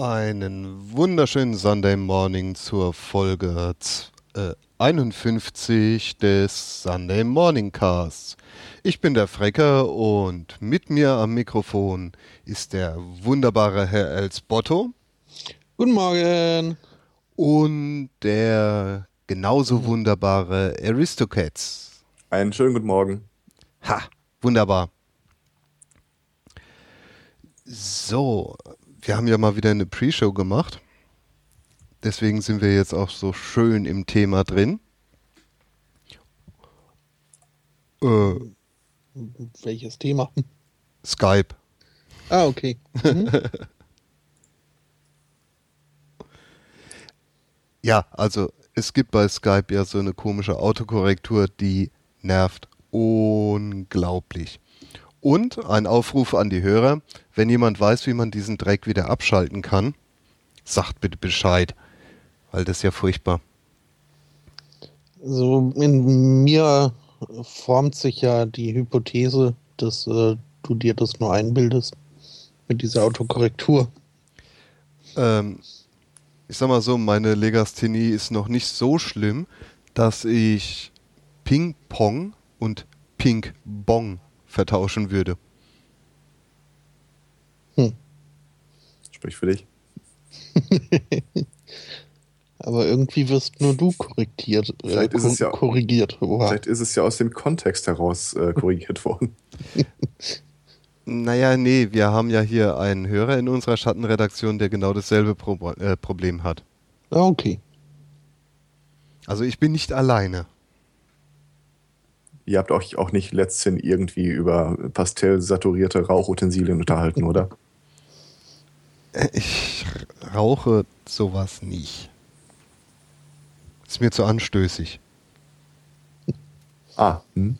Einen wunderschönen Sunday Morning zur Folge äh, 51 des Sunday Morning Casts. Ich bin der Frecker und mit mir am Mikrofon ist der wunderbare Herr Elsbotto. Guten Morgen. Und der genauso wunderbare Aristocats. Einen schönen guten Morgen. Ha, wunderbar. So, wir haben ja mal wieder eine Pre-Show gemacht. Deswegen sind wir jetzt auch so schön im Thema drin. Äh, Welches Thema? Skype. Ah, okay. Mhm. ja, also es gibt bei Skype ja so eine komische Autokorrektur, die nervt unglaublich. Und ein Aufruf an die Hörer, wenn jemand weiß, wie man diesen Dreck wieder abschalten kann, sagt bitte Bescheid, weil das ist ja furchtbar. So in mir formt sich ja die Hypothese, dass äh, du dir das nur einbildest mit dieser Autokorrektur. Ähm, ich sag mal so, meine Legasthenie ist noch nicht so schlimm, dass ich Ping-Pong und Ping-Bong vertauschen würde. Hm. Sprich für dich. Aber irgendwie wirst nur du korrigiert. Äh, vielleicht ist es ja, korrigiert. Oha. Vielleicht ist es ja aus dem Kontext heraus äh, korrigiert worden. naja, nee, wir haben ja hier einen Hörer in unserer Schattenredaktion, der genau dasselbe Pro äh, Problem hat. Ah, okay. Also ich bin nicht alleine. Ihr habt euch auch nicht letztens irgendwie über pastellsaturierte Rauchutensilien unterhalten, oder? Ich rauche sowas nicht. Ist mir zu anstößig. Ah, hm.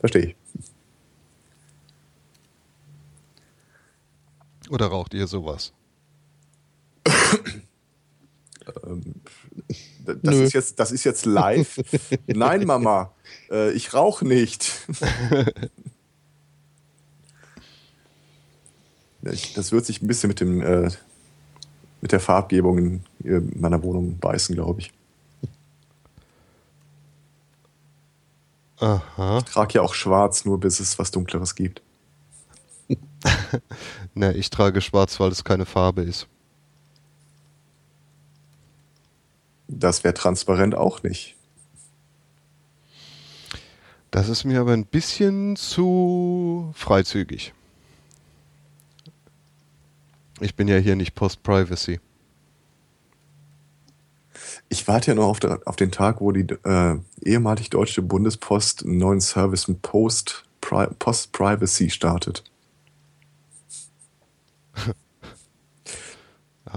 Verstehe ich. Oder raucht ihr sowas? ähm, das, ist jetzt, das ist jetzt live. Nein, Mama, äh, ich rauche nicht. das wird sich ein bisschen mit dem äh, mit der Farbgebung in meiner Wohnung beißen, glaube ich. Aha. Ich trage ja auch schwarz, nur bis es was Dunkleres gibt. ne, ich trage schwarz, weil es keine Farbe ist. Das wäre transparent auch nicht. Das ist mir aber ein bisschen zu freizügig. Ich bin ja hier nicht Post-Privacy. Ich warte ja noch auf, der, auf den Tag, wo die äh, ehemalig deutsche Bundespost einen neuen Service mit Post-Privacy startet.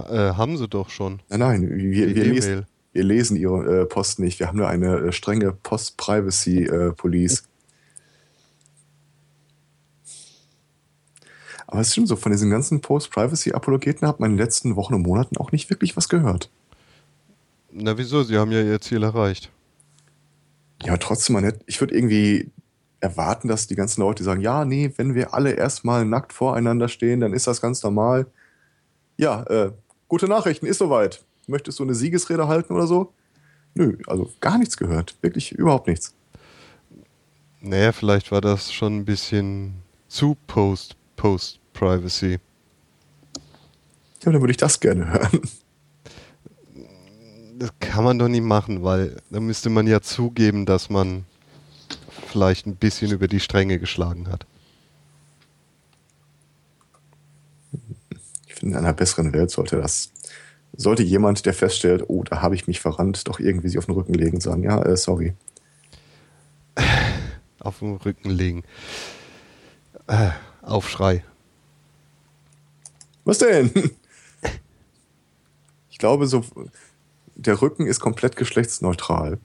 äh, haben sie doch schon. Nein, nein, wir, wir lesen, wir lesen ihre äh, Post nicht. Wir haben nur eine äh, strenge Post-Privacy-Police. Äh, Aber es schon so, von diesen ganzen Post-Privacy-Apologeten hat man in den letzten Wochen und Monaten auch nicht wirklich was gehört. Na wieso? Sie haben ja ihr Ziel erreicht. Ja, trotzdem, man hätte, ich würde irgendwie erwarten, dass die ganzen Leute sagen, ja, nee, wenn wir alle erstmal nackt voreinander stehen, dann ist das ganz normal. Ja, äh, gute Nachrichten, ist soweit. Möchtest du eine Siegesrede halten oder so? Nö, also gar nichts gehört. Wirklich überhaupt nichts. Naja, vielleicht war das schon ein bisschen zu Post, Post Privacy. Ja, dann würde ich das gerne hören. Das kann man doch nicht machen, weil da müsste man ja zugeben, dass man vielleicht ein bisschen über die Stränge geschlagen hat. Ich finde, in einer besseren Welt sollte das sollte jemand, der feststellt, oh, da habe ich mich verrannt, doch irgendwie sich auf den Rücken legen sagen, ja, äh, sorry. Auf den Rücken legen. Äh, Aufschrei. Was denn? Ich glaube, so der Rücken ist komplett geschlechtsneutral.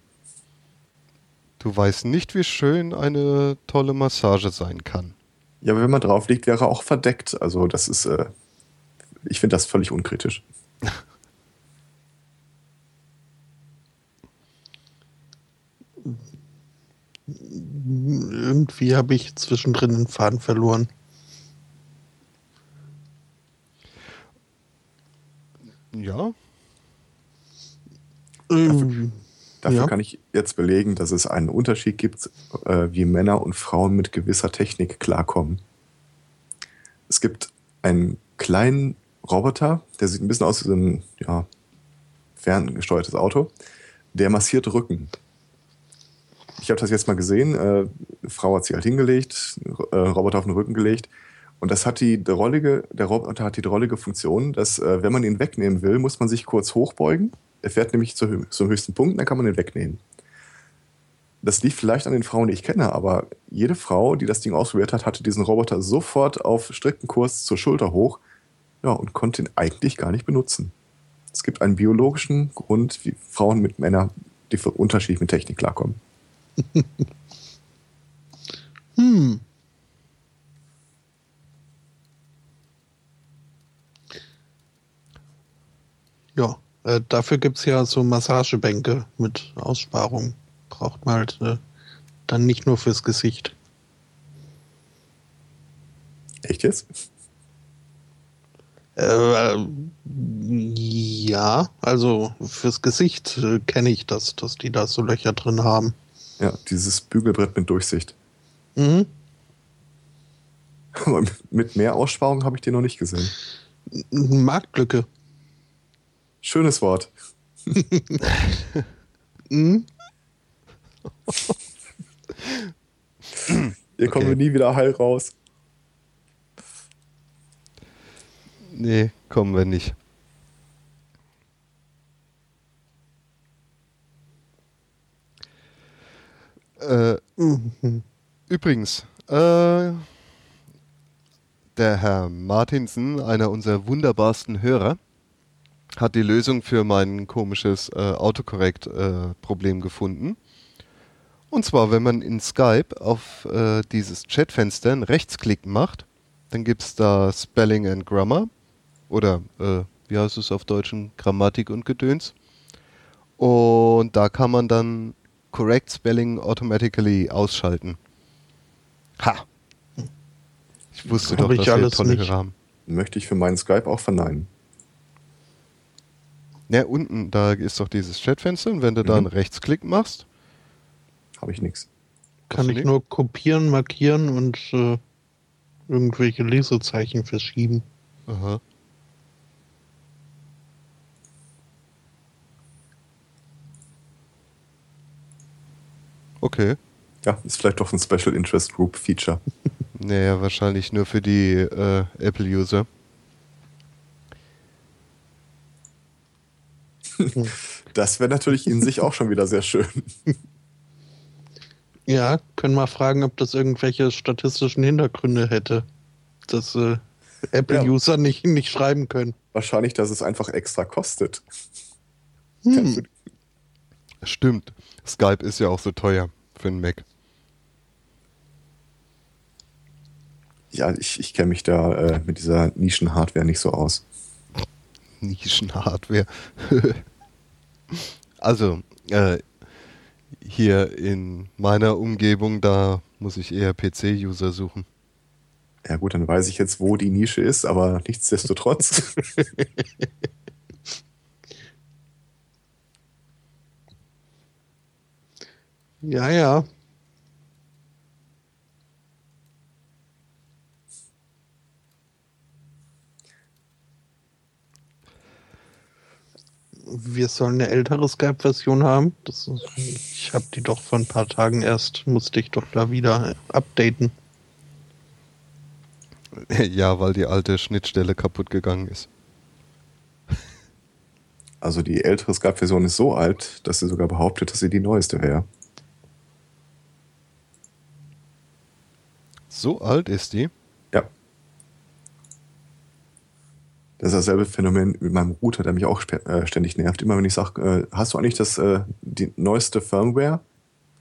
Du weißt nicht, wie schön eine tolle Massage sein kann. Ja, aber wenn man drauf liegt, wäre er auch verdeckt. Also das ist, äh, ich finde das völlig unkritisch. Irgendwie habe ich zwischendrin den Faden verloren. Ja, Ähm, Dafür Ja. kann ich jetzt belegen, dass es einen Unterschied gibt, äh, wie Männer und Frauen mit gewisser Technik klarkommen. Es gibt einen kleinen Roboter, der sieht ein bisschen aus wie so ein ja, ferngesteuertes Auto, der massiert Rücken. Ich habe das jetzt mal gesehen. Äh, Frau hat sie halt hingelegt, äh, Roboter auf den Rücken gelegt. Und das hat die drollige, der Roboter hat die drollige Funktion, dass, äh, wenn man ihn wegnehmen will, muss man sich kurz hochbeugen. Er fährt nämlich zu, zum höchsten Punkt, dann kann man ihn wegnehmen. Das liegt vielleicht an den Frauen, die ich kenne, aber jede Frau, die das Ding ausprobiert hat, hatte diesen Roboter sofort auf strikten Kurs zur Schulter hoch ja, und konnte ihn eigentlich gar nicht benutzen. Es gibt einen biologischen Grund, wie Frauen mit Männern die für unterschiedlich mit Technik klarkommen. hm. Ja, äh, dafür gibt es ja so Massagebänke mit Aussparung. Braucht man halt äh, dann nicht nur fürs Gesicht. Echt jetzt? Äh, ja, also fürs Gesicht äh, kenne ich das, dass die da so Löcher drin haben. Ja, dieses Bügelbrett mit Durchsicht. Mhm. Aber mit mehr Aussparung habe ich den noch nicht gesehen. Marktlücke. Schönes Wort. Mhm. Hier kommen Okay. wir nie wieder heil raus. nee, kommen wir nicht. Äh, übrigens, äh, der Herr Martinsen, einer unserer wunderbarsten Hörer, hat die Lösung für mein komisches äh, Autokorrekt-Problem gefunden. Und zwar, wenn man in Skype auf äh, dieses Chatfenster einen Rechtsklick macht, dann gibt es da Spelling and Grammar oder äh, wie heißt es auf Deutschen? Grammatik und Gedöns. Und da kann man dann Correct Spelling Automatically ausschalten. Ha! Ich wusste Hab doch, ich dass wir alles tolle nicht. Haben. Möchte ich für meinen Skype auch verneinen. Ja, unten, da ist doch dieses Chatfenster und wenn du da einen Mhm. Rechtsklick machst, Habe ich nichts. Kann ich die? nur kopieren, markieren und äh, irgendwelche Lesezeichen verschieben. aha. Okay. Ja, ist vielleicht doch ein Special Interest Group Feature. Naja, wahrscheinlich nur für die äh, Apple-User. Das wäre natürlich in sich auch schon wieder sehr schön. Ja, können wir fragen, ob das irgendwelche statistischen Hintergründe hätte, dass äh, Apple-User nicht, nicht schreiben können. Wahrscheinlich, dass es einfach extra kostet. Hm. Stimmt. Skype ist ja auch so teuer für einen Mac. Ja, ich, ich kenne mich da äh, mit dieser Nischen-Hardware nicht so aus. Nischenhardware. also, äh, hier in meiner Umgebung, da muss ich eher PC-User suchen. Ja gut, dann weiß ich jetzt, wo die Nische ist, aber nichtsdestotrotz. Ja, ja. Wir sollen eine ältere Skype-Version haben. Das ist, ich habe die doch vor ein paar Tagen erst, musste ich doch da wieder updaten. ja, weil die alte Schnittstelle kaputt gegangen ist. Also die ältere Skype-Version ist so alt, dass sie sogar behauptet, dass sie die neueste wäre. So alt ist die. Ja. Das ist dasselbe Phänomen mit meinem Router, der mich auch äh, ständig nervt. Immer wenn ich sage, äh, hast du eigentlich das äh, die neueste Firmware?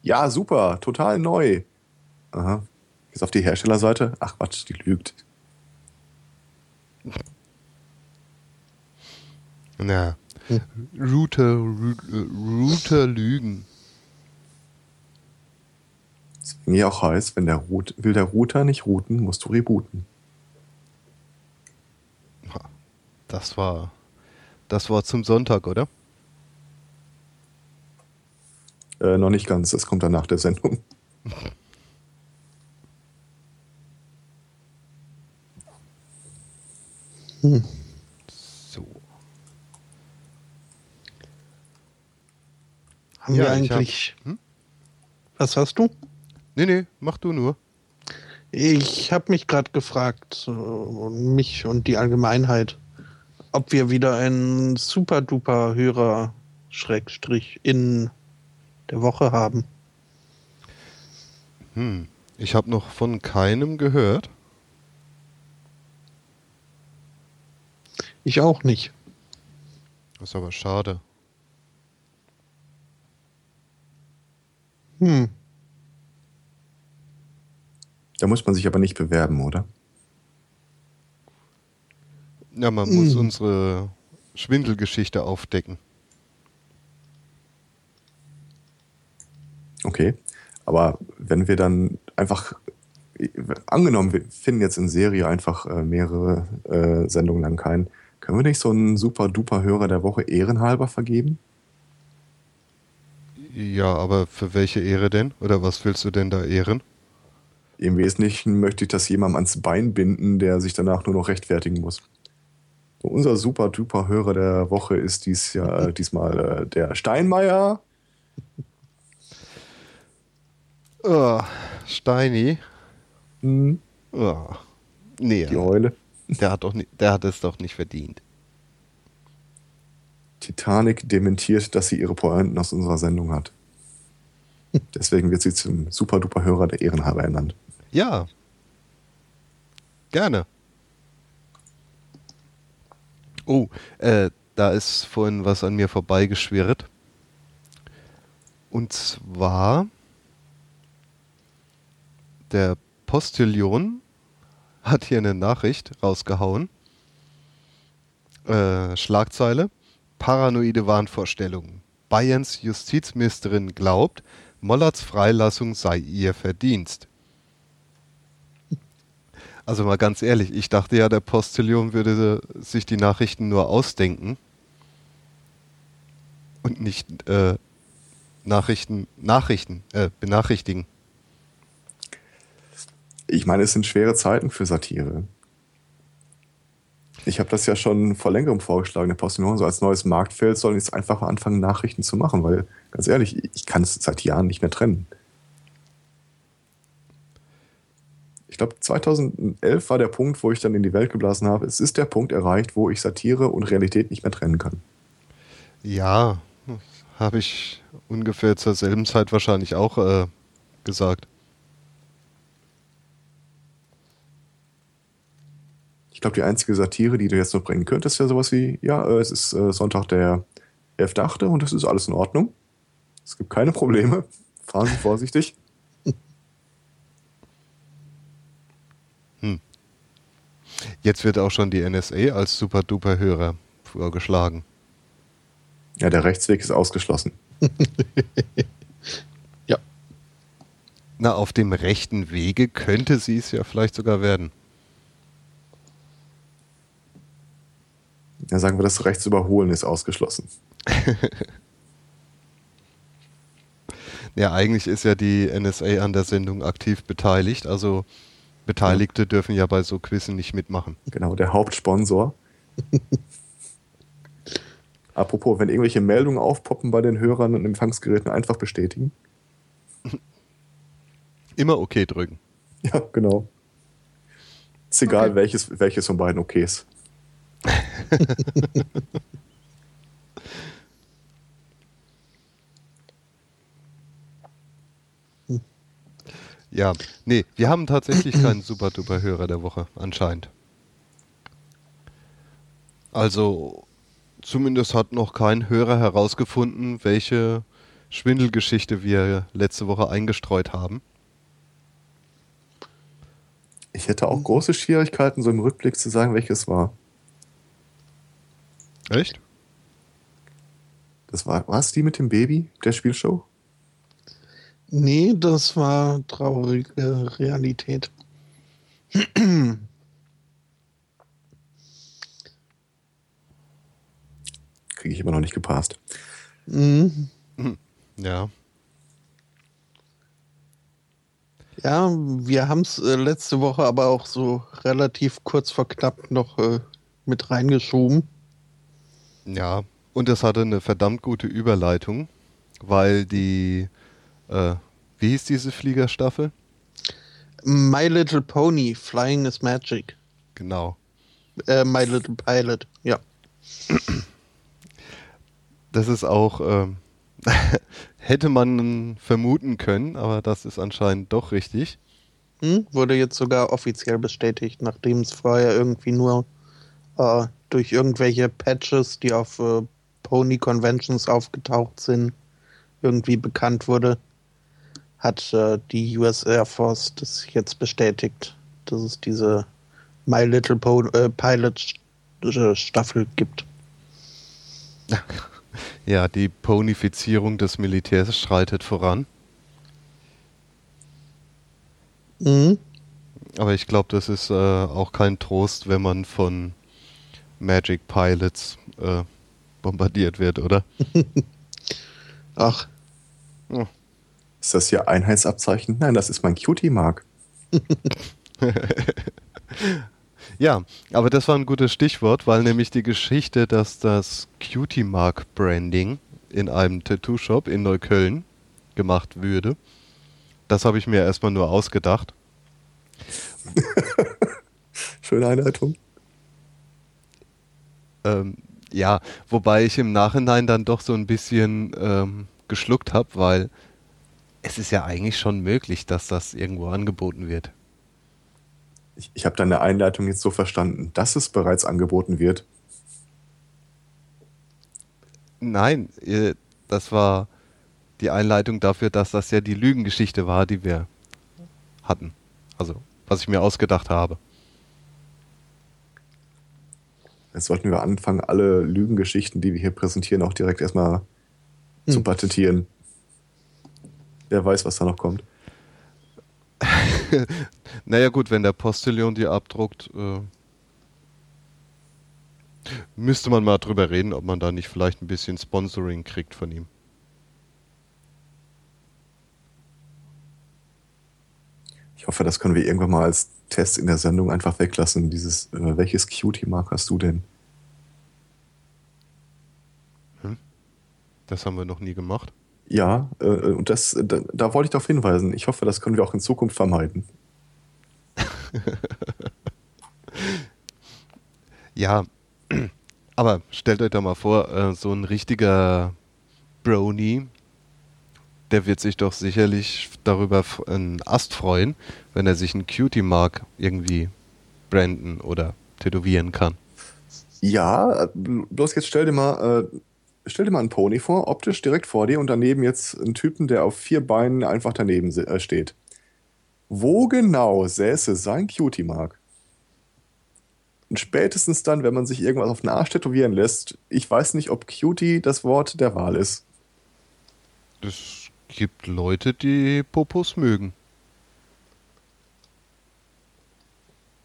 Ja, super, total neu. Aha. Jetzt auf die Herstellerseite. Ach Quatsch, die lügt. Na. Hm. Router, Router, Router lügen. Deswegen ja auch heißt, wenn der Root, will der Router nicht routen, musst du rebooten. Das war das Wort zum Sonntag, oder? Äh, noch nicht ganz, das kommt dann nach der Sendung. Hm. So. Haben Ja, wir ich hab- eigentlich. Hm? Was hast du? Nee, nee, mach du nur. Ich habe mich gerade gefragt, äh, mich und die Allgemeinheit, ob wir wieder einen super duper Hörer Schrägstrich in der Woche haben. Hm. Ich habe noch von keinem gehört. Ich auch nicht. Das ist aber schade. Hm. Da muss man sich aber nicht bewerben, oder? Ja, man muss Hm. unsere Schwindelgeschichte aufdecken. Okay. Aber wenn wir dann einfach, angenommen, wir finden jetzt in Serie einfach äh, mehrere äh, Sendungen lang keinen, können wir nicht so einen super duper Hörer der Woche ehrenhalber vergeben? Ja, aber für welche Ehre denn? Oder was willst du denn da ehren? Im Wesentlichen möchte ich das jemandem ans Bein binden, der sich danach nur noch rechtfertigen muss. So, unser super duper Hörer der Woche ist dies Jahr, äh, diesmal äh, der Steinmeier. Oh, Steini. Hm, Oh. Nee, die Eule. der hat, doch ni- der hat es doch nicht verdient. Titanic dementiert, dass sie ihre Pointen aus unserer Sendung hat. Deswegen wird sie zum super duper Hörer der Ehrenhalber ernannt. Ja. Gerne. Oh, äh, da ist vorhin was an mir vorbeigeschwirrt. Und zwar der Postillon hat hier eine Nachricht rausgehauen. Äh, Schlagzeile. Paranoide Wahnvorstellungen. Bayerns Justizministerin glaubt, Mollerts Freilassung sei ihr Verdienst. Also mal ganz ehrlich, ich dachte ja, der Postillon würde sich die Nachrichten nur ausdenken und nicht äh, Nachrichten, Nachrichten, äh, benachrichtigen. Ich meine, es sind schwere Zeiten für Satire. Ich habe das ja schon vor längerem vorgeschlagen. Der Postillon so als neues Marktfeld soll jetzt einfach anfangen, Nachrichten zu machen, weil, ganz ehrlich, ich kann es seit Jahren nicht mehr trennen. Ich glaube, 2011 war der Punkt, wo ich dann in die Welt geblasen habe. Es ist der Punkt erreicht, wo ich Satire und Realität nicht mehr trennen kann. Ja, habe ich ungefähr zur selben Zeit wahrscheinlich auch äh, gesagt. Ich glaube, die einzige Satire, die du jetzt noch bringen könntest, wäre sowas wie, ja, äh, es ist äh, Sonntag der 11.8. und es ist alles in Ordnung. Es gibt keine Probleme. Fahren Sie vorsichtig. Jetzt wird auch schon die NSA als super duper Hörer vorgeschlagen. Ja, der Rechtsweg ist ausgeschlossen. Ja. Na, auf dem rechten Wege könnte sie es ja vielleicht sogar werden. Ja, sagen wir, das Rechtsüberholen ist ausgeschlossen. Ja, eigentlich ist ja die NSA an der Sendung aktiv beteiligt, also Beteiligte dürfen ja bei so Quizzen nicht mitmachen. Genau, der Hauptsponsor. Apropos, wenn irgendwelche Meldungen aufpoppen bei den Hörern und Empfangsgeräten, einfach bestätigen. Immer okay drücken. Ja, genau. Ist egal, Okay. welches, welches von beiden okay ist. Ja, nee, wir haben tatsächlich keinen super duper Hörer der Woche, anscheinend. Also, zumindest hat noch kein Hörer herausgefunden, welche Schwindelgeschichte wir letzte Woche eingestreut haben. Ich hätte auch große Schwierigkeiten, so im Rückblick zu sagen, welches war. Echt? Das war, war es die mit dem Baby, der Spielshow? Nee, das war traurige Realität. Kriege ich immer noch nicht gepasst. Mhm. Ja. Ja, wir haben es äh, letzte Woche aber auch so relativ kurz vor knapp noch äh, mit reingeschoben. Ja. Und es hatte eine verdammt gute Überleitung, weil die, äh, wie hieß diese Fliegerstaffel? My Little Pony, Flying is Magic. Genau. Äh, My Little Pilot, ja. Das ist auch, ähm, hätte man vermuten können, aber das ist anscheinend doch richtig. Hm? Wurde jetzt sogar offiziell bestätigt, nachdem es vorher irgendwie nur äh, durch irgendwelche Patches, die auf äh, Pony Conventions aufgetaucht sind, irgendwie bekannt wurde, hat äh, die US Air Force das jetzt bestätigt, dass es diese My Little po äh, Pilot äh, Staffel gibt. Ja, die Ponifizierung des Militärs schreitet voran. Mhm. Aber ich glaube, das ist äh, auch kein Trost, wenn man von Magic Pilots äh, bombardiert wird, oder? Ach, Ist das hier Einheitsabzeichen? Nein, das ist mein Cutie-Mark. Ja, aber das war ein gutes Stichwort, weil nämlich die Geschichte, dass das Cutie Mark Branding in einem Tattoo-Shop in Neukölln gemacht würde, das habe ich mir erstmal nur ausgedacht. Schöne Einleitung. Ähm, ja, wobei ich im Nachhinein dann doch so ein bisschen ähm, geschluckt habe, weil es ist ja eigentlich schon möglich, dass das irgendwo angeboten wird. Ich, ich habe deine Einleitung jetzt so verstanden, dass es bereits angeboten wird. Nein, äh, das war die Einleitung dafür, dass das ja die Lügengeschichte war, die wir hatten. Also, was ich mir ausgedacht habe. Jetzt sollten wir anfangen, alle Lügengeschichten, die wir hier präsentieren, auch direkt erstmal zu Hm. patentieren. Wer weiß, was da noch kommt. Naja gut, wenn der Postillon die abdruckt, äh, müsste man mal drüber reden, ob man da nicht vielleicht ein bisschen Sponsoring kriegt von ihm. Ich hoffe, das können wir irgendwann mal als Test in der Sendung einfach weglassen. Dieses, äh, welches Cutie-Mark hast du denn? Das haben wir noch nie gemacht. Ja, äh, und das, da, da wollte ich darauf hinweisen. Ich hoffe, das können wir auch in Zukunft vermeiden. Ja, aber stellt euch da mal vor, äh, so ein richtiger Brony, der wird sich doch sicherlich darüber einen Ast freuen, wenn er sich einen Cutie-Mark irgendwie branden oder tätowieren kann. Ja, äh, bloß jetzt stell dir mal, äh, stell dir mal einen Pony vor, optisch direkt vor dir und daneben jetzt einen Typen, der auf vier Beinen einfach daneben äh, steht. Wo genau säße sein Cutie-Mark? Und spätestens dann, wenn man sich irgendwas auf den Arsch tätowieren lässt, ich weiß nicht, ob Cutie das Wort der Wahl ist. Es gibt Leute, die Popos mögen.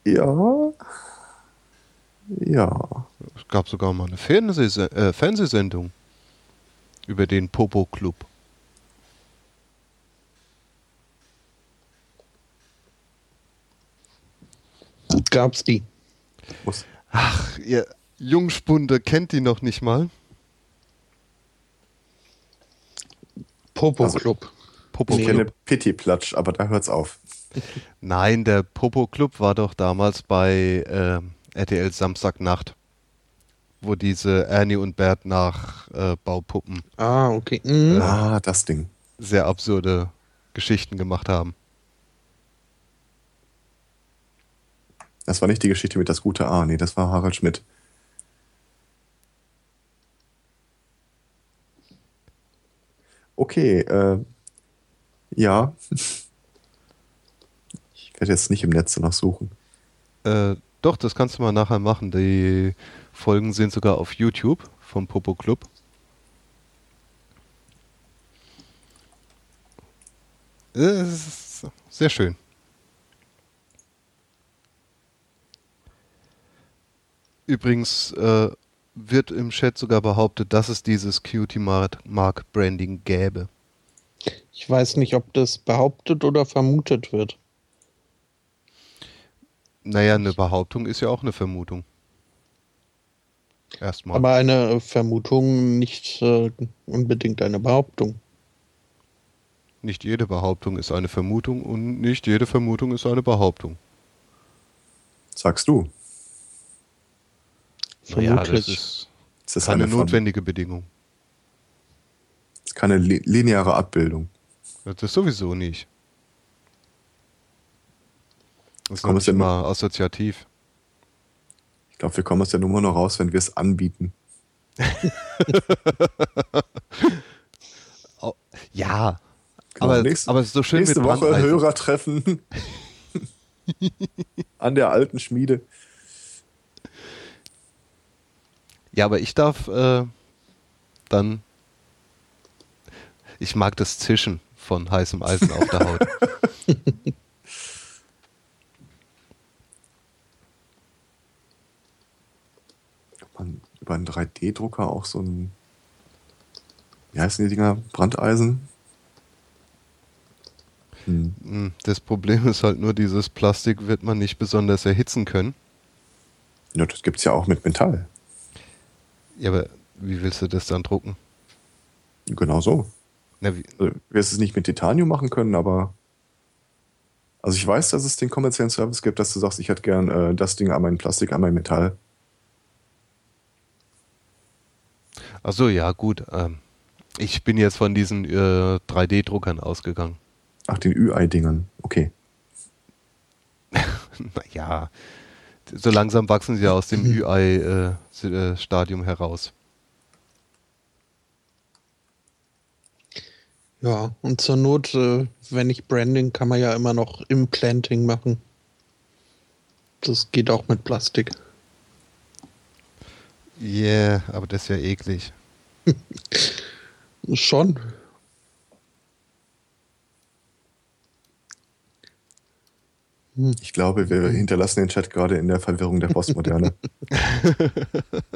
Ja. Ja. Es gab sogar mal eine Fernsehse äh, Fernsehsendung über den Popo Club. gab's die. Ach, ihr Jungspunde kennt die noch nicht mal. Popo Also- Club. Popo Ich kenne Pitti-Platsch, aber da hört's auf. Nein, der Popo Club war doch damals bei äh, RTL Samstagnacht, wo diese Ernie und Bert nach äh, Baupuppen Ah, okay. Mhm. Ah, das Ding. sehr absurde Geschichten gemacht haben. Das war nicht die Geschichte mit das gute A. Nee, das war Harald Schmidt. Okay, äh, ja. Ich werde jetzt nicht im Netz danach suchen. Äh, doch, das kannst du mal nachher machen. Die Folgen sind sogar auf YouTube vom Popo Club. Äh, sehr schön. Übrigens, äh, wird im Chat sogar behauptet, dass es dieses Cutie Mark Branding gäbe. Ich weiß nicht, ob das behauptet oder vermutet wird. Naja, eine Behauptung ist ja auch eine Vermutung. Erstmal. Aber eine Vermutung nicht äh, unbedingt eine Behauptung. Nicht jede Behauptung ist eine Vermutung und nicht jede Vermutung ist eine Behauptung. Sagst du. Ja, das ist, das ist eine notwendige Bedingung. Das ist keine lineare Abbildung. Das ist sowieso nicht. Das ist nicht immer assoziativ. Ich glaube, wir kommen aus der Nummer noch raus, wenn wir es anbieten. oh, ja. Genau, aber, nächste, aber es ist so schön nächste Woche Hörer treffen an der alten Schmiede. Ja, aber ich darf äh, dann. Ich mag das Zischen von heißem Eisen auf der Haut. Man über einen 3D-Drucker auch so ein, wie heißen die Dinger? Brandeisen? Hm. hm. Das Problem ist halt nur, dieses Plastik wird man nicht besonders erhitzen können. Ja, das gibt es ja auch mit Metall. Ja, aber wie willst du das dann drucken? Genau so. Na, wie? Also, wirst es nicht mit Titanium machen können, aber. Also ich weiß, dass es den kommerziellen Service gibt, dass du sagst, ich hätte gern äh, das Ding einmal in Plastik, einmal in Metall. Ach so, ja, gut. Ähm, ich bin jetzt von diesen äh, 3D-Druckern ausgegangen. Ach, den Ü-Ei-Dingern. Okay. naja, so langsam wachsen sie ja aus dem Ü-Ei-Stadium äh, heraus. Ja, und zur Not, äh, wenn nicht Branding, kann man ja immer noch Implanting machen. Das geht auch mit Plastik. Yeah, aber das ist ja eklig. Schon. Ich glaube, wir hinterlassen den Chat gerade in der Verwirrung der Postmoderne.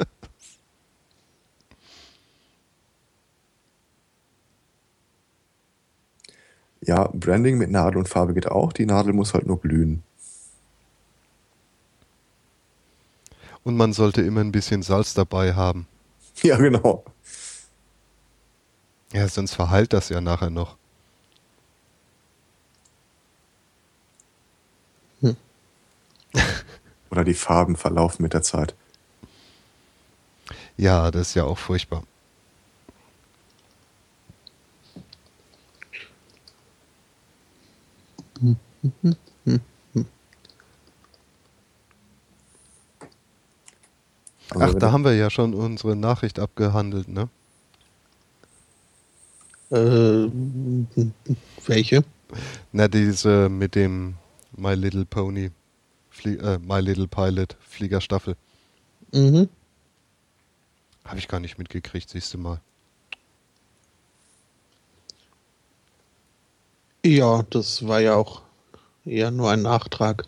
ja, Branding mit Nadel und Farbe geht auch. Die Nadel muss halt nur glühen. Und man sollte immer ein bisschen Salz dabei haben. Ja, genau. Ja, sonst verheilt das ja nachher noch. Oder die Farben verlaufen mit der Zeit. Ja, das ist ja auch furchtbar. Also Ach, da haben wir ja schon unsere Nachricht abgehandelt, ne? Äh, welche? Na, diese mit dem My Little Pony, Flie äh, My Little Pilot Fliegerstaffel. Mhm. Habe ich gar nicht mitgekriegt, siehst du mal. Ja, das war ja auch eher nur ein Nachtrag.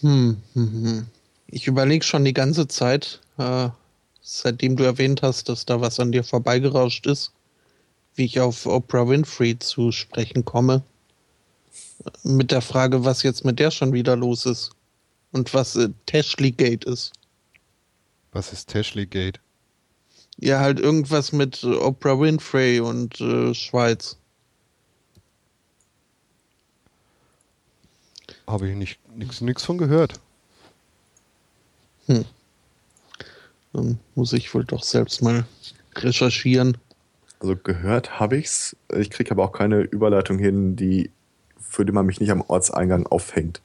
Hm, hm, hm. Ich überlege schon die ganze Zeit, äh, seitdem du erwähnt hast, dass da was an dir vorbeigerauscht ist, wie ich auf Oprah Winfrey zu sprechen komme. Mit der Frage, was jetzt mit der schon wieder los ist. Und was äh, Tashley Gate ist. Was ist Tashley Gate? Ja, halt irgendwas mit Oprah Winfrey und äh, Schweiz. Habe ich nicht nichts von gehört. Hm. Dann muss ich wohl doch selbst mal recherchieren. Also gehört habe ich's. Ich kriege aber auch keine Überleitung hin, die für die man mich nicht am Ortseingang aufhängt.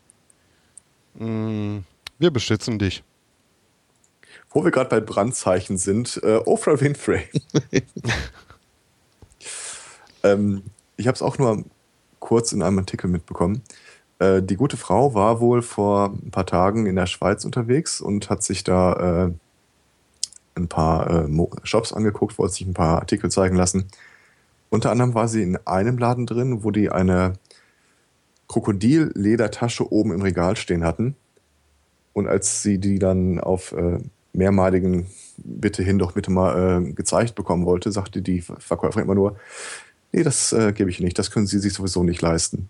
Hm, wir beschützen dich. Wo wir gerade bei Brandzeichen sind, äh, Oprah Winfrey. ähm, ich habe es auch nur kurz in einem Artikel mitbekommen. Äh, die gute Frau war wohl vor ein paar Tagen in der Schweiz unterwegs und hat sich da äh, ein paar äh, Shops angeguckt, wollte sich ein paar Artikel zeigen lassen. Unter anderem war sie in einem Laden drin, wo die eine Krokodilledertasche oben im Regal stehen hatten. Und als sie die dann auf äh, mehrmaligen Bitte hin doch bitte mal äh, gezeigt bekommen wollte, sagte die Verkäuferin immer nur, nee, das äh, gebe ich nicht, das können Sie sich sowieso nicht leisten.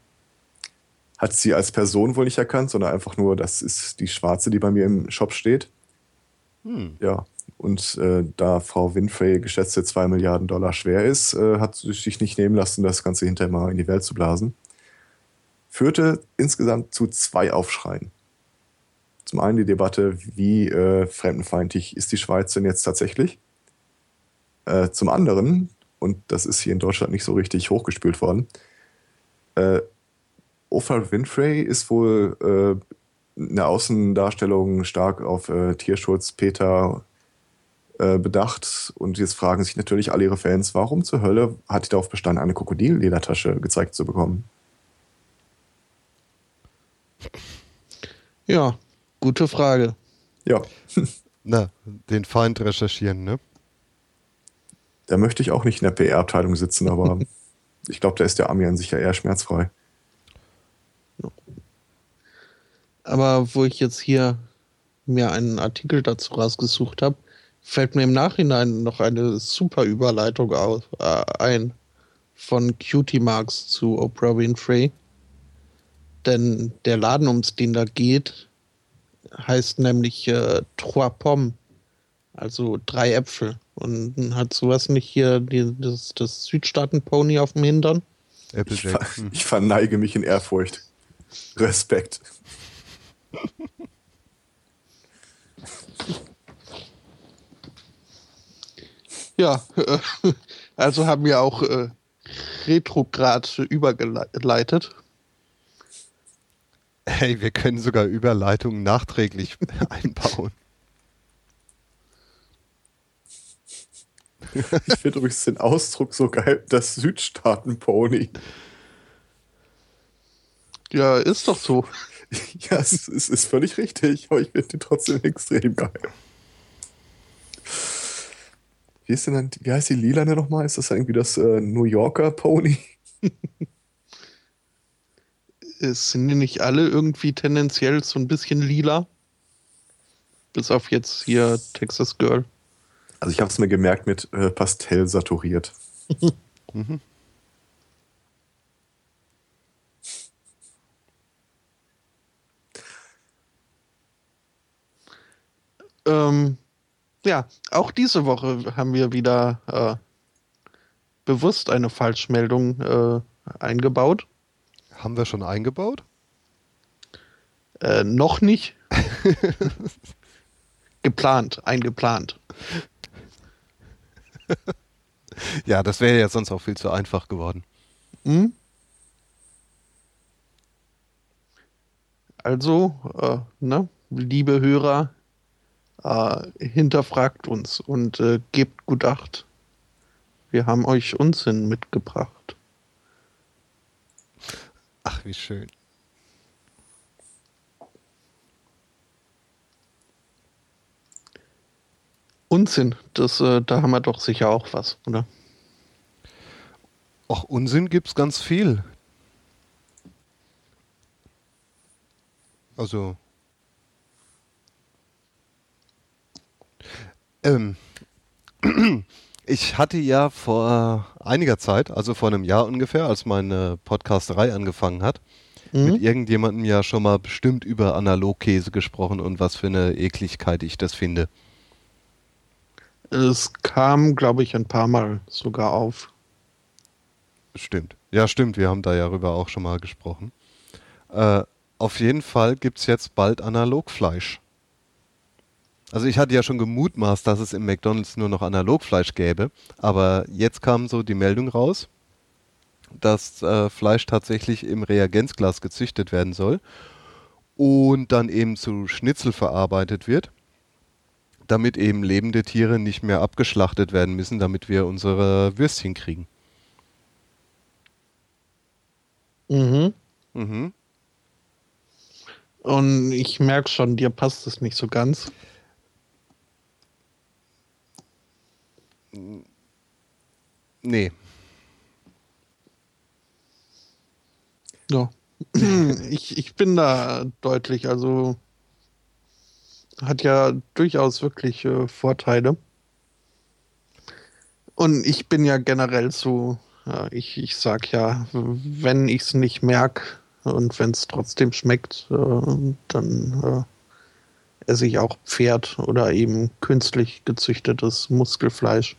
Hat sie als Person wohl nicht erkannt, sondern einfach nur, das ist die schwarze, die bei mir im Shop steht. Hm. Ja, und äh, da Frau Winfrey geschätzte 2 Milliarden Dollar schwer ist, äh, hat sie sich nicht nehmen lassen, das Ganze hinterher mal in die Welt zu blasen. Führte insgesamt zu zwei Aufschreien. Zum einen die Debatte, wie äh, fremdenfeindlich ist die Schweiz denn jetzt tatsächlich? Äh, zum anderen, und das ist hier in Deutschland nicht so richtig hochgespült worden, äh, Oprah Winfrey ist wohl äh, in der Außendarstellung stark auf äh, Tierschutz, Peter äh, bedacht. Und jetzt fragen sich natürlich alle ihre Fans, warum zur Hölle hat die darauf bestanden, eine Krokodilledertasche gezeigt zu bekommen? Ja, Gute Frage. Ja. Na, den Feind recherchieren, ne? Da möchte ich auch nicht in der PR-Abteilung sitzen, aber ich glaube, da ist der Ami an sich ja eher schmerzfrei. Aber wo ich jetzt hier mir einen Artikel dazu rausgesucht habe, fällt mir im Nachhinein noch eine super Überleitung auf, äh, ein von Cutie Marks zu Oprah Winfrey. Denn der Laden, um den da geht, heißt nämlich äh, Trois Pommes, also drei Äpfel. Und hat sowas nicht hier die, das, das Südstaaten-Pony auf dem Hintern? Ich, ver hm. ich verneige mich in Ehrfurcht. Respekt. ja, äh, also haben wir auch äh, retrograd übergeleitet. Hey, wir können sogar Überleitungen nachträglich einbauen. Ich finde übrigens den Ausdruck so geil, das Südstaaten-Pony. Ja, ist doch so. Ja, es, es ist völlig richtig, aber ich finde den trotzdem extrem geil. Wie ist denn dann, wie heißt die Lilane nochmal? Ist das irgendwie das äh, New Yorker Pony? sind die nicht alle irgendwie tendenziell so ein bisschen lila? Bis auf jetzt hier Texas Girl. Also ich habe es mir gemerkt mit äh, Pastell saturiert. mhm. ähm, ja, auch diese Woche haben wir wieder äh, bewusst eine Falschmeldung äh, eingebaut. Haben wir schon eingebaut? Äh, noch nicht. geplant, eingeplant. ja, das wäre ja sonst auch viel zu einfach geworden. Hm? Also, äh, ne, liebe Hörer, hinterfragt uns und äh, gebt gut Acht. Wir haben euch Unsinn mitgebracht. Ach, wie schön. Unsinn, das, äh, da haben wir doch sicher auch was, oder? Ach, Unsinn gibt's ganz viel. Also. Ähm. Ich hatte ja vor einiger Zeit, also vor einem Jahr ungefähr, als meine Podcasterei angefangen hat, mhm. mit irgendjemandem ja schon mal bestimmt über Analogkäse gesprochen und was für eine Ekligkeit ich das finde. Es kam, glaube ich, ein paar Mal sogar auf. Stimmt. Ja, stimmt. Wir haben da ja darüber auch schon mal gesprochen. Äh, auf jeden Fall gibt es jetzt bald Analogfleisch. Also ich hatte ja schon gemutmaßt, dass es im McDonald's nur noch Analogfleisch gäbe, aber jetzt kam so die Meldung raus, dass äh, Fleisch tatsächlich im Reagenzglas gezüchtet werden soll und dann eben zu Schnitzel verarbeitet wird, damit eben lebende Tiere nicht mehr abgeschlachtet werden müssen, damit wir unsere Würstchen kriegen. Mhm. Mhm. Und ich merke schon, dir passt es nicht so ganz. Nee. Ja. ich, ich bin da deutlich, also hat ja durchaus wirklich äh, Vorteile. Und ich bin ja generell so, ja, ich, ich sag ja, wenn ich es nicht merke und wenn es trotzdem schmeckt, äh, dann esse ich auch Pferd oder eben künstlich gezüchtetes Muskelfleisch.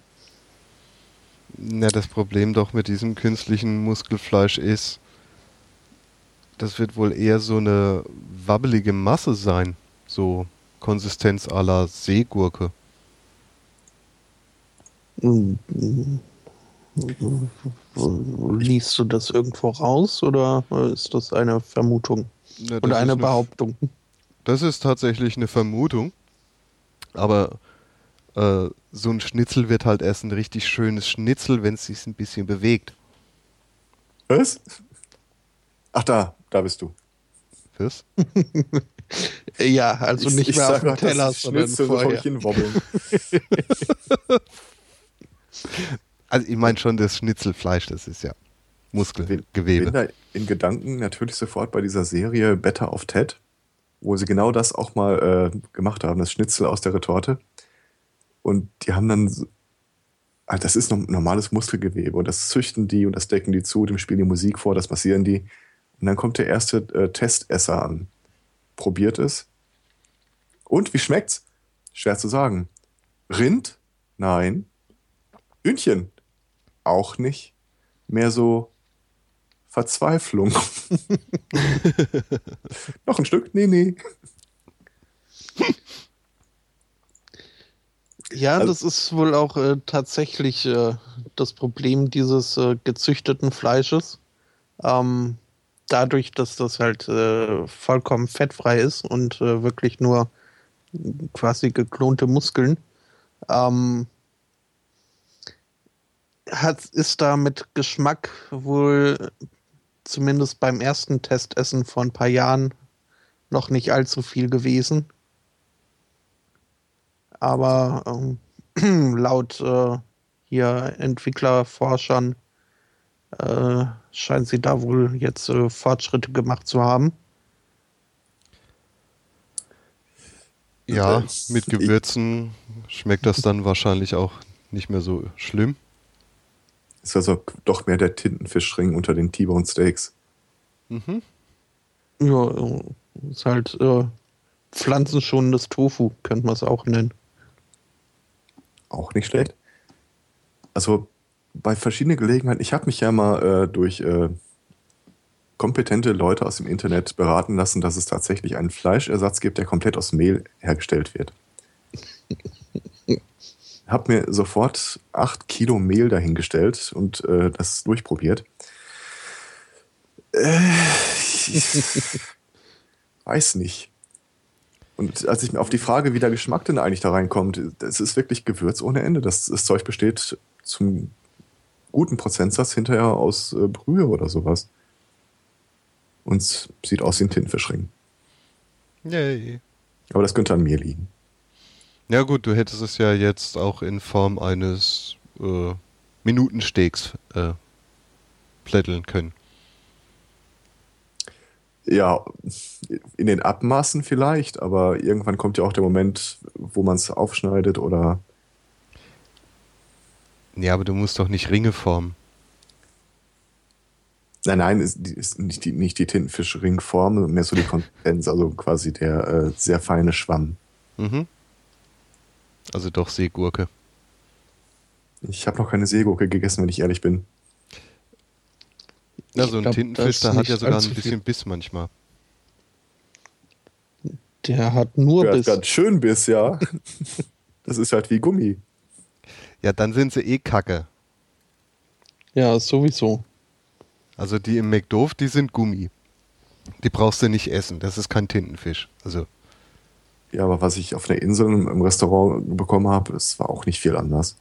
Na, das Problem doch mit diesem künstlichen Muskelfleisch ist, das wird wohl eher so eine wabbelige Masse sein. So Konsistenz aller Seegurke. Liest du das irgendwo raus oder ist das eine Vermutung? Ja, oder eine Behauptung? Das ist tatsächlich eine Vermutung. Aber äh, so ein Schnitzel wird halt erst ein richtig schönes Schnitzel, wenn es sich ein bisschen bewegt. Was? Ach da, da bist du. Was? ja, also nicht ich, mehr ich auf dem Teller, sondern vorher. also ich meine schon das Schnitzelfleisch, das ist ja Muskelgewebe. Ich bin da in Gedanken natürlich sofort bei dieser Serie Better of Ted, wo sie genau das auch mal äh, gemacht haben, das Schnitzel aus der Retorte. Und die haben dann, also das ist normales Muskelgewebe und das züchten die und das decken die zu, dem spielen die Musik vor, das massieren die. Und dann kommt der erste äh, Testesser an, probiert es. Und wie schmeckt's? Schwer zu sagen. Rind? Nein. Hühnchen? Auch nicht. Mehr so Verzweiflung. Noch ein Stück? Nee, nee. Ja, also, das ist wohl auch äh, tatsächlich äh, das Problem dieses äh, gezüchteten Fleisches. Ähm, dadurch, dass das halt äh, vollkommen fettfrei ist und äh, wirklich nur quasi geklonte Muskeln, ähm, hat, ist da mit Geschmack wohl zumindest beim ersten Testessen vor ein paar Jahren noch nicht allzu viel gewesen. Aber ähm, laut äh, hier Entwicklerforschern äh, scheinen sie da wohl jetzt äh, Fortschritte gemacht zu haben. Ja, mit Gewürzen schmeckt das dann wahrscheinlich auch nicht mehr so schlimm. Ist also doch mehr der Tintenfischring unter den T-Bone Steaks. Mhm. Ja, ist halt äh, pflanzenschonendes Tofu, könnte man es auch nennen auch nicht schlecht. Also bei verschiedenen Gelegenheiten, ich habe mich ja mal äh, durch äh, kompetente Leute aus dem Internet beraten lassen, dass es tatsächlich einen Fleischersatz gibt, der komplett aus Mehl hergestellt wird. habe mir sofort acht Kilo Mehl dahingestellt und äh, das durchprobiert. Äh, weiß nicht. Und als ich mir auf die Frage, wie der Geschmack denn eigentlich da reinkommt, es ist wirklich Gewürz ohne Ende. Das, das Zeug besteht zum guten Prozentsatz hinterher aus äh, Brühe oder sowas. Und sieht aus wie ein Tintenfischring. Yay. Aber das könnte an mir liegen. Ja gut, du hättest es ja jetzt auch in Form eines äh, Minutensteaks äh, plätteln können. Ja, in den Abmaßen vielleicht, aber irgendwann kommt ja auch der Moment, wo man es aufschneidet oder. Ja, aber du musst doch nicht Ringe formen. Nein, nein, ist, ist nicht die, nicht die Tintenfisch-Ringform, mehr so die Konsistenz, also quasi der äh, sehr feine Schwamm. Mhm. Also doch Seegurke. Ich habe noch keine Seegurke gegessen, wenn ich ehrlich bin. Ja, so ein glaub, Tintenfisch, der hat ja sogar ein bisschen viel. Biss manchmal. Der hat nur der Biss. Hat ganz schön Biss, ja. das ist halt wie Gummi. Ja, dann sind sie eh kacke. Ja, sowieso. Also die im McDoof, die sind Gummi. Die brauchst du nicht essen. Das ist kein Tintenfisch. Also. Ja, aber was ich auf der Insel im Restaurant bekommen habe, es war auch nicht viel anders.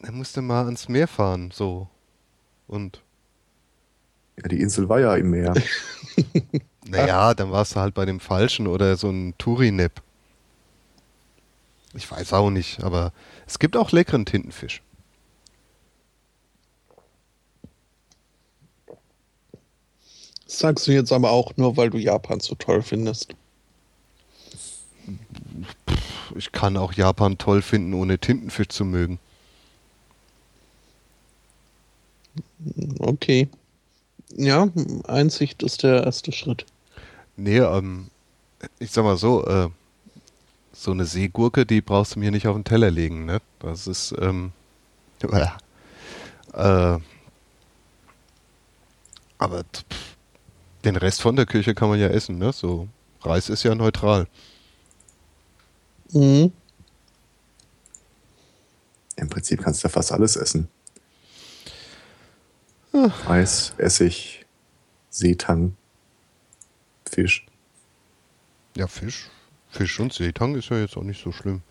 Da musst du mal ans Meer fahren, so. Und. Ja, die Insel war ja im Meer. naja, dann warst du halt bei dem Falschen oder so ein Turinep. Ich weiß auch nicht, aber es gibt auch leckeren Tintenfisch. Das sagst du jetzt aber auch nur, weil du Japan so toll findest. Ich kann auch Japan toll finden, ohne Tintenfisch zu mögen. Okay. Ja, Einsicht ist der erste Schritt. Nee, ähm, ich sag mal so, äh, so eine Seegurke, die brauchst du mir nicht auf den Teller legen, ne? Das ist, ähm, äh, aber pff, den Rest von der Küche kann man ja essen, ne? So, Reis ist ja neutral. Mhm. Im Prinzip kannst du ja fast alles essen. Reis, Essig, Seetang, Fisch. Ja, Fisch. Fisch und Seetang ist ja jetzt auch nicht so schlimm.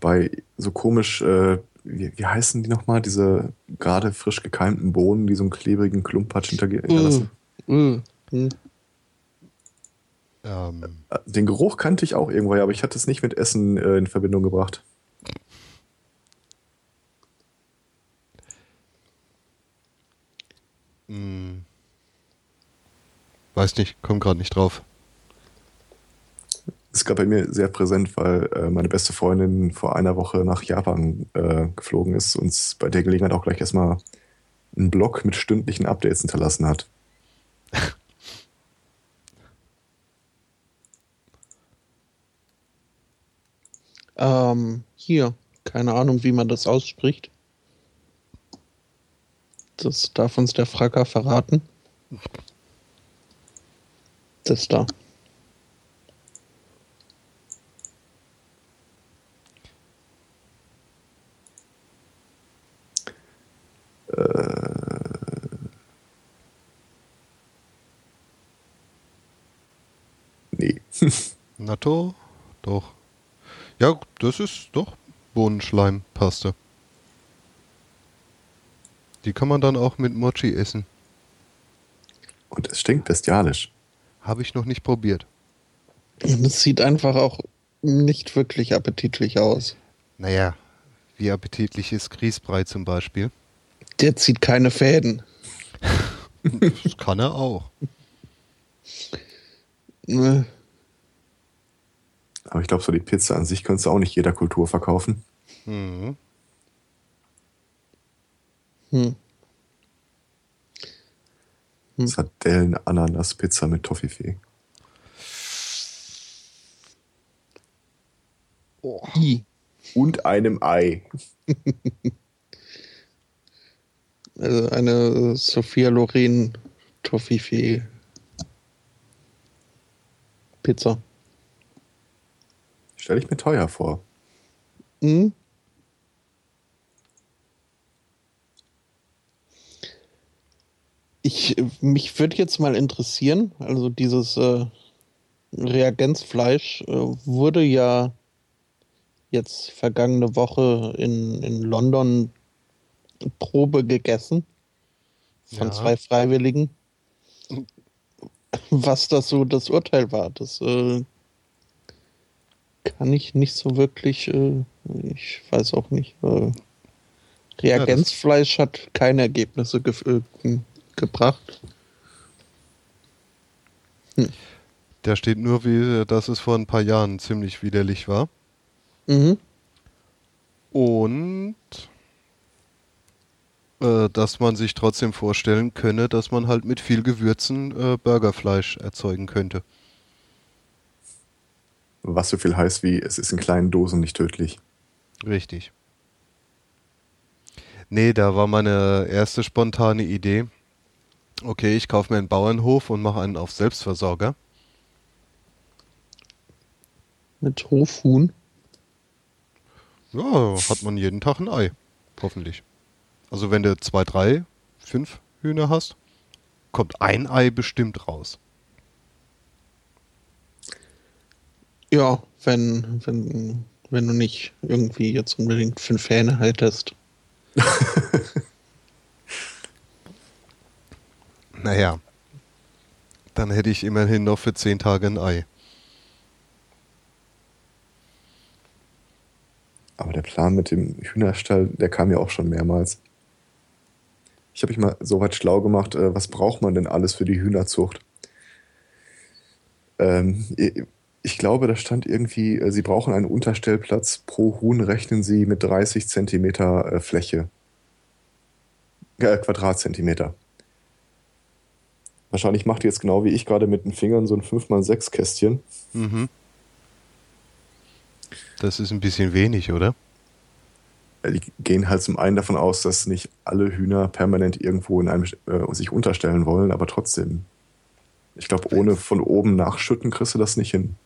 Bei so komisch, äh, wie, wie heißen die nochmal, diese gerade frisch gekeimten Bohnen, die so einen klebrigen Klumpatsch hinterlassen? Mhm. Mhm. Ähm, Äh, Den Geruch kannte ich auch irgendwoher, aber ich hatte es nicht mit Essen äh, in Verbindung gebracht. hm. weiß nicht, komm gerade nicht drauf. ist gerade bei mir sehr präsent, weil äh, meine beste Freundin vor einer Woche nach Japan äh, geflogen ist und uns bei der Gelegenheit auch gleich erstmal einen Blog mit stündlichen Updates hinterlassen hat. Ähm, hier, keine Ahnung, wie man das ausspricht. Das darf uns der Fracker verraten. Das da. Nee. Natto? Doch. Ja, das ist doch Bohnenschleimpaste. Die kann man dann auch mit Mochi essen. Und es stinkt bestialisch. Habe ich noch nicht probiert. Und es sieht einfach auch nicht wirklich appetitlich aus. Naja, wie appetitlich ist Grießbrei zum Beispiel? Der zieht keine Fäden. Das kann er auch. Aber ich glaube, so die Pizza an sich könntest du auch nicht jeder Kultur verkaufen. Mhm. Hm. Hm. Sardellen, Ananas, Pizza mit Toffifee. I. Und einem Ei. Also eine Sophia Loren Toffifee Pizza. Stelle ich mir teuer vor. Hm? Ich, mich würde jetzt mal interessieren, also dieses äh, Reagenzfleisch äh, wurde ja jetzt vergangene Woche in, in London Probe gegessen von Ja. zwei Freiwilligen. Was das so das Urteil war, das äh, kann ich nicht so wirklich, äh, ich weiß auch nicht. Äh, Reagenzfleisch hat keine Ergebnisse ge äh, gebracht. Da steht nur, wie, dass es vor ein paar Jahren ziemlich widerlich war. Mhm. Und äh, dass man sich trotzdem vorstellen könne, dass man halt mit viel Gewürzen äh, Burgerfleisch erzeugen könnte. Was so viel heißt wie, es ist in kleinen Dosen nicht tödlich. Richtig. Nee, da war meine erste spontane Idee. Okay, ich kaufe mir einen Bauernhof und mache einen auf Selbstversorger. Mit Hofhuhn. Ja, hat man jeden Tag ein Ei. Hoffentlich. Also wenn du zwei, drei, fünf Hühner hast, kommt ein Ei bestimmt raus. Ja, wenn, wenn, wenn du nicht irgendwie jetzt unbedingt fünf Hähne haltest. Naja, dann hätte ich immerhin noch für zehn Tage ein Ei. Aber der Plan mit dem Hühnerstall, der kam ja auch schon mehrmals. Ich habe mich mal so weit schlau gemacht, äh, was braucht man denn alles für die Hühnerzucht? Ähm, ich glaube, da stand irgendwie, äh, Sie brauchen einen Unterstellplatz. Pro Huhn rechnen Sie mit 30 Zentimeter äh, Fläche. Äh, Quadratzentimeter. Wahrscheinlich macht ihr jetzt genau wie ich gerade mit den Fingern so ein 5x6 Kästchen. Mhm. Das ist ein bisschen wenig, oder? Die gehen halt zum einen davon aus, dass nicht alle Hühner permanent irgendwo in einem äh, sich unterstellen wollen, aber trotzdem. Ich glaube, ohne von oben nachschütten kriegst du das nicht hin.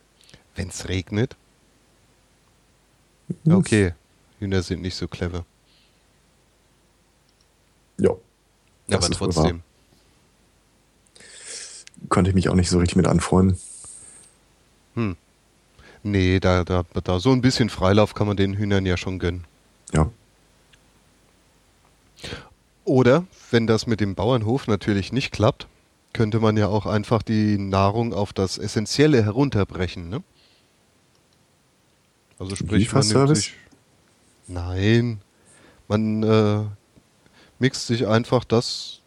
Wenn es regnet? Okay, Hühner sind nicht so clever. Ja. Aber trotzdem. Konnte ich mich auch nicht so richtig mit anfreunden. Hm. Nee, da, da, da so ein bisschen Freilauf kann man den Hühnern ja schon gönnen. Ja. Oder, wenn das mit dem Bauernhof natürlich nicht klappt, könnte man ja auch einfach die Nahrung auf das Essentielle herunterbrechen, ne? Also sprich, man nimmt sich, Nein, man äh, mixt sich einfach das,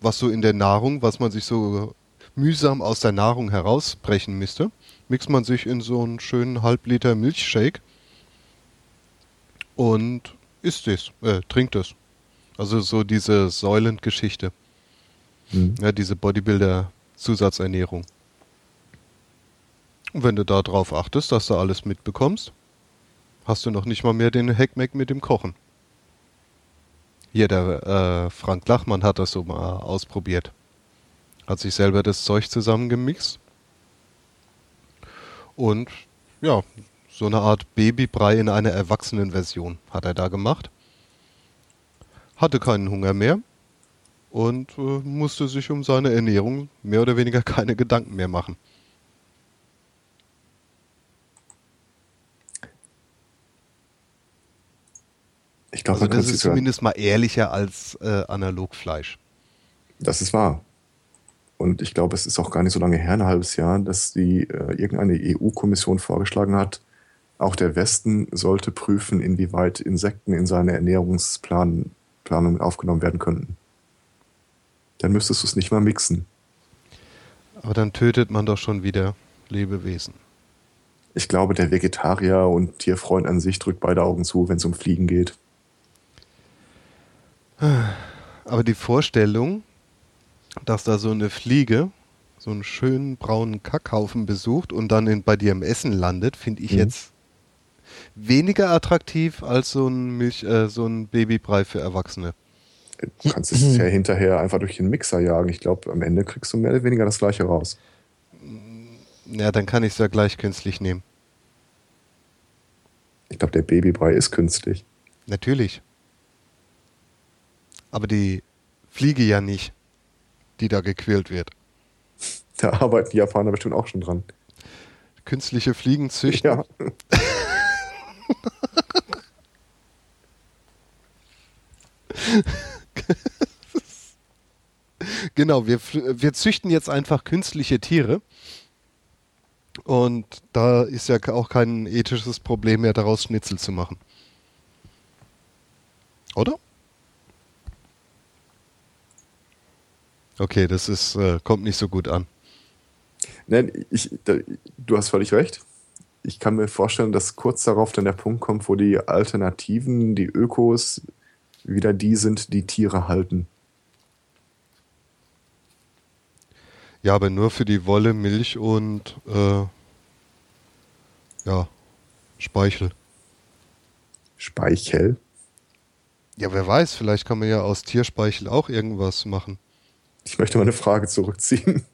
was so in der Nahrung, was man sich so mühsam aus der Nahrung herausbrechen müsste, mixt man sich in so einen schönen Halbliter Milchshake und isst es, äh, trinkt es. Also so diese Säulengeschichte. Mhm. Ja, diese Bodybuilder-Zusatzernährung. Und wenn du da drauf achtest, dass du alles mitbekommst, hast du noch nicht mal mehr den Hackmack mit dem Kochen. Hier, der äh, Frank Lachmann hat das so mal ausprobiert. Hat sich selber das Zeug zusammengemixt. Und ja, so eine Art Babybrei in einer erwachsenen Version hat er da gemacht. Hatte keinen Hunger mehr und äh, musste sich um seine Ernährung mehr oder weniger keine Gedanken mehr machen. Ich glaube, also das ist zumindest mal ehrlicher als äh, Analogfleisch. Das ist wahr. Und ich glaube, es ist auch gar nicht so lange her, ein halbes Jahr, dass die äh, irgendeine EU-Kommission vorgeschlagen hat, auch der Westen sollte prüfen, inwieweit Insekten in seine Ernährungsplanung aufgenommen werden könnten. Dann müsstest du es nicht mal mixen. Aber dann tötet man doch schon wieder Lebewesen. Ich glaube, der Vegetarier und Tierfreund an sich drückt beide Augen zu, wenn es um Fliegen geht. Aber die Vorstellung, dass da so eine Fliege so einen schönen braunen Kackhaufen besucht und dann in, bei dir im Essen landet, finde ich mhm. jetzt weniger attraktiv als so ein Milch, äh, so ein Babybrei für Erwachsene. Du kannst es ja hinterher einfach durch den Mixer jagen. Ich glaube, am Ende kriegst du mehr oder weniger das gleiche raus. Ja, dann kann ich es ja gleich künstlich nehmen. Ich glaube, der Babybrei ist künstlich. Natürlich. Aber die Fliege ja nicht, die da gequält wird. Da arbeiten die Japaner bestimmt auch schon dran. Künstliche Fliegen züchten. Ja. genau, wir, wir züchten jetzt einfach künstliche Tiere. Und da ist ja auch kein ethisches Problem mehr, daraus Schnitzel zu machen. Oder? Okay, das ist, äh, kommt nicht so gut an. Nein, ich, da, du hast völlig recht. Ich kann mir vorstellen, dass kurz darauf dann der Punkt kommt, wo die Alternativen, die Ökos, wieder die sind, die Tiere halten. Ja, aber nur für die Wolle, Milch und äh, ja, Speichel. Speichel? Ja, wer weiß, vielleicht kann man ja aus Tierspeichel auch irgendwas machen. Ich möchte meine Frage zurückziehen.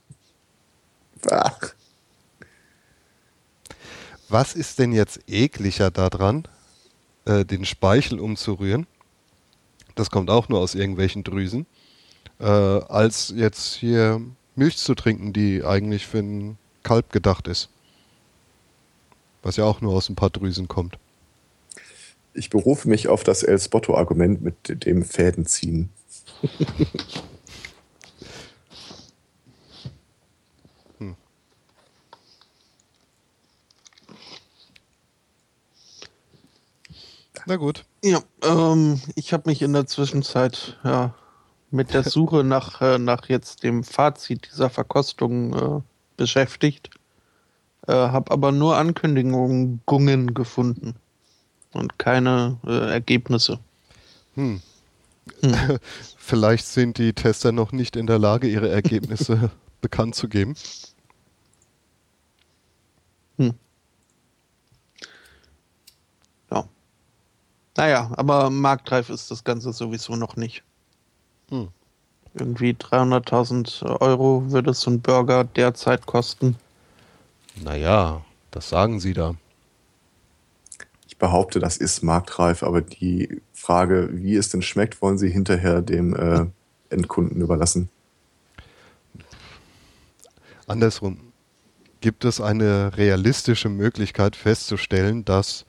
Ach. Was ist denn jetzt ekliger daran, äh, den Speichel umzurühren? Das kommt auch nur aus irgendwelchen Drüsen. Äh, als jetzt hier Milch zu trinken, die eigentlich für ein Kalb gedacht ist. Was ja auch nur aus ein paar Drüsen kommt. Ich berufe mich auf das El Spotto-Argument mit dem Fäden Na gut. Ja, ähm, ich habe mich in der Zwischenzeit ja, mit der Suche nach, äh, nach jetzt dem Fazit dieser Verkostung äh, beschäftigt. Äh, hab aber nur Ankündigungen gefunden und keine äh, Ergebnisse. Hm. Hm. Vielleicht sind die Tester noch nicht in der Lage, ihre Ergebnisse bekannt zu geben. Hm. Naja, aber marktreif ist das Ganze sowieso noch nicht. Hm. Irgendwie 300.000 Euro würde so ein Burger derzeit kosten. Naja, das sagen sie da. Ich behaupte, das ist marktreif, aber die Frage, wie es denn schmeckt, wollen sie hinterher dem äh, Endkunden überlassen. Andersrum. Gibt es eine realistische Möglichkeit festzustellen, dass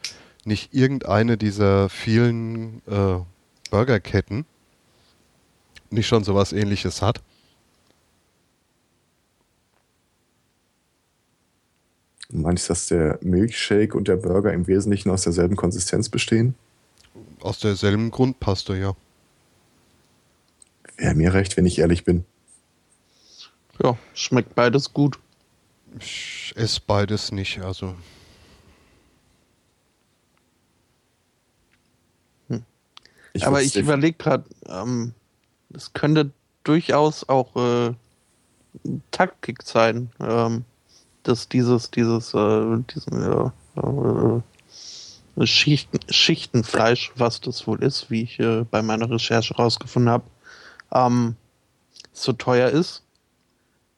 nicht irgendeine dieser vielen äh, Burgerketten nicht schon sowas ähnliches hat? Du meinst, dass der Milkshake und der Burger im Wesentlichen aus derselben Konsistenz bestehen? Aus derselben Grundpaste, ja. Wäre mir recht, wenn ich ehrlich bin. Ja, schmeckt beides gut. Ich esse beides nicht, also. Ich Aber ich überlege gerade, ähm, es könnte durchaus auch äh, Taktik sein, ähm, dass dieses, dieses, äh, diesen, äh, äh, Schichten, Schichtenfleisch, was das wohl ist, wie ich äh, bei meiner Recherche rausgefunden habe, ähm, so teuer ist.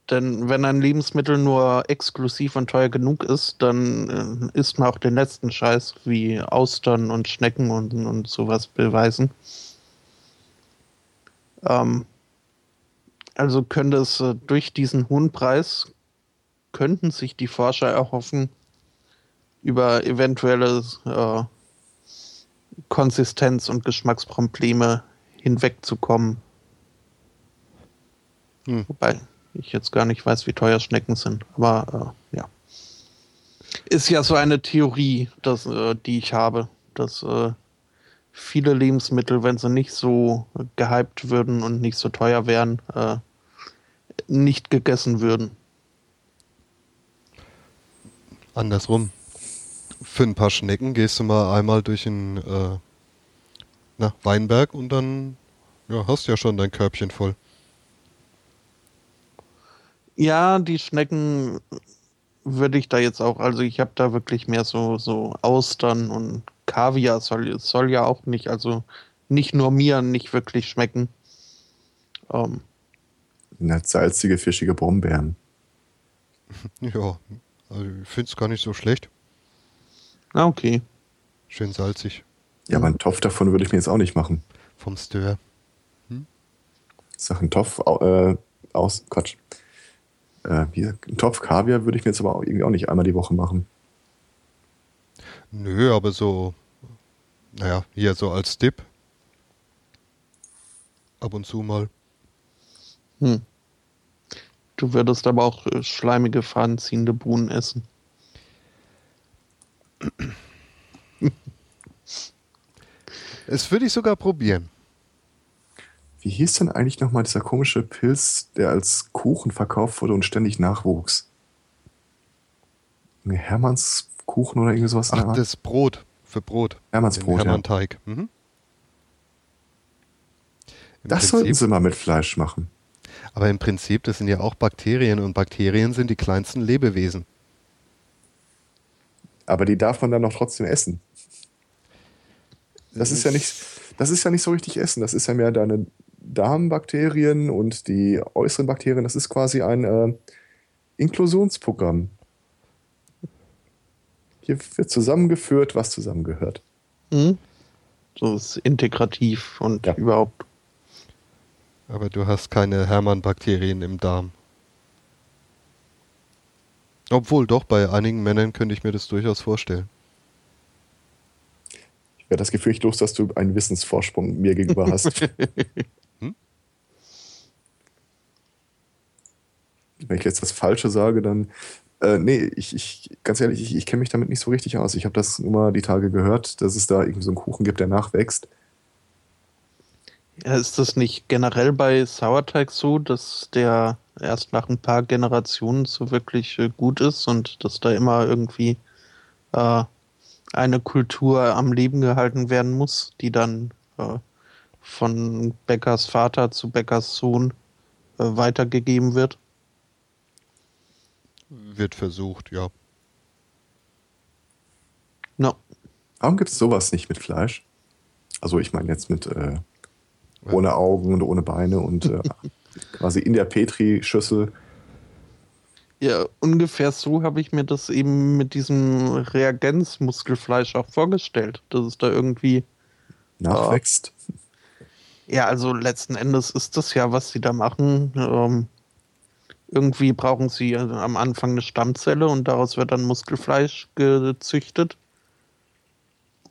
Denn wenn ein Lebensmittel nur exklusiv und teuer genug ist, dann äh, isst man auch den letzten Scheiß wie Austern und Schnecken und, und sowas beweisen. Ähm, also könnte es äh, durch diesen hohen Preis, könnten sich die Forscher erhoffen, über eventuelle äh, Konsistenz- und Geschmacksprobleme hinwegzukommen. Hm. Wobei ich jetzt gar nicht weiß, wie teuer Schnecken sind. Aber äh, ja. Ist ja so eine Theorie, dass, äh, die ich habe, dass äh, viele Lebensmittel, wenn sie nicht so gehypt würden und nicht so teuer wären, äh, nicht gegessen würden. Andersrum. Für ein paar Schnecken gehst du mal einmal durch den äh, na, Weinberg und dann ja, hast du ja schon dein Körbchen voll. Ja, die Schnecken würde ich da jetzt auch, also ich habe da wirklich mehr so, so Austern und Kaviar soll, soll ja auch nicht, also nicht nur mir nicht wirklich schmecken. Ähm. Na, salzige, fischige Brombeeren. Ja, also ich finde es gar nicht so schlecht. Ah, okay. Schön salzig. Ja, aber einen Topf davon würde ich mir jetzt auch nicht machen. Vom Stör. Hm? Sag ein Topf äh, aus, Quatsch. Äh, hier, ein Topf Kaviar würde ich mir jetzt aber auch irgendwie auch nicht einmal die Woche machen. Nö, aber so, naja, hier so als Dip. Ab und zu mal. Hm. Du würdest aber auch äh, schleimige, fadenziehende Bohnen essen. Es würde ich sogar probieren. Wie hieß denn eigentlich nochmal dieser komische Pilz, der als Kuchen verkauft wurde und ständig nachwuchs? Hermanns Kuchen oder irgendwie sowas? Ach, das Brot. Für Brot. Hermannsbrot. Hermann-Teig. Ja. Mhm. Das Prinzip, sollten sie mal mit Fleisch machen. Aber im Prinzip, das sind ja auch Bakterien und Bakterien sind die kleinsten Lebewesen. Aber die darf man dann noch trotzdem essen. Das ist ja nicht, das ist ja nicht so richtig Essen. Das ist ja mehr deine Darmbakterien und die äußeren Bakterien. Das ist quasi ein äh, Inklusionsprogramm. Hier wird zusammengeführt, was zusammengehört. Mhm. So ist integrativ und ja. überhaupt. Aber du hast keine Hermann-Bakterien im Darm. Obwohl, doch, bei einigen Männern könnte ich mir das durchaus vorstellen. Ich werde das Gefühl los, dass du einen Wissensvorsprung mir gegenüber hast. Wenn ich jetzt das Falsche sage, dann äh, nee, ich, ich, ganz ehrlich, ich, ich kenne mich damit nicht so richtig aus. Ich habe das nur mal die Tage gehört, dass es da irgendwie so einen Kuchen gibt, der nachwächst. Ja, ist das nicht generell bei Sauerteig so, dass der erst nach ein paar Generationen so wirklich äh, gut ist und dass da immer irgendwie äh, eine Kultur am Leben gehalten werden muss, die dann äh, von Beckers Vater zu Beckers Sohn äh, weitergegeben wird? Wird versucht, ja. No. Warum gibt es sowas nicht mit Fleisch? Also ich meine jetzt mit äh, ohne Augen und ohne Beine und äh, quasi in der Petri-Schüssel. Ja, ungefähr so habe ich mir das eben mit diesem Reagenzmuskelfleisch auch vorgestellt, dass es da irgendwie nachwächst. Äh, ja, also letzten Endes ist das ja, was sie da machen. Ähm, irgendwie brauchen sie also am Anfang eine Stammzelle und daraus wird dann Muskelfleisch gezüchtet.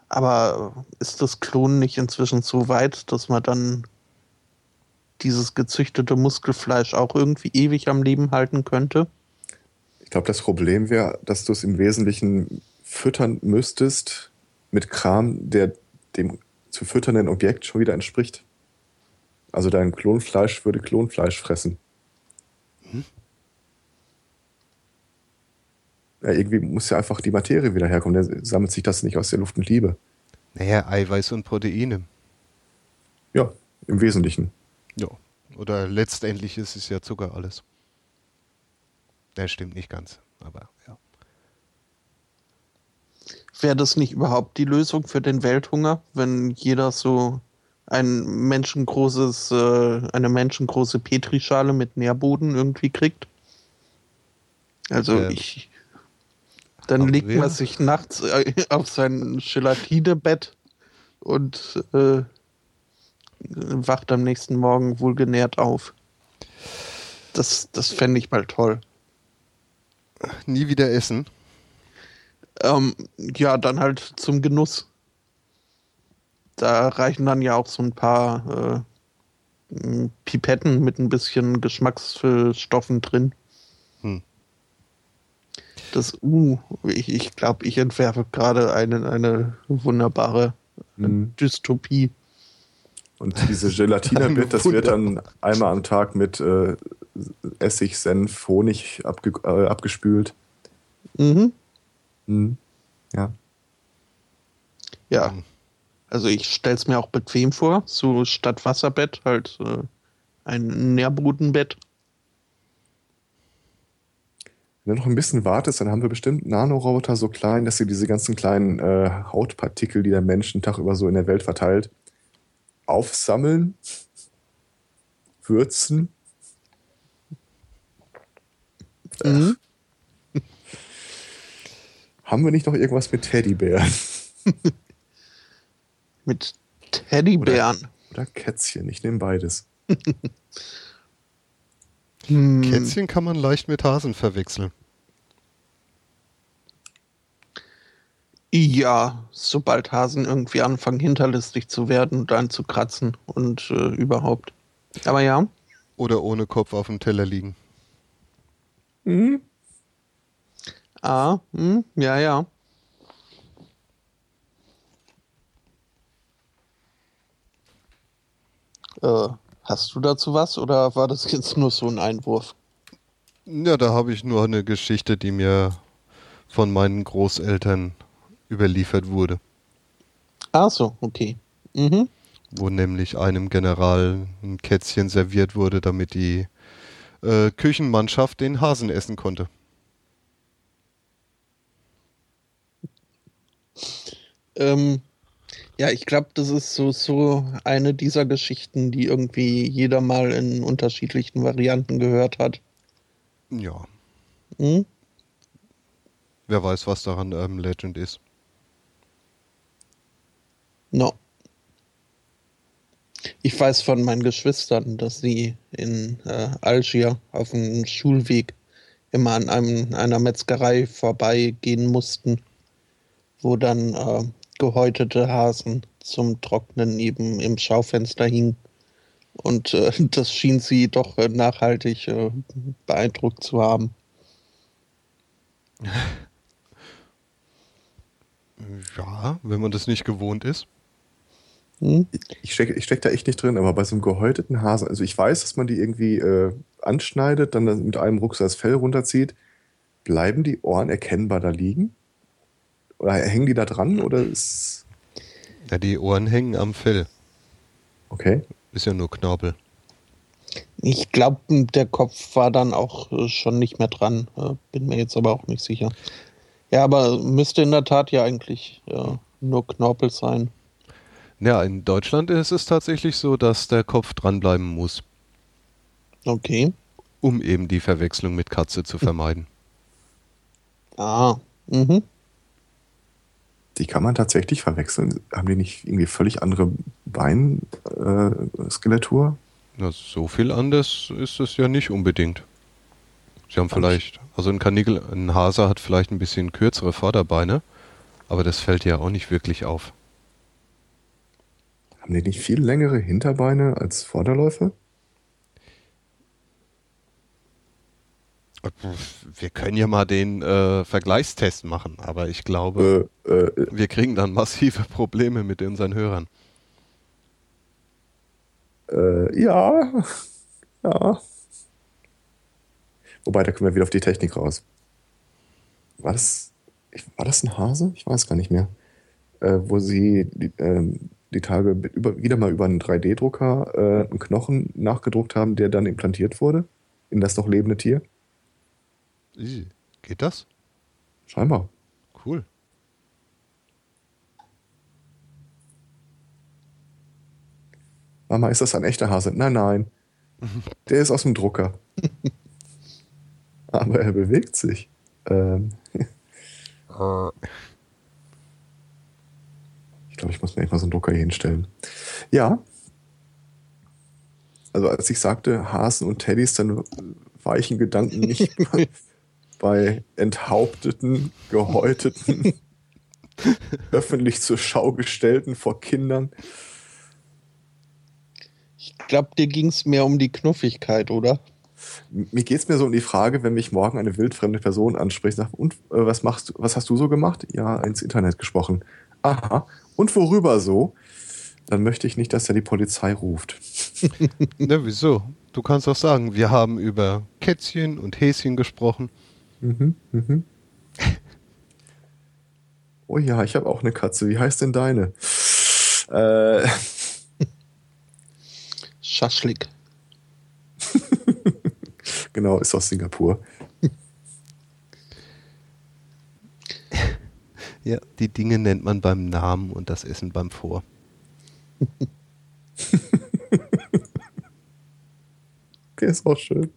Aber ist das Klonen nicht inzwischen so weit, dass man dann dieses gezüchtete Muskelfleisch auch irgendwie ewig am Leben halten könnte? Ich glaube, das Problem wäre, dass du es im Wesentlichen füttern müsstest mit Kram, der dem zu fütternden Objekt schon wieder entspricht. Also dein Klonfleisch würde Klonfleisch fressen. Ja, irgendwie muss ja einfach die Materie wieder herkommen. Der sammelt sich das nicht aus der Luft und Liebe. Naja, Eiweiß und Proteine. Ja, im Wesentlichen. Ja. Oder letztendlich ist es ja Zucker alles. Das stimmt nicht ganz, aber ja. Wäre das nicht überhaupt die Lösung für den Welthunger, wenn jeder so ein menschengroßes, äh, eine menschengroße Petrischale mit Nährboden irgendwie kriegt? Also äh, ich. Dann legt man sich nachts äh, auf sein Gelatinebett und äh, wacht am nächsten Morgen wohlgenährt auf. Das, das fände ich mal toll nie wieder essen? Ähm, ja, dann halt zum Genuss. Da reichen dann ja auch so ein paar äh, Pipetten mit ein bisschen Geschmacksstoffen drin. Das, uh, ich, ich glaube, ich entwerfe gerade eine, eine wunderbare hm. Dystopie. Und diese Gelatine-Bit, das wird dann einmal am Tag mit äh, Essig, Senf, Honig abge äh, abgespült. Mhm. mhm. Ja. Ja. Also ich stelle es mir auch bequem vor, so statt Wasserbett halt äh, ein Nährbodenbett. Wenn du noch ein bisschen wartest, dann haben wir bestimmt Nanoroboter so klein, dass sie diese ganzen kleinen äh, Hautpartikel, die der Mensch einen Tag über so in der Welt verteilt, aufsammeln, würzen Mhm. Haben wir nicht noch irgendwas mit Teddybären? mit Teddybären? Oder, oder Kätzchen, ich nehme beides. Hm. Kätzchen kann man leicht mit Hasen verwechseln. Ja, sobald Hasen irgendwie anfangen, hinterlistig zu werden und dann zu kratzen und äh, überhaupt. Aber ja. Oder ohne Kopf auf dem Teller liegen. Mhm. Ah, mh, ja, ja. Äh, hast du dazu was oder war das jetzt nur so ein Einwurf? Ja, da habe ich nur eine Geschichte, die mir von meinen Großeltern überliefert wurde. Ach so, okay. Mhm. Wo nämlich einem General ein Kätzchen serviert wurde, damit die äh, Küchenmannschaft den Hasen essen konnte. Ähm, ja, ich glaube, das ist so, so eine dieser Geschichten, die irgendwie jeder mal in unterschiedlichen Varianten gehört hat. Ja. Hm? Wer weiß, was daran ähm, Legend ist. No. Ich weiß von meinen Geschwistern, dass sie in äh, Algier auf dem Schulweg immer an einem, einer Metzgerei vorbeigehen mussten, wo dann äh, gehäutete Hasen zum Trocknen eben im Schaufenster hingen. Und äh, das schien sie doch äh, nachhaltig äh, beeindruckt zu haben. Ja, wenn man das nicht gewohnt ist. Hm? Ich stecke ich steck da echt nicht drin, aber bei so einem gehäuteten Hasen, also ich weiß, dass man die irgendwie äh, anschneidet, dann mit einem Rucksack das Fell runterzieht. Bleiben die Ohren erkennbar da liegen? Oder hängen die da dran? Oder ist. Ja, die Ohren hängen am Fell. Okay. Ist ja nur Knorpel. Ich glaube, der Kopf war dann auch äh, schon nicht mehr dran. Äh, bin mir jetzt aber auch nicht sicher. Ja, aber müsste in der Tat ja eigentlich ja, nur Knorpel sein. Ja, in Deutschland ist es tatsächlich so, dass der Kopf dranbleiben muss. Okay. Um eben die Verwechslung mit Katze zu vermeiden. Ah, mhm. Die kann man tatsächlich verwechseln. Haben die nicht irgendwie völlig andere Beinskeletur? Äh, so viel anders ist es ja nicht unbedingt. Sie haben vielleicht, also ein Kanickel, ein Hase hat vielleicht ein bisschen kürzere Vorderbeine, aber das fällt ja auch nicht wirklich auf. Haben die nicht viel längere Hinterbeine als Vorderläufe? Wir können ja mal den äh, Vergleichstest machen, aber ich glaube, äh, äh, wir kriegen dann massive Probleme mit unseren Hörern. Äh, ja, ja. Wobei, da kommen wir wieder auf die Technik raus. War das, war das ein Hase? Ich weiß gar nicht mehr. Äh, wo sie die, Tage über, wieder mal über einen 3D-Drucker äh, einen Knochen nachgedruckt haben, der dann implantiert wurde in das noch lebende Tier. Geht das? Scheinbar. Cool. Mama, ist das ein echter Hase? Nein, nein. Der ist aus dem Drucker. Aber er bewegt sich. Ähm. Ich glaube, ich muss mir mal so einen Drucker hier hinstellen. Ja. Also als ich sagte Hasen und Teddys, dann weichen Gedanken nicht bei enthaupteten, gehäuteten, öffentlich zur Schau gestellten vor Kindern. Ich glaube, dir ging es mehr um die Knuffigkeit, oder? Mir geht es mir so um die Frage, wenn mich morgen eine wildfremde Person anspricht, sagt, und äh, was machst du, was hast du so gemacht? Ja, ins Internet gesprochen. Aha. Und worüber so? Dann möchte ich nicht, dass er die Polizei ruft. ne, wieso? Du kannst auch sagen, wir haben über Kätzchen und Häschen gesprochen. Mhm, mhm. Oh ja, ich habe auch eine Katze. Wie heißt denn deine? Äh. Schaschlik. genau, ist aus Singapur. Ja, die Dinge nennt man beim Namen und das Essen beim Vor. okay, ist auch schön.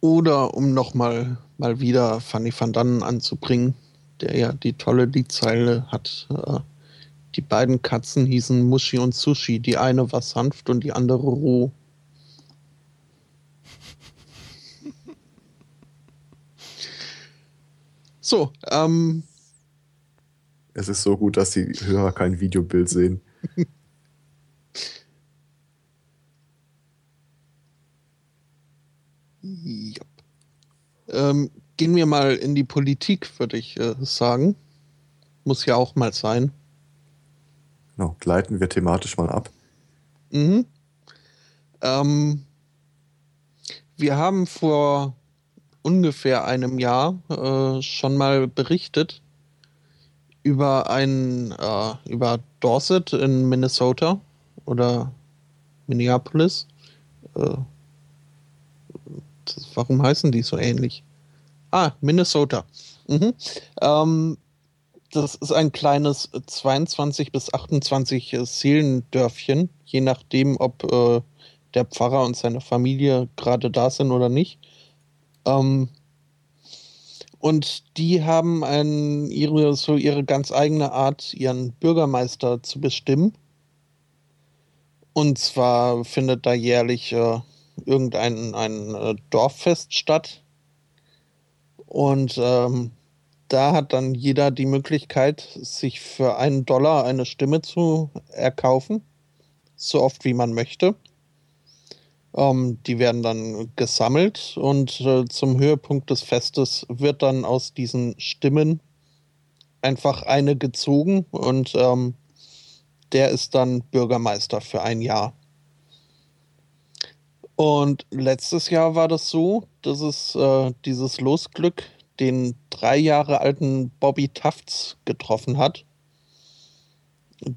Oder um nochmal mal wieder Fanny van Dannen anzubringen, der ja die tolle Liedzeile hat. Äh, die beiden Katzen hießen Muschi und Sushi. Die eine war sanft und die andere roh. So, ähm. Es ist so gut, dass die Hörer kein Videobild sehen. Ja. Ähm, gehen wir mal in die Politik, würde ich äh, sagen. Muss ja auch mal sein. Genau, gleiten wir thematisch mal ab. Mhm. Ähm, wir haben vor ungefähr einem Jahr äh, schon mal berichtet über ein äh, über Dorset in Minnesota oder Minneapolis. Äh, das, warum heißen die so ähnlich? Ah, Minnesota. Mhm. Ähm, das ist ein kleines 22 bis 28 Seelendörfchen, je nachdem, ob äh, der Pfarrer und seine Familie gerade da sind oder nicht. Ähm, und die haben ein, ihre, so ihre ganz eigene Art, ihren Bürgermeister zu bestimmen. Und zwar findet da jährlich äh, irgendein ein äh, Dorffest statt. Und ähm, da hat dann jeder die Möglichkeit, sich für einen Dollar eine Stimme zu erkaufen, so oft wie man möchte. Ähm, die werden dann gesammelt und äh, zum Höhepunkt des Festes wird dann aus diesen Stimmen einfach eine gezogen und ähm, der ist dann Bürgermeister für ein Jahr. Und letztes Jahr war das so, dass es äh, dieses Losglück den drei Jahre alten Bobby Tufts getroffen hat,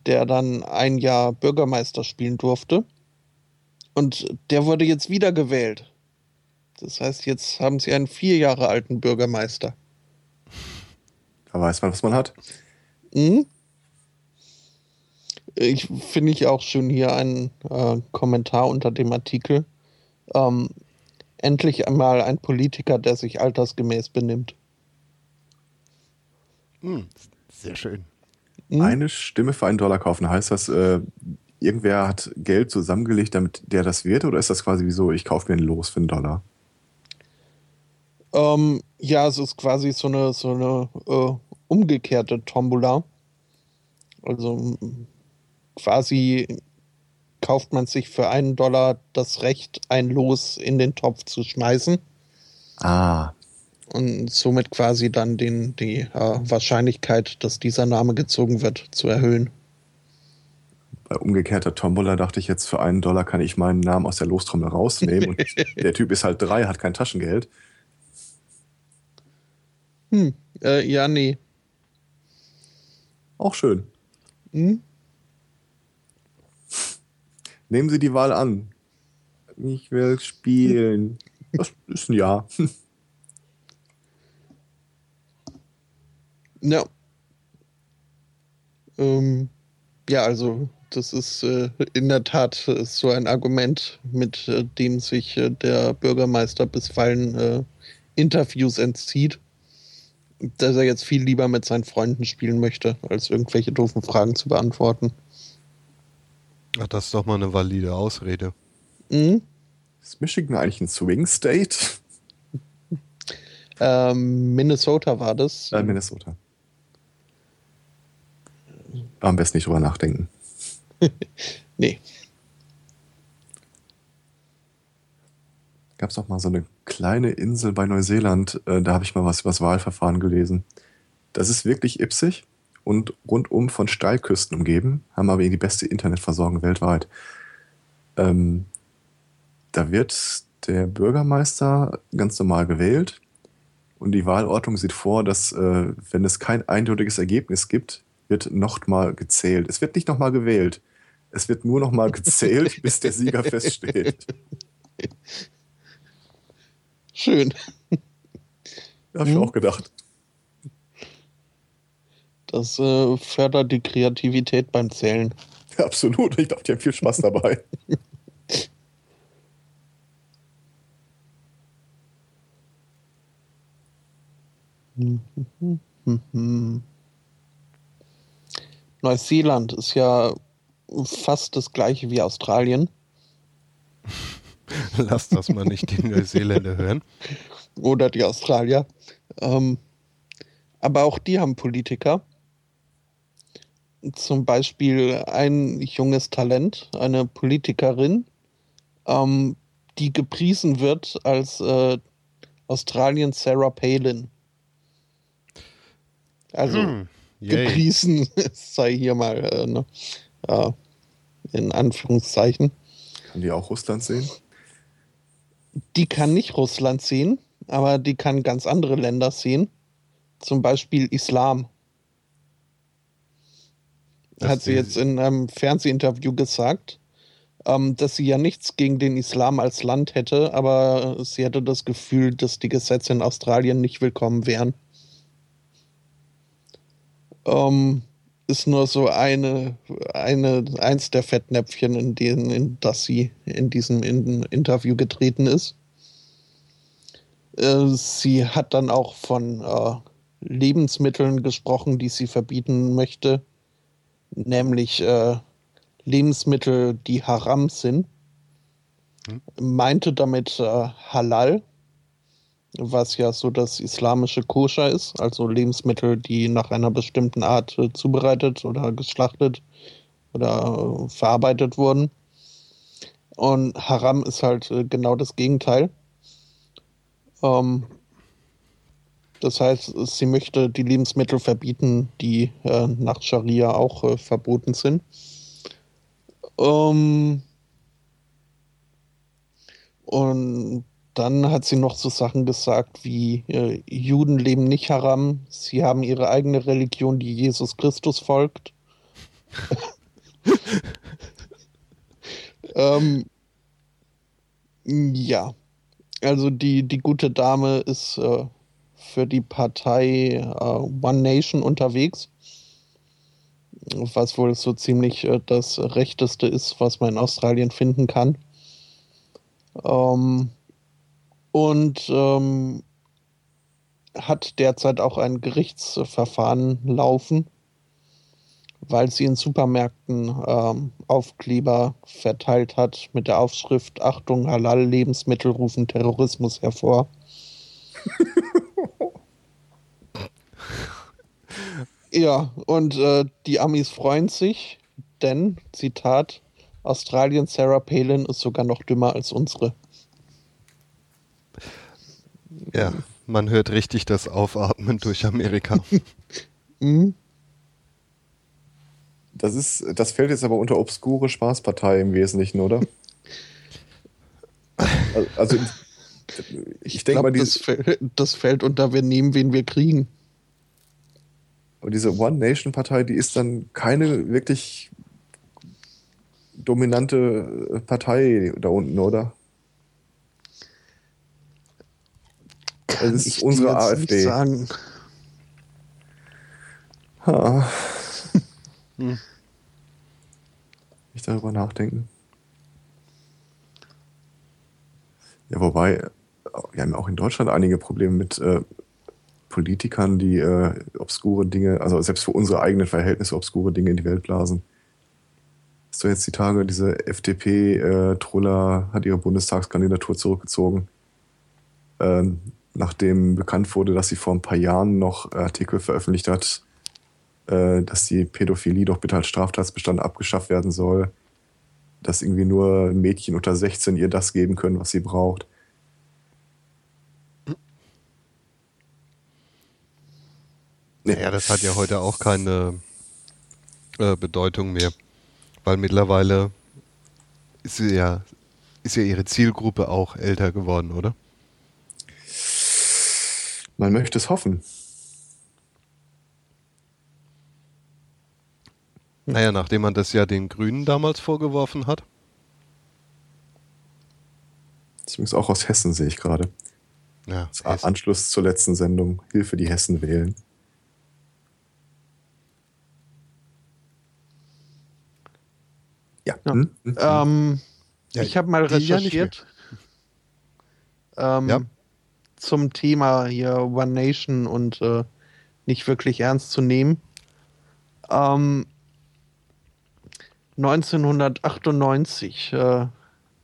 der dann ein Jahr Bürgermeister spielen durfte. Und der wurde jetzt wiedergewählt. Das heißt, jetzt haben sie einen vier Jahre alten Bürgermeister. Da weiß man, was man hat. Mhm. Ich finde ich auch schön hier einen äh, Kommentar unter dem Artikel. Ähm, endlich einmal ein Politiker, der sich altersgemäß benimmt. Hm, sehr schön. Mhm. Eine Stimme für einen Dollar kaufen, heißt das, äh, irgendwer hat Geld zusammengelegt, damit der das wird? Oder ist das quasi wie so, ich kaufe mir ein Los für einen Dollar? Ähm, ja, es ist quasi so eine, so eine äh, umgekehrte Tombola. Also quasi kauft man sich für einen Dollar das Recht, ein Los in den Topf zu schmeißen. Ah. Und somit quasi dann den, die äh, Wahrscheinlichkeit, dass dieser Name gezogen wird, zu erhöhen. Bei umgekehrter Tombola dachte ich jetzt, für einen Dollar kann ich meinen Namen aus der Lostrommel rausnehmen und der Typ ist halt drei, hat kein Taschengeld. Hm, äh, ja, nee. Auch schön. Hm? Nehmen Sie die Wahl an. Ich will spielen. Das ist ein Ja. Ja. Ähm, ja, also das ist äh, in der Tat äh, so ein Argument, mit äh, dem sich äh, der Bürgermeister bisweilen äh, Interviews entzieht, dass er jetzt viel lieber mit seinen Freunden spielen möchte, als irgendwelche doofen Fragen zu beantworten. Ach, das ist doch mal eine valide Ausrede. Mhm. Ist Michigan eigentlich ein Swing State? Ähm, Minnesota war das. Äh, Minnesota. Am besten nicht drüber nachdenken. nee. Gab es auch mal so eine kleine Insel bei Neuseeland, äh, da habe ich mal was über das Wahlverfahren gelesen. Das ist wirklich ipsig und rundum von Steilküsten umgeben, haben aber die beste Internetversorgung weltweit. Ähm, da wird der Bürgermeister ganz normal gewählt und die Wahlordnung sieht vor, dass äh, wenn es kein eindeutiges Ergebnis gibt, wird nochmal gezählt. Es wird nicht nochmal gewählt. Es wird nur nochmal gezählt, bis der Sieger feststeht. Schön. Habe ich hm. auch gedacht. Das äh, fördert die Kreativität beim Zählen. Ja, absolut. Ich glaube, die haben viel Spaß dabei. Neuseeland ist ja fast das gleiche wie Australien. Lass das mal nicht die Neuseeländer hören. Oder die Australier. Ähm, aber auch die haben Politiker. Zum Beispiel ein junges Talent, eine Politikerin, ähm, die gepriesen wird als äh, Australien Sarah Palin. Also hm, gepriesen sei hier mal äh, ne, äh, in Anführungszeichen. Kann die auch Russland sehen? Die kann nicht Russland sehen, aber die kann ganz andere Länder sehen. Zum Beispiel Islam. Das Hat sie jetzt in einem Fernsehinterview gesagt, ähm, dass sie ja nichts gegen den Islam als Land hätte, aber sie hätte das Gefühl, dass die Gesetze in Australien nicht willkommen wären. Ähm, ist nur so eine, eine, eins der Fettnäpfchen, in denen, in das sie in diesem in Interview getreten ist. Äh, sie hat dann auch von äh, Lebensmitteln gesprochen, die sie verbieten möchte, nämlich äh, Lebensmittel, die haram sind. Hm. Meinte damit äh, Halal, was ja so das islamische Koscher ist, also Lebensmittel, die nach einer bestimmten Art äh, zubereitet oder geschlachtet oder äh, verarbeitet wurden. Und Haram ist halt äh, genau das Gegenteil. Ähm, Das heißt, sie möchte die Lebensmittel verbieten, die äh, nach Scharia auch äh, verboten sind. Ähm, und dann hat sie noch so Sachen gesagt wie äh, Juden leben nicht haram, sie haben ihre eigene Religion, die Jesus Christus folgt. ähm, ja, also die, die gute Dame ist äh, für die Partei äh, One Nation unterwegs, was wohl so ziemlich äh, das Rechteste ist, was man in Australien finden kann. Ähm, und ähm, hat derzeit auch ein Gerichtsverfahren laufen, weil sie in Supermärkten ähm, Aufkleber verteilt hat mit der Aufschrift Achtung, Halal-Lebensmittel rufen Terrorismus hervor. ja, und äh, die Amis freuen sich, denn, Zitat, Australien Sarah Palin ist sogar noch dümmer als unsere. Ja, man hört richtig das Aufatmen durch Amerika. Mhm. Das ist, das fällt jetzt aber unter obskure Spaßpartei im Wesentlichen, oder? Also, ich, Ich denke mal, das, das fällt unter wir nehmen, wen wir kriegen. diese One-Nation-Partei, die ist dann keine wirklich dominante Partei da unten, oder? Kann ist ich dir unsere jetzt AfD. Nicht sagen. Ha. Hm. Nicht darüber nachdenken. Ja, wobei, äh, wir haben auch in Deutschland einige Probleme mit äh, Politikern, die äh, obskure Dinge, also selbst für unsere eigenen Verhältnisse obskure Dinge in die Welt blasen. Hast du jetzt die Tage, diese FDP-Truller hat ihre Bundestagskandidatur zurückgezogen, ähm, nachdem bekannt wurde, dass sie vor ein paar Jahren noch Artikel veröffentlicht hat, äh, dass die Pädophilie doch bitte als Straftatsbestand abgeschafft werden soll, dass irgendwie nur Mädchen unter 16 ihr das geben können, was sie braucht. Nee. Ja, das hat ja heute auch keine äh, Bedeutung mehr, weil mittlerweile ist sie ja, ist ja ihre Zielgruppe auch älter geworden, oder? Man möchte es hoffen. Naja, nachdem man das ja den Grünen damals vorgeworfen hat. Das ist übrigens auch aus Hessen, sehe ich gerade. Ja, Anschluss zur letzten Sendung. Hilfe, die Hessen wählen. Ja. Ja. Hm? Hm? Ähm, Ja, ich habe mal die ja recherchiert ähm, Ja. Zum Thema hier One Nation und äh, nicht wirklich ernst zu nehmen. Ähm, 1998 äh,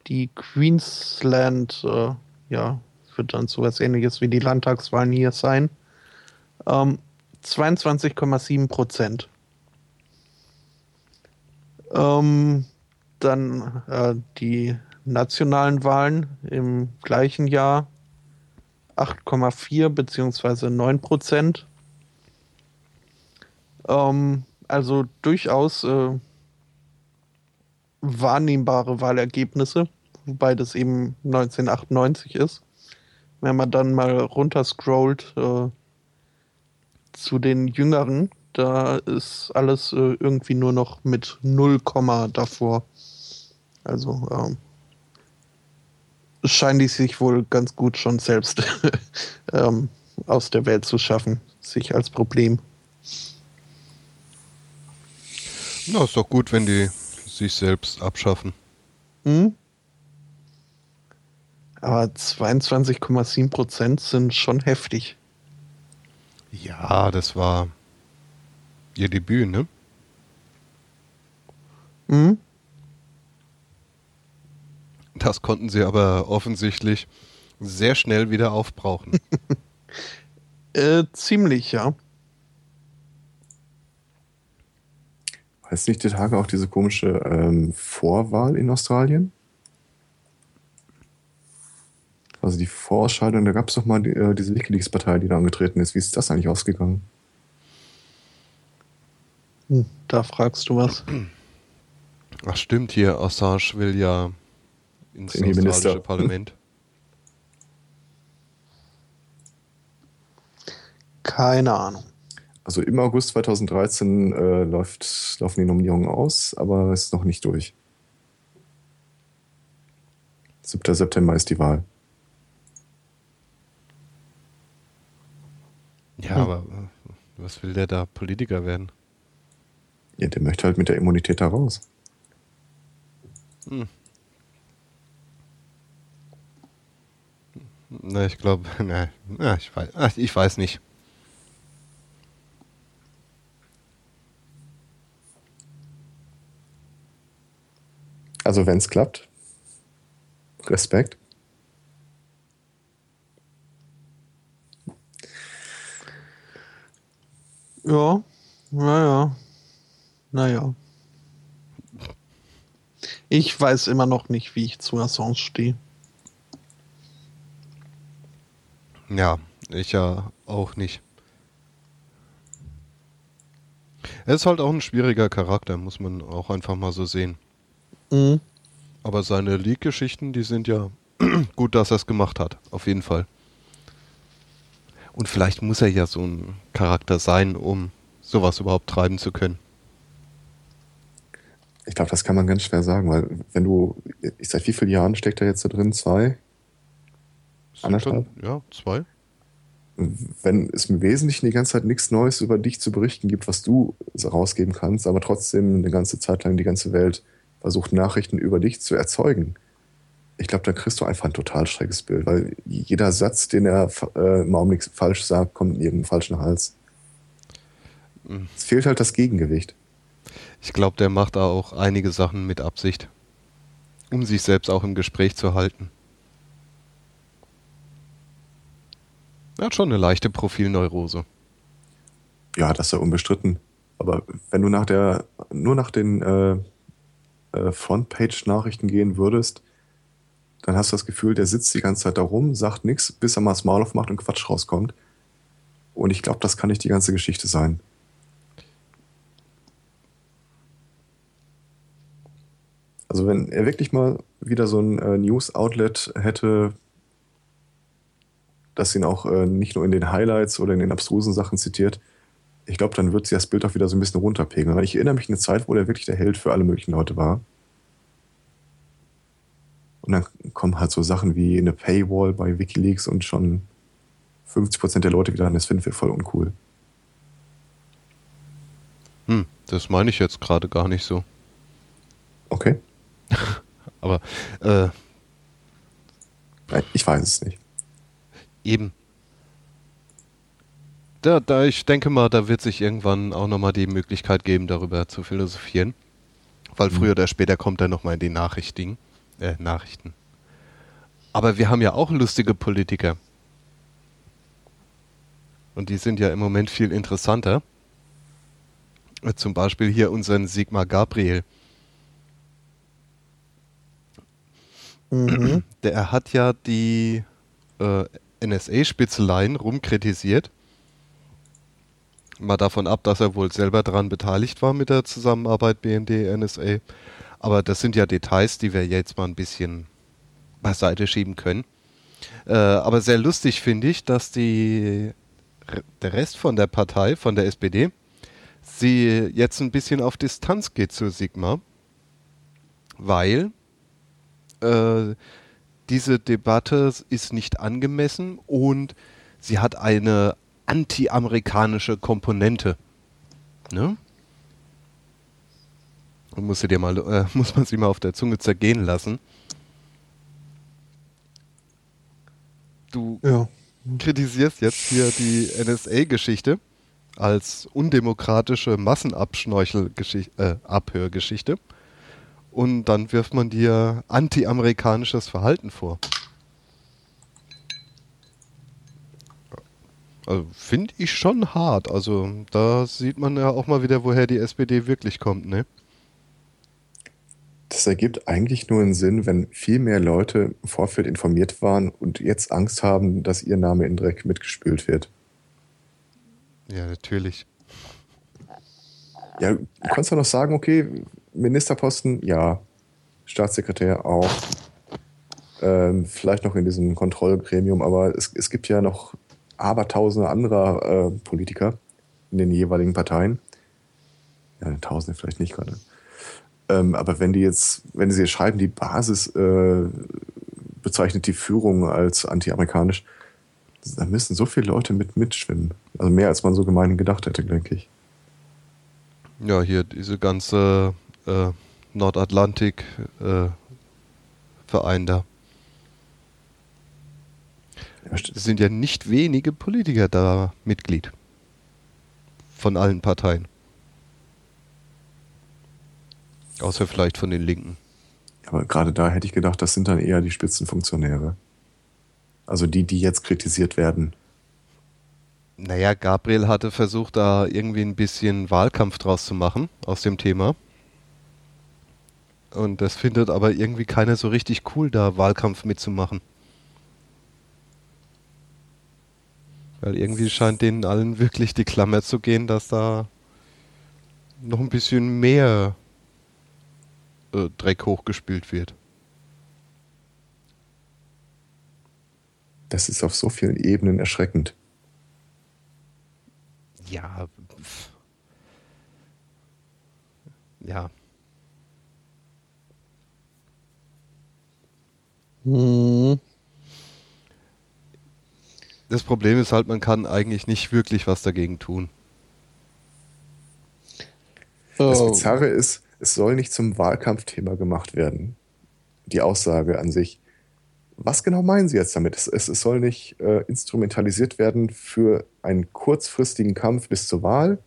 die Queensland, äh, ja, wird dann sowas ähnliches wie die Landtagswahlen hier sein. Ähm, 22,7 Prozent. Ähm, dann äh, die nationalen Wahlen im gleichen Jahr 8,4 beziehungsweise 9 Prozent. Ähm, also durchaus äh, wahrnehmbare Wahlergebnisse, wobei das eben 1998 ist. Wenn man dann mal runterscrollt äh, zu den Jüngeren, da ist alles äh, irgendwie nur noch mit 0, Komma davor. Also ähm, scheinen die sich wohl ganz gut schon selbst ähm, aus der Welt zu schaffen, sich als Problem. Na, ist doch gut, wenn die sich selbst abschaffen. Hm? Aber 22,7 Prozent sind schon heftig. Ja, das war ihr Debüt, ne? Hm? Das konnten sie aber offensichtlich sehr schnell wieder aufbrauchen. Äh, ziemlich, ja. Heißt nicht die Tage auch diese komische ähm, Vorwahl in Australien? Also die Vorausscheidung, da gab es doch mal die, äh, diese Wikileaks-Partei, die da angetreten ist. Wie ist das eigentlich ausgegangen? Hm, da fragst du was. Ach stimmt, hier Assange will ja ins Premierminister. australische Parlament. Keine Ahnung. Also im August 2013 äh, läuft, laufen die Nominierungen aus, aber es ist noch nicht durch. 7. September ist die Wahl. Ja, Hm. aber äh, was will der da Politiker werden? Ja, der möchte halt mit der Immunität da raus. Na, ich glaube, ne, na, ich weiß, ach, ich weiß nicht. Also wenn es klappt, Respekt. Ja, naja. Naja. Ich weiß immer noch nicht, wie ich zu Assange stehe. Ja, ich ja auch nicht. Er ist halt auch ein schwieriger Charakter, muss man auch einfach mal so sehen. Mhm. Aber seine Leak-Geschichten, die sind ja gut, dass er es gemacht hat, auf jeden Fall. Und vielleicht muss er ja so ein Charakter sein, um sowas überhaupt treiben zu können. Ich glaube, das kann man ganz schwer sagen, weil wenn du, ich seit wie vielen Jahren steckt er jetzt da drin? Zwei? Anderthalb? Ja, zwei. Wenn es im Wesentlichen die ganze Zeit nichts Neues über dich zu berichten gibt, was du rausgeben kannst, aber trotzdem eine ganze Zeit lang die ganze Welt versucht, Nachrichten über dich zu erzeugen. Ich glaube, dann kriegst du einfach ein total schräges Bild, weil jeder Satz, den er äh, im Augenblick falsch sagt, kommt in irgendeinen falschen Hals. Mhm. Es fehlt halt das Gegengewicht. Ich glaube, der macht da auch einige Sachen mit Absicht, um sich selbst auch im Gespräch zu halten. Er hat schon eine leichte Profilneurose. Ja, das ist ja unbestritten. Aber wenn du nach der, nur nach den äh, äh, Frontpage-Nachrichten gehen würdest, dann hast du das Gefühl, der sitzt die ganze Zeit da rum, sagt nichts, bis er mal das Maul aufmacht und Quatsch rauskommt. Und ich glaube, das kann nicht die ganze Geschichte sein. Also wenn er wirklich mal wieder so ein äh, News-Outlet hätte, das ihn auch äh, nicht nur in den Highlights oder in den abstrusen Sachen zitiert, ich glaube, dann wird sich das Bild auch wieder so ein bisschen runterpegeln. Weil ich erinnere mich an eine Zeit, wo der wirklich der Held für alle möglichen Leute war. Und dann kommen halt so Sachen wie eine Paywall bei Wikileaks und schon 50% der Leute wieder an, das finden wir voll uncool. Hm, das meine ich jetzt gerade gar nicht so. Okay? Aber äh, ich weiß es nicht. Eben. Da, da, ich denke mal, da wird sich irgendwann auch nochmal die Möglichkeit geben, darüber zu philosophieren. Weil Mhm. früher oder später kommt er nochmal in die Nachrichten. Äh, Nachrichten. Aber wir haben ja auch lustige Politiker. Und die sind ja im Moment viel interessanter. Äh, Zum Beispiel hier unseren Sigmar Gabriel. Mhm. Der hat ja die äh, NSA-Spitzeleien rumkritisiert. Mal davon ab, dass er wohl selber daran beteiligt war mit der Zusammenarbeit BND-NSA. Aber das sind ja Details, die wir jetzt mal ein bisschen beiseite schieben können. Äh, aber sehr lustig finde ich, dass die, der Rest von der Partei, von der SPD, sie jetzt ein bisschen auf Distanz geht zu Sigma, weil äh, diese Debatte ist nicht angemessen und sie hat eine anti-amerikanische Komponente. Ne? Und dir mal, äh, muss man sie mal auf der Zunge zergehen lassen. Du Ja. kritisierst jetzt hier die NSA-Geschichte als undemokratische Massenabschnorchel-Abhörgeschichte und dann wirft man dir anti-amerikanisches Verhalten vor. Also, Finde ich schon hart. Also da sieht man ja auch mal wieder, woher die SPD wirklich kommt, ne? Das ergibt eigentlich nur einen Sinn, wenn viel mehr Leute im Vorfeld informiert waren und jetzt Angst haben, dass ihr Name in Dreck mitgespült wird. Ja, natürlich. Ja, du kannst ja noch sagen, okay, Ministerposten, ja. Staatssekretär auch. Ähm, vielleicht noch in diesem Kontrollgremium, aber es, es gibt ja noch abertausende anderer äh, Politiker in den jeweiligen Parteien. Ja, tausende vielleicht nicht gerade. Ähm, aber wenn die jetzt, wenn sie jetzt schreiben, die Basis äh, bezeichnet die Führung als anti-amerikanisch, da müssen so viele Leute mit mitschwimmen. Also mehr als man so gemein gedacht hätte, denke ich. Ja, hier diese ganze äh, Nordatlantik-Verein äh, da. Es sind ja nicht wenige Politiker da Mitglied. Von allen Parteien. Außer vielleicht von den Linken. Aber gerade da hätte ich gedacht, das sind dann eher die Spitzenfunktionäre. Also die, die jetzt kritisiert werden. Naja, Gabriel hatte versucht, da irgendwie ein bisschen Wahlkampf draus zu machen aus dem Thema. Und das findet aber irgendwie keiner so richtig cool, da Wahlkampf mitzumachen. Weil irgendwie scheint denen allen wirklich die Klammer zu gehen, dass da noch ein bisschen mehr äh, Dreck hochgespült wird. Das ist auf so vielen Ebenen erschreckend. Ja. Ja. Hm. Das Problem ist halt, man kann eigentlich nicht wirklich was dagegen tun. Das oh. Bizarre ist, es soll nicht zum Wahlkampfthema gemacht werden. Die Aussage an sich. Was genau meinen Sie jetzt damit? Es, es, es soll nicht äh, instrumentalisiert werden für einen kurzfristigen Kampf bis zur Wahl?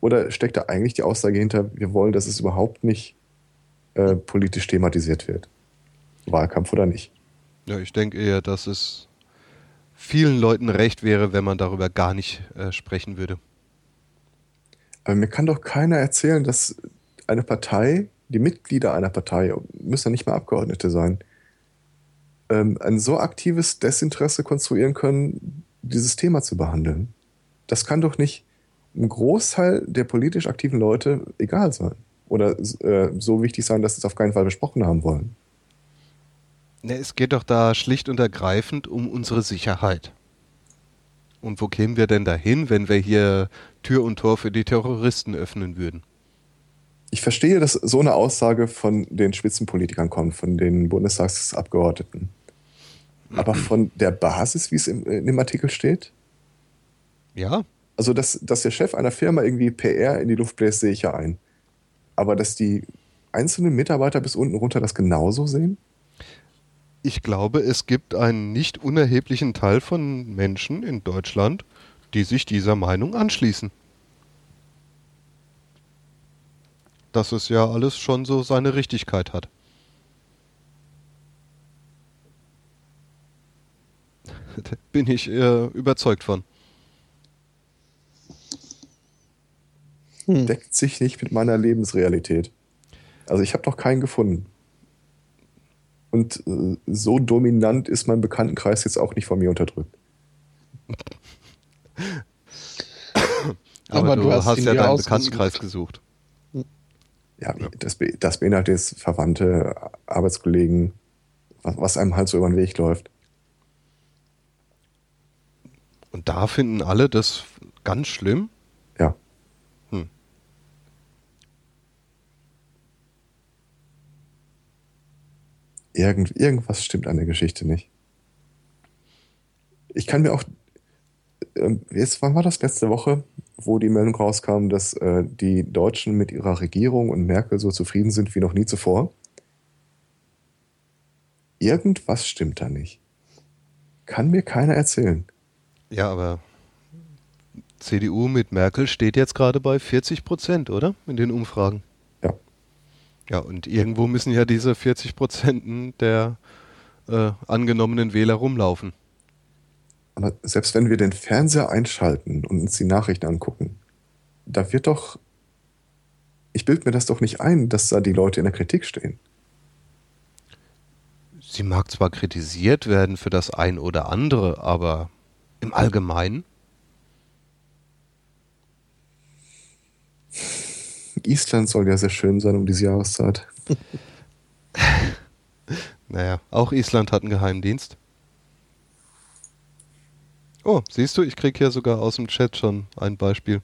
Oder steckt da eigentlich die Aussage hinter, wir wollen, dass es überhaupt nicht äh, politisch thematisiert wird? Wahlkampf oder nicht? Ja, ich denke eher, dass es vielen Leuten recht wäre, wenn man darüber gar nicht äh, sprechen würde. Aber mir kann doch keiner erzählen, dass eine Partei, die Mitglieder einer Partei, müssen ja nicht mal Abgeordnete sein, ähm, ein so aktives Desinteresse konstruieren können, dieses Thema zu behandeln. Das kann doch nicht ein Großteil der politisch aktiven Leute egal sein. Oder äh, so wichtig sein, dass sie es auf keinen Fall besprochen haben wollen. Ne, es geht doch da schlicht und ergreifend um unsere Sicherheit. Und wo kämen wir denn dahin, wenn wir hier Tür und Tor für die Terroristen öffnen würden? Ich verstehe, dass so eine Aussage von den Spitzenpolitikern kommt, von den Bundestagsabgeordneten. Aber von der Basis, wie es im, in dem Artikel steht? Ja. Also, dass, dass der Chef einer Firma irgendwie PR in die Luft bläst, sehe ich ja ein. Aber dass die einzelnen Mitarbeiter bis unten runter das genauso sehen? Ich glaube, es gibt einen nicht unerheblichen Teil von Menschen in Deutschland, die sich dieser Meinung anschließen. dass es ja alles schon so seine Richtigkeit hat. Bin ich äh, überzeugt von. Hm. Deckt sich nicht mit meiner Lebensrealität. Also ich habe noch keinen gefunden. Und äh, so dominant ist mein Bekanntenkreis jetzt auch nicht von mir unterdrückt. Aber, Aber du, hast, hast ja deinen Bekanntenkreis gesucht. Ja, das, das beinhaltet jetzt Verwandte, Arbeitskollegen, was, was einem halt so über den Weg läuft. Und da finden alle das ganz schlimm? Ja. Hm. Irgend, irgendwas stimmt an der Geschichte nicht. Ich kann mir auch. Ähm, jetzt, wann war das letzte Woche? wo die Meldung rauskam, dass äh, die Deutschen mit ihrer Regierung und Merkel so zufrieden sind wie noch nie zuvor. Irgendwas stimmt da nicht. Kann mir keiner erzählen. Ja, aber CDU mit Merkel steht jetzt gerade bei 40 Prozent, oder? In den Umfragen. Ja. Und irgendwo müssen ja diese 40 Prozent der äh, angenommenen Wähler rumlaufen. Aber selbst wenn wir den Fernseher einschalten und uns die Nachrichten angucken, da wird doch ich bilde mir das doch nicht ein, dass da die Leute in der Kritik stehen. Sie mag zwar kritisiert werden für das ein oder andere, aber im Allgemeinen? Island soll ja sehr schön sein um diese Jahreszeit. naja, auch Island hat einen Geheimdienst. Oh, siehst du, ich kriege hier sogar aus dem Chat schon ein Beispiel.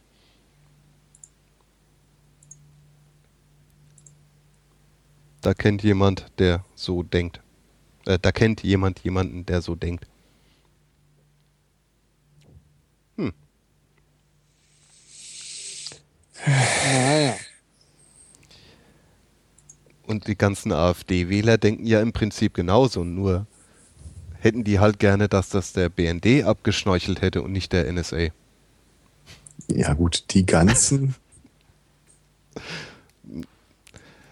Da kennt jemand, der so denkt. Äh, da kennt jemand jemanden, der so denkt. Hm. Naja. Und die ganzen AfD-Wähler denken ja im Prinzip genauso, nur hätten die halt gerne, dass das der BND abgeschnorchelt hätte und nicht der NSA. Ja gut, die ganzen.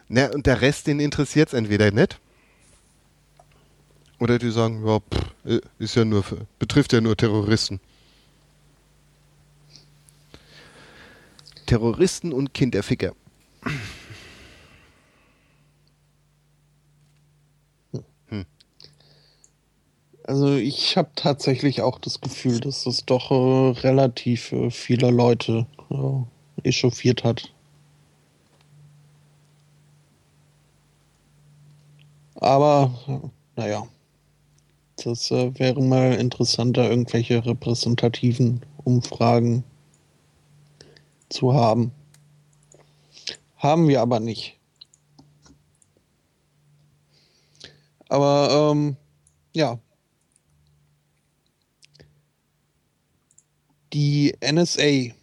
Na, und der Rest, den interessiert es entweder nicht. Oder die sagen, ja, pff, äh, ist ja nur, betrifft ja nur Terroristen. Terroristen und Kinderficker. Also ich habe tatsächlich auch das Gefühl, dass es doch äh, relativ äh, viele Leute äh, echauffiert hat. Aber naja, das äh, wäre mal interessanter, irgendwelche repräsentativen Umfragen zu haben. Haben wir aber nicht. Aber ähm, ja, die NSA,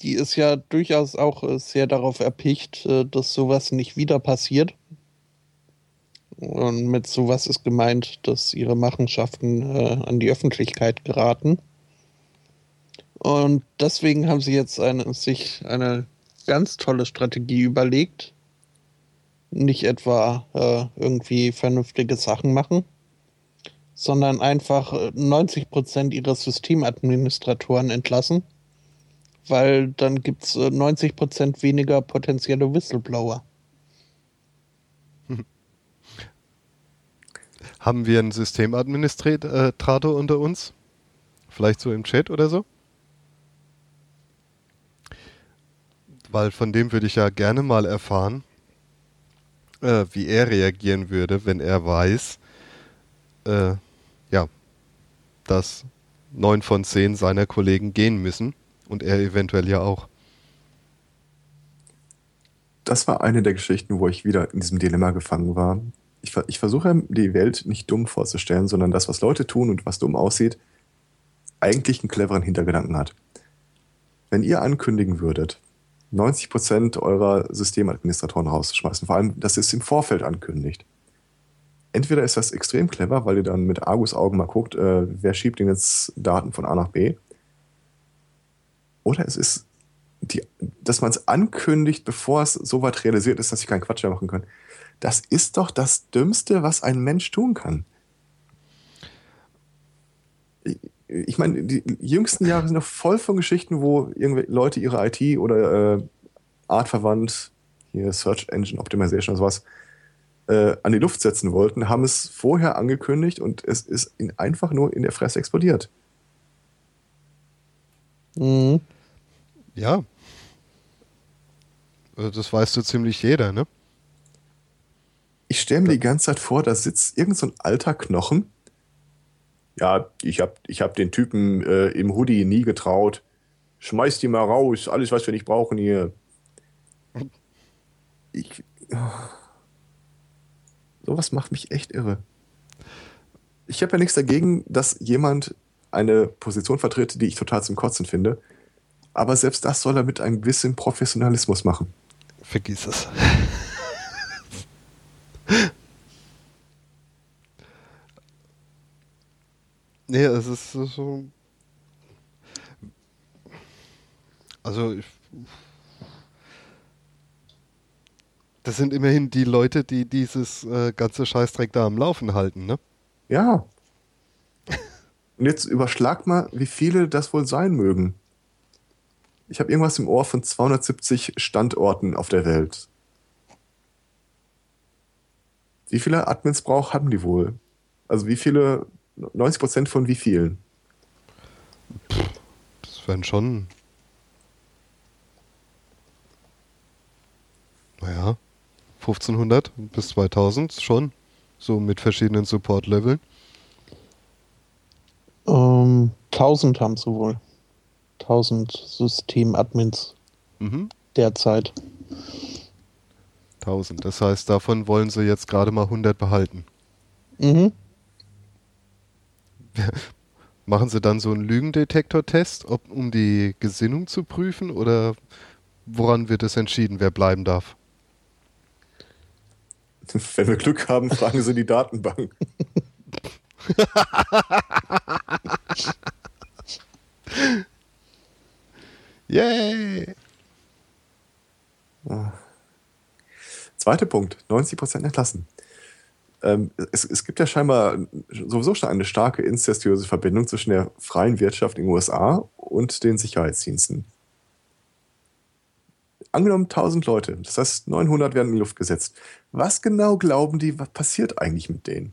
die ist ja durchaus auch äh, sehr darauf erpicht, äh, dass sowas nicht wieder passiert. Und mit sowas ist gemeint, dass ihre Machenschaften äh, an die Öffentlichkeit geraten. Und deswegen haben sie jetzt eine, sich eine ganz tolle Strategie überlegt. Nicht etwa äh, irgendwie vernünftige Sachen machen, sondern einfach 90 Prozent ihrer Systemadministratoren entlassen, weil dann gibt es 90 Prozent weniger potenzielle Whistleblower. Haben wir einen Systemadministrator unter uns? Vielleicht so im Chat oder so? Weil von dem würde ich ja gerne mal erfahren, äh, wie er reagieren würde, wenn er weiß, äh, dass neun von zehn seiner Kollegen gehen müssen und er eventuell ja auch. Das war eine der Geschichten, wo ich wieder in diesem Dilemma gefangen war. Ich, ich versuche die Welt nicht dumm vorzustellen, sondern das, was Leute tun und was dumm aussieht, eigentlich einen cleveren Hintergedanken hat. Wenn ihr ankündigen würdet, 90% eurer Systemadministratoren rauszuschmeißen, vor allem, dass ihr es im Vorfeld ankündigt, entweder ist das extrem clever, weil ihr dann mit Argus-Augen mal guckt, äh, wer schiebt denn jetzt Daten von A nach B. Oder es ist, die, dass man es ankündigt, bevor es so weit realisiert ist, dass sie keinen Quatsch mehr machen können. Das ist doch das Dümmste, was ein Mensch tun kann. Ich, ich meine, die jüngsten Jahre sind noch voll von Geschichten, wo irgendwie Leute ihre IT oder äh, artverwandt, hier Search Engine Optimization oder sowas, äh, an die Luft setzen wollten, haben es vorher angekündigt und es ist einfach nur in der Fresse explodiert. Mhm. Ja. Also das weißt du ziemlich jeder, ne? Ich stelle mir die ganze Zeit vor, da sitzt irgend so ein alter Knochen. Ja, ich habe ich hab den Typen äh, im Hoodie nie getraut. Schmeiß die mal raus, alles, was wir nicht brauchen hier. Ich. Oh. Sowas macht mich echt irre. Ich habe ja nichts dagegen, dass jemand eine Position vertritt, die ich total zum Kotzen finde. Aber selbst das soll er mit einem gewissen Professionalismus machen. Vergiss es. nee, es ist so. Also, ich Das sind immerhin die Leute, die dieses äh, ganze Scheißdreck da am Laufen halten, ne? Ja. Und jetzt überschlag mal, wie viele das wohl sein mögen. Ich habe irgendwas im Ohr von 270 Standorten auf der Welt. Wie viele Admins braucht haben die wohl? Also wie viele, 90 Prozent von wie vielen? Das wären schon. Naja, 1500 bis 2000 schon. So mit verschiedenen Support-Leveln. Ähm, 1000 haben sie wohl. 1000 Systemadmins Mhm. derzeit. 1000. Das heißt, davon wollen sie jetzt gerade mal 100 behalten. Mhm. Machen sie dann so einen Lügendetektor-Test, um die Gesinnung zu prüfen oder woran wird es entschieden, wer bleiben darf? Wenn wir Glück haben, fragen sie die Datenbank. Yay! Zweiter Punkt, 90% entlassen. Ähm, es, es gibt ja scheinbar sowieso schon eine starke inzestiöse Verbindung zwischen der freien Wirtschaft in den USA und den Sicherheitsdiensten. Angenommen 1000 Leute, das heißt 900 werden in die Luft gesetzt. Was genau glauben die, was passiert eigentlich mit denen?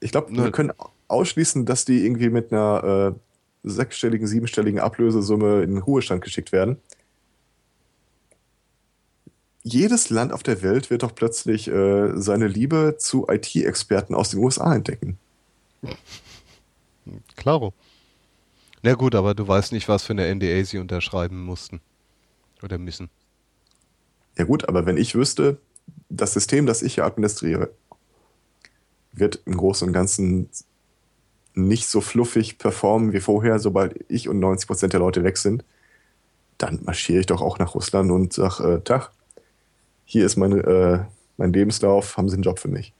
Ich glaube, wir können ausschließen, dass die irgendwie mit einer äh, sechsstelligen, siebenstelligen Ablösesumme in den Ruhestand geschickt werden jedes Land auf der Welt wird doch plötzlich äh, seine Liebe zu IT-Experten aus den USA entdecken. Klaro. Na gut, aber du weißt nicht, was für eine NDA sie unterschreiben mussten. Oder müssen. Ja gut, aber wenn ich wüsste, das System, das ich hier administriere, wird im Großen und Ganzen nicht so fluffig performen wie vorher, sobald ich und 90% der Leute weg sind, dann marschiere ich doch auch nach Russland und sage, äh, Tag, hier ist meine, äh, mein Lebenslauf, haben Sie einen Job für mich.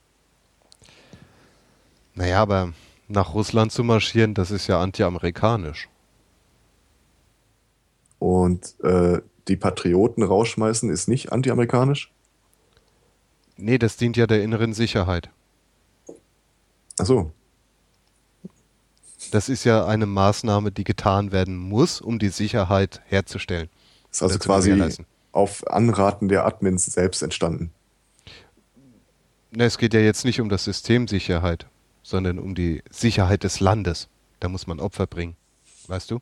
Naja, aber nach Russland zu marschieren, das ist ja anti-amerikanisch. Und äh, die Patrioten rausschmeißen ist nicht anti-amerikanisch? Nee, das dient ja der inneren Sicherheit. Achso, Das ist ja eine Maßnahme, die getan werden muss, um die Sicherheit herzustellen. ist also quasi auf Anraten der Admins selbst entstanden. Ne, es geht ja jetzt nicht um das System Sicherheit, sondern um die Sicherheit des Landes. Da muss man Opfer bringen. Weißt du?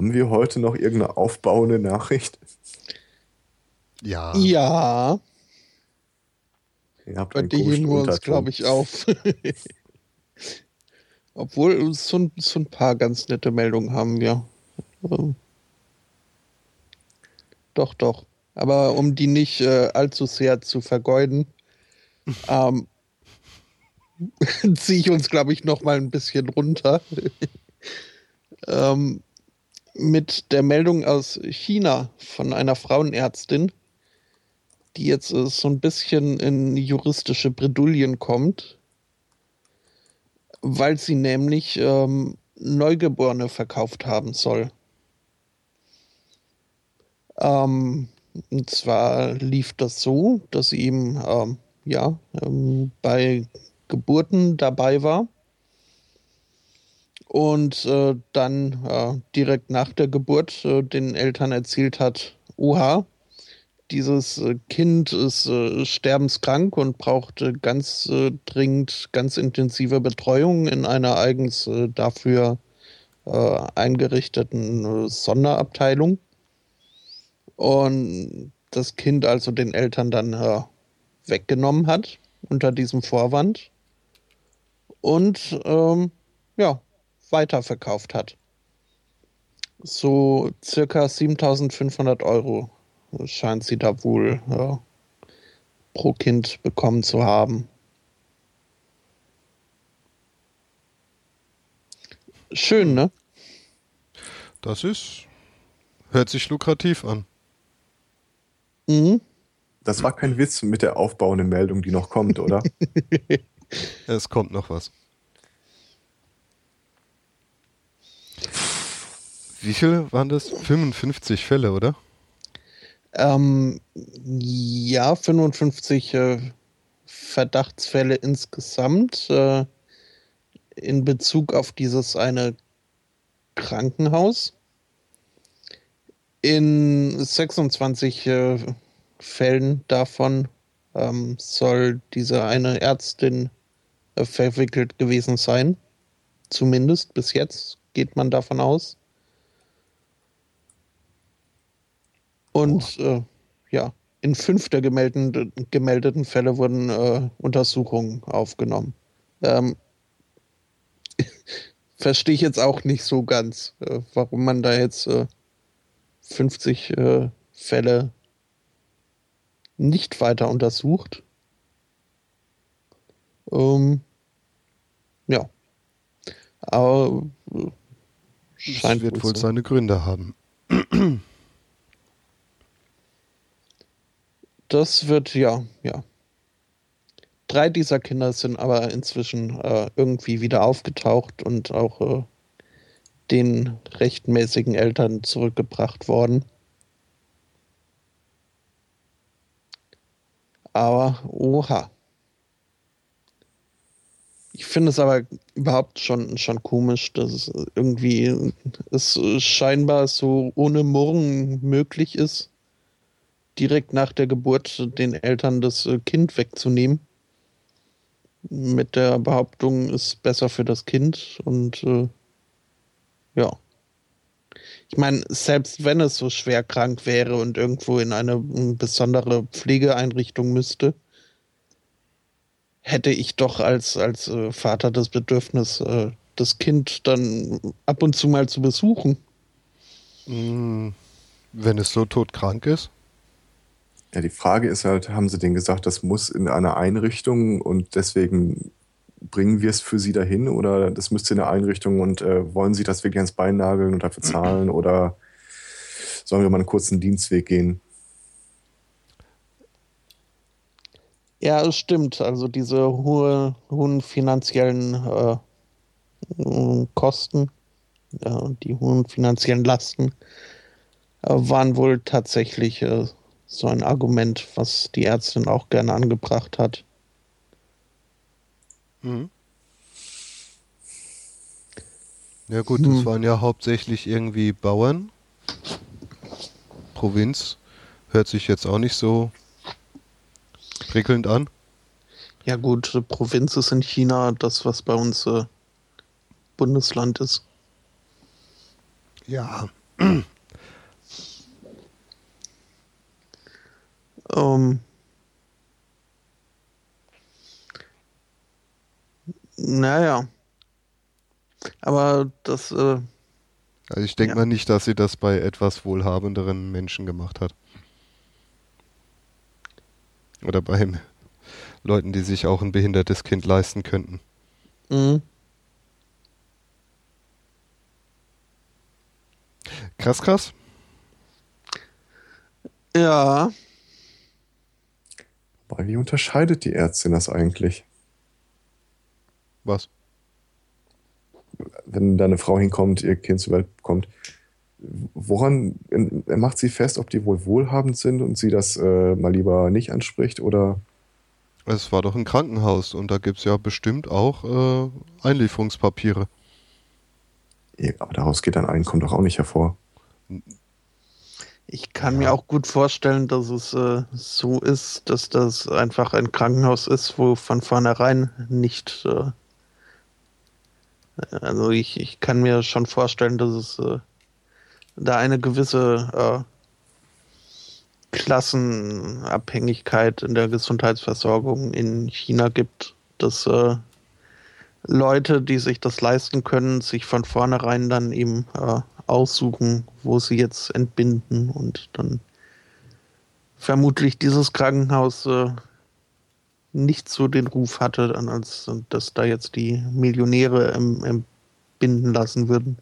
Haben wir heute noch irgendeine aufbauende Nachricht? Ja. Ja, Ihr habt bei einen dem komischen wir uns, glaube ich, auf. Obwohl, so ein, so ein paar ganz nette Meldungen haben wir. Ähm, Doch, doch. Aber um die nicht äh, allzu sehr zu vergeuden, ähm, ziehe ich uns, glaube ich, noch mal ein bisschen runter. ähm, mit der Meldung aus China von einer Frauenärztin, die jetzt äh, so ein bisschen in juristische Bredouillen kommt, weil sie nämlich ähm, Neugeborene verkauft haben soll. Ähm, und zwar lief das so, dass sie eben ähm, ja, ähm, bei Geburten dabei war und äh, dann äh, direkt nach der Geburt äh, den Eltern erzählt hat, oha, dieses äh, Kind ist äh, sterbenskrank und braucht äh, ganz dringend ganz intensive Betreuung in einer eigens dafür eingerichteten Sonderabteilung. Und das Kind also den Eltern dann weggenommen hat unter diesem Vorwand und ähm, ja, weiterverkauft hat. So circa 7500 Euro scheint sie da wohl ja, pro Kind bekommen zu haben. Schön, ne? Das ist. Hört sich lukrativ an. Mhm. Das war kein Witz mit der aufbauenden Meldung, die noch kommt, oder? Es kommt noch was. Wie viele waren das? 55 Fälle, oder? Ähm, ja, 55 äh, Verdachtsfälle insgesamt äh, in Bezug auf dieses eine Krankenhaus. In 26 äh, Fällen davon ähm, soll diese eine Ärztin äh, verwickelt gewesen sein. Zumindest bis jetzt geht man davon aus. Und äh, ja, in fünf der gemeldeten, gemeldeten Fälle wurden äh, Untersuchungen aufgenommen. Ähm, Verstehe ich jetzt auch nicht so ganz, äh, warum man da jetzt 50 äh, äh, Fälle nicht weiter untersucht. Ähm, ja. Aber äh, scheint wird wohl so. seine Gründe haben. Das wird, ja, ja. Drei dieser Kinder sind aber inzwischen äh, irgendwie wieder aufgetaucht und auch äh, den rechtmäßigen Eltern zurückgebracht worden. Aber, oha. Ich finde es aber überhaupt schon, schon komisch, dass es irgendwie es scheinbar so ohne Murren möglich ist, direkt nach der Geburt den Eltern das äh, Kind wegzunehmen. Mit der Behauptung, ist besser für das Kind und äh, ja. Ich meine, selbst wenn es so schwer krank wäre und irgendwo in eine besondere Pflegeeinrichtung müsste, hätte ich doch als, als äh, Vater das Bedürfnis, äh, das Kind dann ab und zu mal zu besuchen. Hm, wenn es so todkrank ist? Ja, die Frage ist halt, haben sie denen gesagt, das muss in einer Einrichtung und deswegen bringen wir es für sie dahin oder das müsste in eine Einrichtung und äh, wollen sie das wirklich ans Bein nageln und dafür zahlen oder sollen wir mal einen kurzen Dienstweg gehen? Ja, es stimmt. Also diese hohe, hohen finanziellen äh, Kosten, ja, die hohen finanziellen Lasten äh, waren wohl tatsächlich äh, so ein Argument, was die Ärztin auch gerne angebracht hat. Mhm. Ja gut, das hm. waren ja hauptsächlich irgendwie Bauern. Provinz hört sich jetzt auch nicht so prickelnd an. Ja gut, Provinz ist in China das, was bei uns äh, Bundesland ist. Ja. Ähm, naja. Aber das. Äh, also ich denke ja. mal nicht, dass sie das bei etwas wohlhabenderen Menschen gemacht hat. Oder bei Leuten, die sich auch ein behindertes Kind leisten könnten. Mhm. Krass, krass. Ja. Aber wie unterscheidet die Ärztin das eigentlich? Was? Wenn da eine Frau hinkommt, ihr Kind zur Welt kommt, woran macht sie fest, ob die wohl wohlhabend sind und sie das äh, mal lieber nicht anspricht oder? Es war doch ein Krankenhaus und da gibt es ja bestimmt auch äh, Einlieferungspapiere. Ja, aber daraus geht ein Einkommen doch auch nicht hervor. Ich kann ja. mir auch gut vorstellen, dass es äh, so ist, dass das einfach ein Krankenhaus ist, wo von vornherein nicht. Äh, also ich, ich kann mir schon vorstellen, dass es äh, da eine gewisse äh, Klassenabhängigkeit in der Gesundheitsversorgung in China gibt, dass äh, Leute, die sich das leisten können, sich von vornherein dann eben äh, aussuchen, wo sie jetzt entbinden und dann vermutlich dieses Krankenhaus äh, nicht so den Ruf hatte, als dass da jetzt die Millionäre entbinden lassen würden.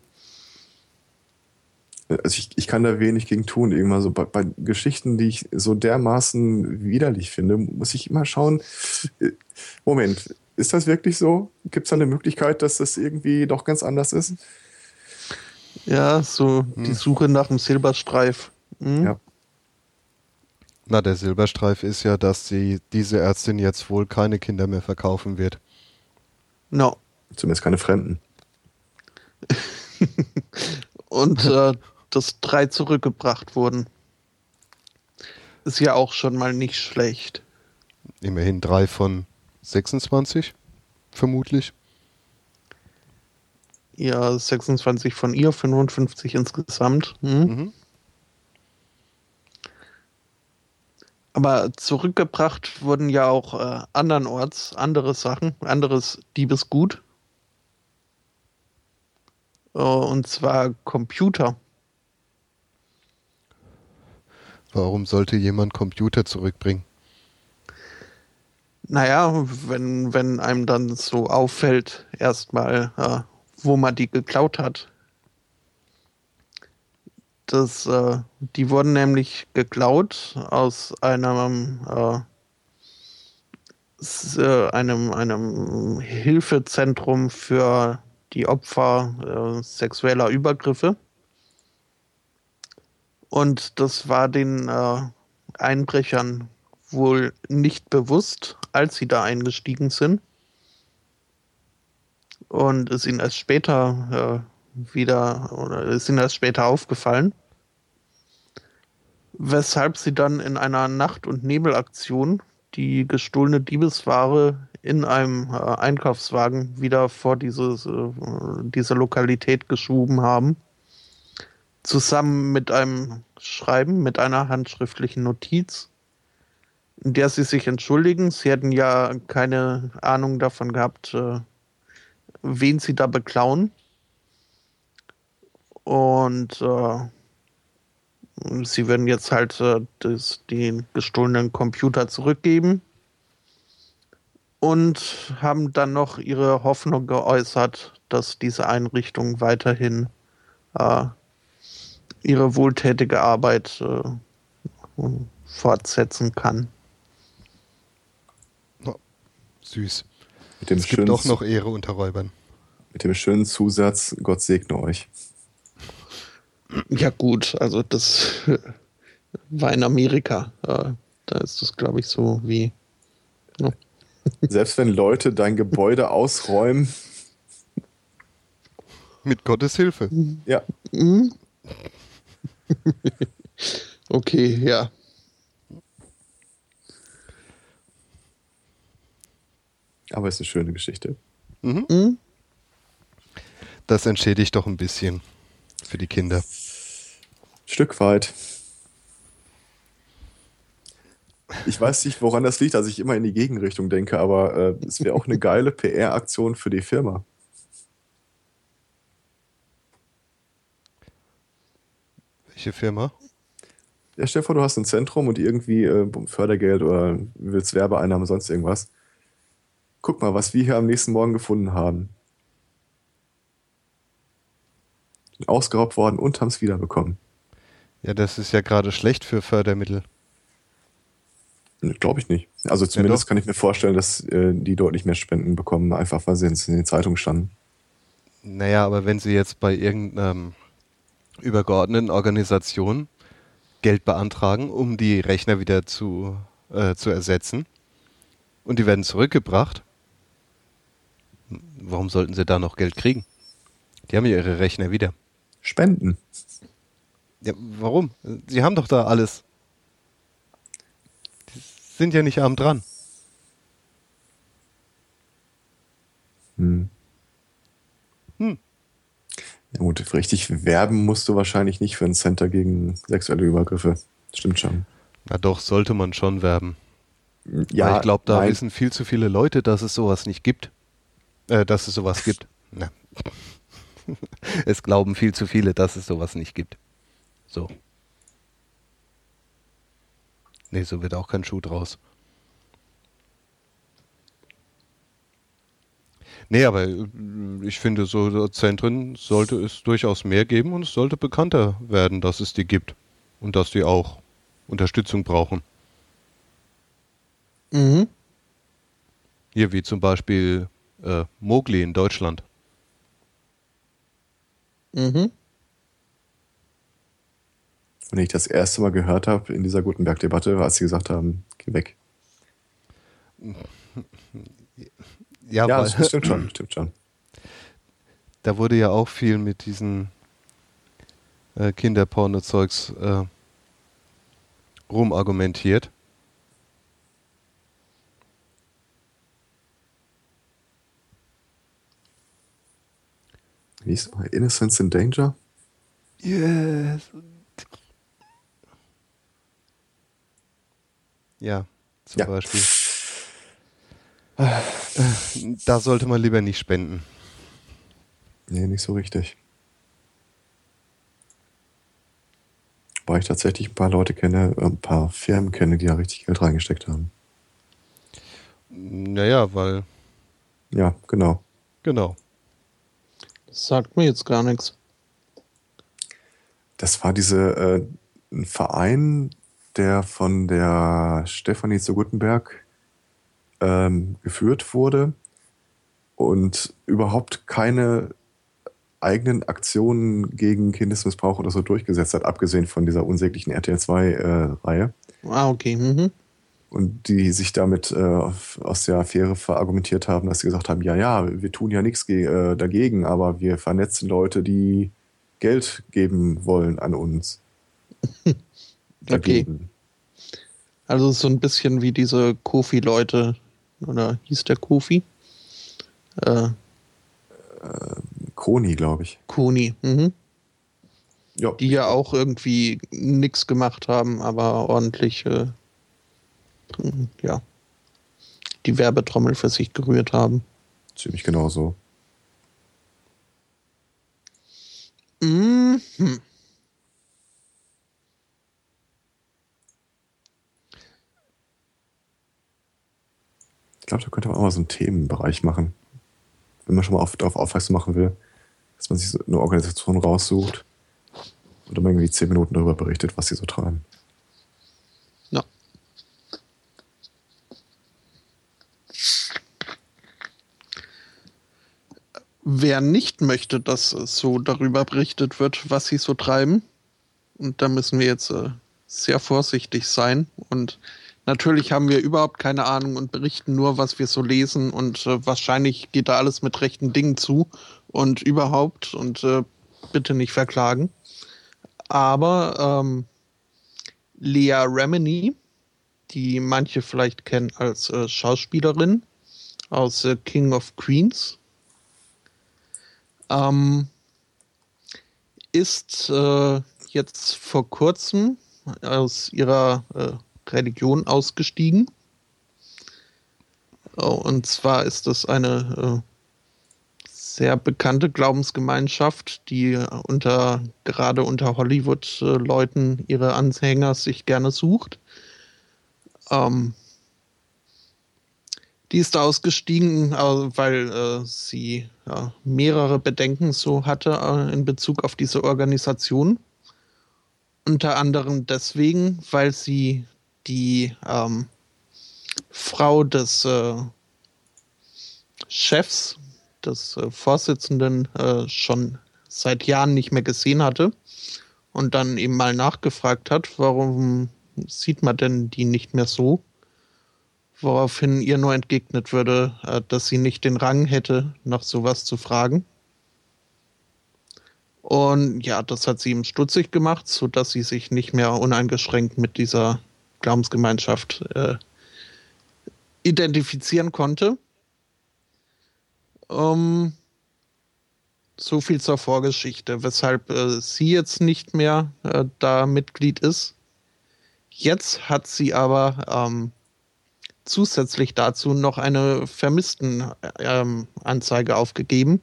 Also ich, ich kann da wenig gegen tun. Irgendwann so bei, bei Geschichten, die ich so dermaßen widerlich finde, muss ich immer schauen. Äh, Moment, ist das wirklich so? Gibt es da eine Möglichkeit, dass das irgendwie doch ganz anders ist? Ja, so hm. die Suche nach dem Silberstreif. Hm? Ja. Na, der Silberstreif ist ja, dass sie diese Ärztin jetzt wohl keine Kinder mehr verkaufen wird. No. Zumindest keine Fremden. Und äh, dass drei zurückgebracht wurden. Ist ja auch schon mal nicht schlecht. Immerhin drei von 26, vermutlich. Ja, 26 von ihr, 55 insgesamt. Hm? Mhm. Aber zurückgebracht wurden ja auch äh, andernorts andere Sachen, anderes Diebesgut. Äh, und zwar Computer. Warum sollte jemand Computer zurückbringen? Naja, wenn, wenn einem dann so auffällt, erstmal, äh, wo man die geklaut hat. Das, äh, die wurden nämlich geklaut aus einem, äh, äh, einem, einem Hilfezentrum für die Opfer äh, sexueller Übergriffe. Und das war den äh, Einbrechern wohl nicht bewusst, als sie da eingestiegen sind. Und ist ihnen erst später äh, wieder, oder ist ihnen erst später aufgefallen. Weshalb sie dann in einer Nacht- und Nebelaktion die gestohlene Diebesware in einem äh, Einkaufswagen wieder vor dieses, äh, diese Lokalität geschoben haben. Zusammen mit einem Schreiben, mit einer handschriftlichen Notiz, in der sie sich entschuldigen. Sie hätten ja keine Ahnung davon gehabt, äh, wen sie da beklauen. Und äh, sie werden jetzt halt äh, das, den gestohlenen Computer zurückgeben und haben dann noch ihre Hoffnung geäußert, dass diese Einrichtung weiterhin äh, ihre wohltätige Arbeit äh, fortsetzen kann. Süß. Mit dem, Es gibt schönen, auch noch Ehre unter Räubern. mit dem schönen Zusatz, Gott segne euch. Ja gut, also das war in Amerika. Da ist das, glaube ich, so wie. Selbst wenn Leute dein Gebäude ausräumen, Mit Gottes Hilfe. ja, Hm? okay, ja. Aber es ist eine schöne Geschichte. Mhm. Hm? Das entschädigt doch ein bisschen für die Kinder. Stück weit. Ich weiß nicht, woran das liegt, dass ich immer in die Gegenrichtung denke, aber äh, es wäre auch eine geile PR-Aktion für die Firma. Welche Firma? Ja, stell dir vor, du hast ein Zentrum und irgendwie äh, Fördergeld oder willst Werbeeinnahmen, sonst irgendwas. Guck mal, was wir hier am nächsten Morgen gefunden haben. Sind ausgeraubt worden und haben es wiederbekommen. Ja, das ist ja gerade schlecht für Fördermittel. Glaube ich nicht. Also zumindest doch. kann ich mir vorstellen, dass äh, die deutlich mehr Spenden bekommen, einfach weil sie in den Zeitungen standen. Naja, aber wenn sie jetzt bei irgendeiner übergeordneten Organisation Geld beantragen, um die Rechner wieder zu, äh, zu ersetzen und die werden zurückgebracht, warum sollten sie da noch Geld kriegen? Die haben ja ihre Rechner wieder. Spenden. Ja, warum? Sie haben doch da alles. Die sind ja nicht arm dran. Hm. Hm. Ja gut, richtig werben musst du wahrscheinlich nicht für ein Center gegen sexuelle Übergriffe. Stimmt schon. Na doch, sollte man schon werben. Ja, Weil ich glaube, da nein. wissen viel zu viele Leute, dass es sowas nicht gibt. Äh, dass es sowas gibt. Na. es glauben viel zu viele, dass es sowas nicht gibt. So. Nee, so wird auch kein Schuh draus. Nee, aber äh, ich finde, so so Zentren sollte es durchaus mehr geben und es sollte bekannter werden, dass es die gibt und dass die auch Unterstützung brauchen. Mhm. Hier wie zum Beispiel äh, Mowgli in Deutschland. Mhm. wenn ich das erste Mal gehört habe in dieser Gutenberg-Debatte, als sie gesagt haben, geh weg. Ja, Ja, weil, das stimmt schon, stimmt schon. da wurde ja auch viel mit diesen äh, Kinderporno-Zeugs äh, rumargumentiert. Wie es mal? Innocence in Danger? Yes. Ja, zum Ja. Beispiel. Da sollte man lieber nicht spenden. Nee, nicht so richtig. Weil ich tatsächlich ein paar Leute kenne, ein paar Firmen kenne, die da richtig Geld reingesteckt haben. Naja, weil, Ja, genau. genau. Das sagt mir jetzt gar nichts. Das war diese äh, ein Verein, der von der Stefanie zu Guttenberg ähm, geführt wurde und überhaupt keine eigenen Aktionen gegen Kindesmissbrauch oder so durchgesetzt hat, abgesehen von dieser unsäglichen RTL 2-Reihe. Ah, okay. Mhm. Und die sich damit äh, aus der Affäre verargumentiert haben, dass sie gesagt haben, ja, ja, wir tun ja nichts äh, dagegen, aber wir vernetzen Leute, die Geld geben wollen an uns. Dagegen. Also so ein bisschen wie diese Kofi-Leute. Oder hieß der Kofi? Äh, Koni, glaube ich. Koni. Mhm. Ja, Die ja auch irgendwie nichts gemacht haben, aber ordentlich, äh, ja, die Werbetrommel für sich gerührt haben. ziemlich genau so. Mhm. Ich glaube, da könnte man auch mal so einen Themenbereich machen. Wenn man schon mal auf, darauf aufmerksam machen will, dass man sich so eine Organisation raussucht und dann irgendwie zehn Minuten darüber berichtet, was sie so treiben. Wer nicht möchte, dass so darüber berichtet wird, was sie so treiben, und da müssen wir jetzt äh, sehr vorsichtig sein. Und natürlich haben wir überhaupt keine Ahnung und berichten nur, was wir so lesen. Und äh, wahrscheinlich geht da alles mit rechten Dingen zu und überhaupt. Und äh, bitte nicht verklagen. Aber ähm, Lea Remini, die manche vielleicht kennen als äh, Schauspielerin aus äh, King of Queens, ähm, ist äh, jetzt vor kurzem aus ihrer äh, Religion ausgestiegen. Oh, und zwar ist das eine äh, sehr bekannte Glaubensgemeinschaft, die unter gerade unter Hollywood-Leuten ihre Anhänger sich gerne sucht. Ähm, die ist ausgestiegen, weil äh, sie ja, mehrere Bedenken so hatte äh, in Bezug auf diese Organisation. Unter anderem deswegen, weil sie die ähm, Frau des äh, Chefs, des äh, Vorsitzenden, äh, schon seit Jahren nicht mehr gesehen hatte und dann eben mal nachgefragt hat, warum sieht man denn die nicht mehr so? Woraufhin ihr nur entgegnet würde, äh, dass sie nicht den Rang hätte, nach sowas zu fragen. Und ja, das hat sie ihm stutzig gemacht, sodass sie sich nicht mehr uneingeschränkt mit dieser Glaubensgemeinschaft äh, identifizieren konnte. Ähm, so viel zur Vorgeschichte, weshalb äh, sie jetzt nicht mehr äh, da Mitglied ist. Jetzt hat sie aber ähm, zusätzlich dazu noch eine Vermisstenanzeige aufgegeben.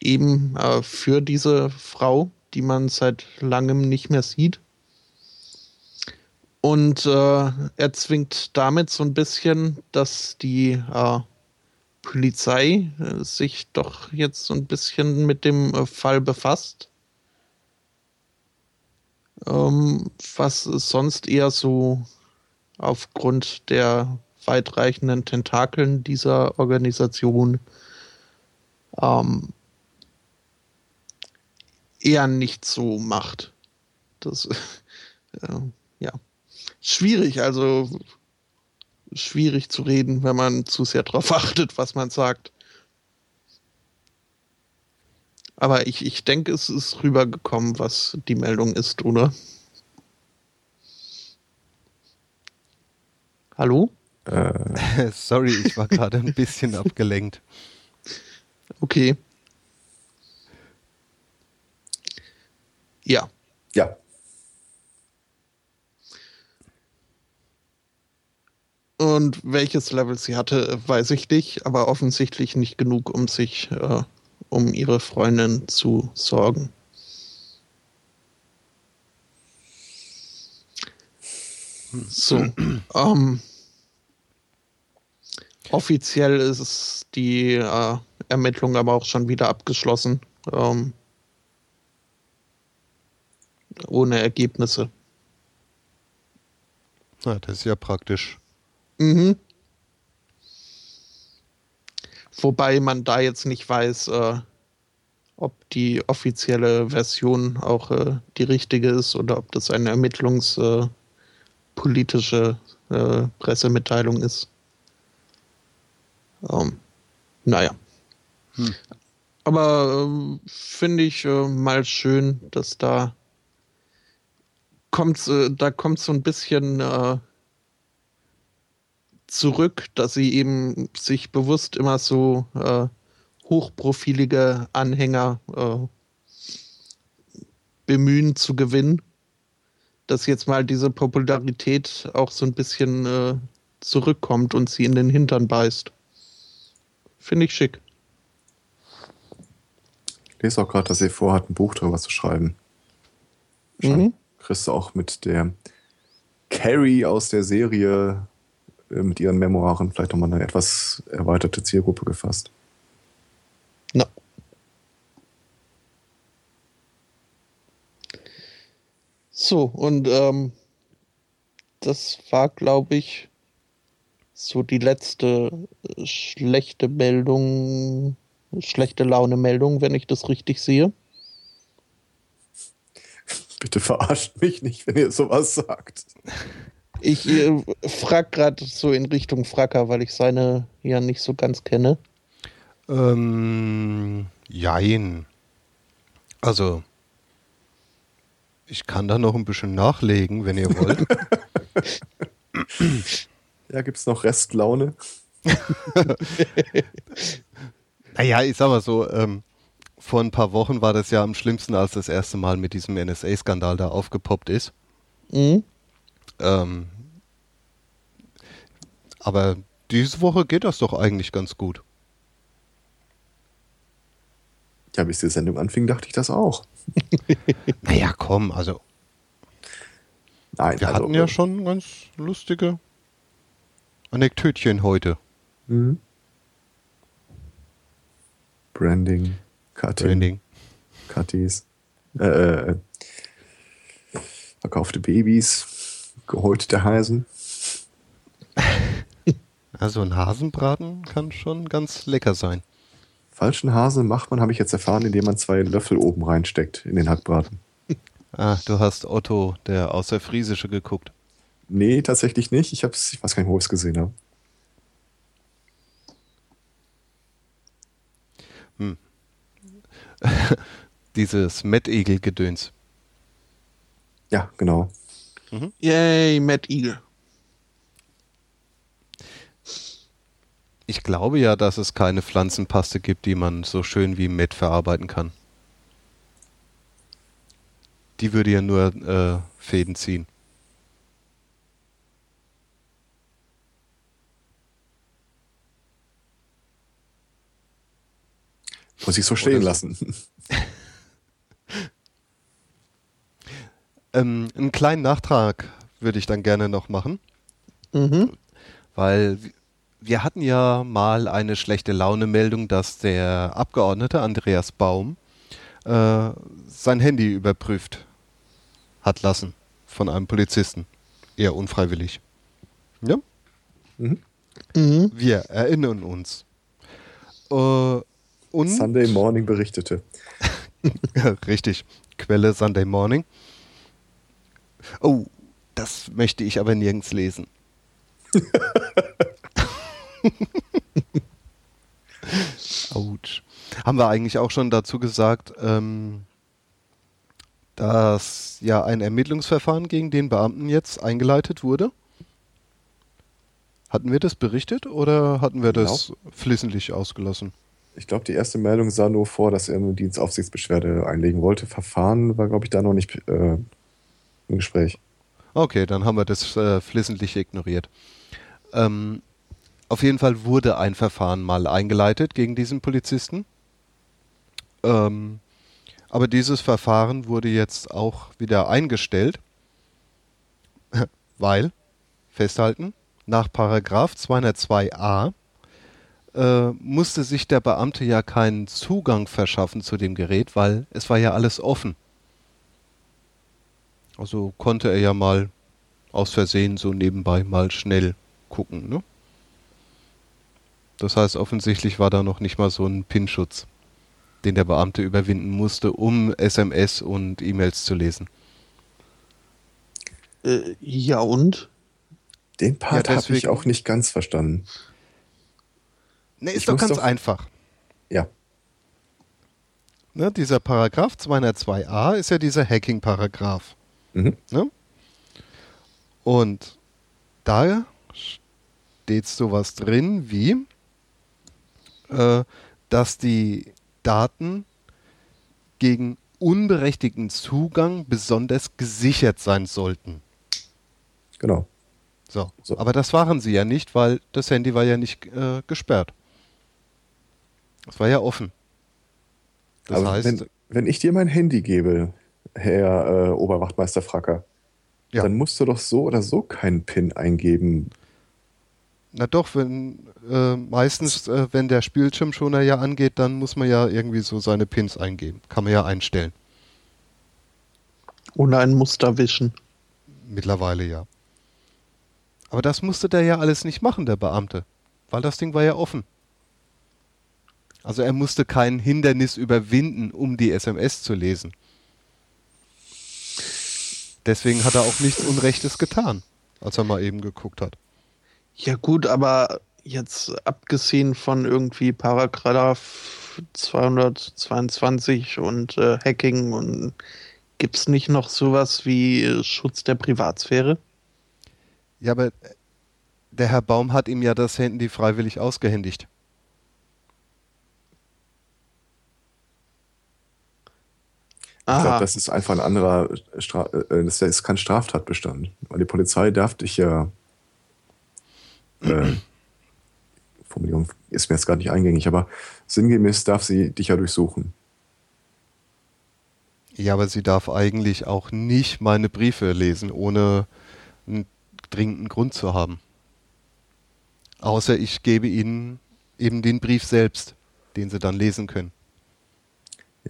Eben äh, für diese Frau, die man seit langem nicht mehr sieht. Und äh, er zwingt damit so ein bisschen, dass die äh, Polizei äh, sich doch jetzt so ein bisschen mit dem äh, Fall befasst. Ähm, was sonst eher so aufgrund der weitreichenden Tentakeln dieser Organisation ähm, eher nicht so macht. Das, äh, ja, schwierig, also schwierig zu reden, wenn man zu sehr darauf achtet, was man sagt. Aber ich, ich denke, es ist rübergekommen, was die Meldung ist, oder? Hallo? Äh. Sorry, ich war gerade ein bisschen abgelenkt. Okay. Ja. Ja. Und welches Level sie hatte, weiß ich nicht, aber offensichtlich nicht genug, um sich äh, um ihre Freundin zu sorgen. So, ähm, offiziell ist die äh, Ermittlung aber auch schon wieder abgeschlossen. Ähm, ohne Ergebnisse. Na, das ist ja praktisch. Mhm. Wobei man da jetzt nicht weiß, äh, ob die offizielle Version auch äh, die richtige ist oder ob das eine ermittlungspolitische äh, Pressemitteilung ist. Ähm, naja. Hm. Aber ähm, finde ich äh, mal schön, dass da kommt, äh, da kommt so ein bisschen äh, zurück, dass sie eben sich bewusst immer so äh, hochprofilige Anhänger äh, bemühen zu gewinnen. Dass jetzt mal diese Popularität auch so ein bisschen äh, zurückkommt und sie in den Hintern beißt. Finde ich schick. Ich lese auch gerade, dass sie vorhat, ein Buch darüber zu schreiben. Mhm. Kriegst du auch mit der Carrie aus der Serie mit ihren Memoiren vielleicht nochmal eine etwas erweiterte Zielgruppe gefasst. No. So, und ähm, das war, glaube ich, so die letzte äh, schlechte Meldung, schlechte Laune-Meldung, wenn ich das richtig sehe. Bitte verarscht mich nicht, wenn ihr sowas sagt. Ich äh, frag gerade so in Richtung Fracker, weil ich seine ja nicht so ganz kenne. Ähm, jein. Also, ich kann da noch ein bisschen nachlegen, wenn ihr wollt. ja, gibt es noch Restlaune? naja, ich sag mal so, ähm, vor ein paar Wochen war das ja am schlimmsten, als das erste Mal mit diesem NSA-Skandal da aufgepoppt ist. Mhm. Ähm, aber diese Woche geht das doch eigentlich ganz gut. Ja, bis die Sendung anfing, dachte ich das auch. naja, komm, also. Nein, wir also, hatten ja schon ganz lustige Anekdötchen heute. Mhm. Branding, Cutting. Branding. Cutties. Äh, äh, verkaufte Babys, gehäutete Hasen. Also ein Hasenbraten kann schon ganz lecker sein. Falschen Hasen macht man, habe ich jetzt erfahren, indem man zwei Löffel oben reinsteckt in den Hackbraten. Ah, du hast Otto, der Außerfriesische, geguckt. Nee, tatsächlich nicht. Ich, hab's, ich weiß gar nicht, wo ich es gesehen habe. Hm. Dieses Mettegel-Gedöns. Ja, genau. Mhm. Yay, Matt Eagle. Ich glaube ja, dass es keine Pflanzenpaste gibt, die man so schön wie Met verarbeiten kann. Die würde ja nur äh, Fäden ziehen. Muss ich so stehen lassen. ähm, einen kleinen Nachtrag würde ich dann gerne noch machen. Mhm. Weil wir hatten ja mal eine schlechte Laune-Meldung, dass der Abgeordnete Andreas Baum äh, sein Handy überprüft hat lassen von einem Polizisten. Eher unfreiwillig. Ja? Mhm. Mhm. Wir erinnern uns. Äh, und Sunday Morning berichtete. Richtig. Quelle Sunday Morning. Oh, das möchte ich aber nirgends lesen. Autsch. Haben wir eigentlich auch schon dazu gesagt, ähm, dass ja ein Ermittlungsverfahren gegen den Beamten jetzt eingeleitet wurde? Hatten wir das berichtet oder hatten wir das genau. flissentlich ausgelassen? Ich glaube, die erste Meldung sah nur vor, dass er eine Dienstaufsichtsbeschwerde einlegen wollte. Verfahren war, glaube ich, da noch nicht äh, im Gespräch. Okay, dann haben wir das äh, flissentlich ignoriert. Ähm, auf jeden Fall wurde ein Verfahren mal eingeleitet gegen diesen Polizisten. Ähm, aber dieses Verfahren wurde jetzt auch wieder eingestellt, weil, festhalten, nach Paragraph 202a äh, musste sich der Beamte ja keinen Zugang verschaffen zu dem Gerät, weil es war ja alles offen. Also konnte er ja mal aus Versehen so nebenbei mal schnell gucken. Ne? Das heißt, offensichtlich war da noch nicht mal so ein PIN-Schutz, den der Beamte überwinden musste, um SMS und E-Mails zu lesen. Äh, ja und? Den Part ja, habe ich auch nicht ganz verstanden. Ne, ist ich doch ganz doch, einfach. Ja. Ne, dieser Paragraph 202a ist ja dieser Hacking-Paragraph. Mhm. Ne? Und da steht sowas drin wie, äh, dass die Daten gegen unberechtigten Zugang besonders gesichert sein sollten. Genau. So. so. Aber das waren sie ja nicht, weil das Handy war ja nicht äh, gesperrt. Es war ja offen. Das Aber heißt, wenn, wenn, ich dir mein Handy gebe, Herr äh, Oberwachtmeister Fracker, ja. dann musst du doch so oder so keinen PIN eingeben. Na doch, wenn äh, meistens, äh, wenn der Bildschirmschoner ja angeht, dann muss man ja irgendwie so seine Pins eingeben. Kann man ja einstellen. Ohne ein Muster wischen. Mittlerweile ja. Aber das musste der ja alles nicht machen, der Beamte. Weil das Ding war ja offen. Also er musste kein Hindernis überwinden, um die SMS zu lesen. Deswegen hat er auch nichts Unrechtes getan, als er mal eben geguckt hat. Ja gut, aber jetzt abgesehen von irgendwie Paragraph 222 und äh, Hacking und gibt es nicht noch sowas wie Schutz der Privatsphäre? Ja, aber der Herr Baum hat ihm ja das Handy freiwillig ausgehändigt. Ich glaube, das ist einfach ein anderer, Stra äh, das ist kein Straftatbestand. Weil die Polizei darf dich ja, äh, Formulierung ist mir jetzt gerade nicht eingängig, aber sinngemäß darf sie dich ja durchsuchen. Ja, aber sie darf eigentlich auch nicht meine Briefe lesen, ohne einen dringenden Grund zu haben. Außer ich gebe ihnen eben den Brief selbst, den sie dann lesen können.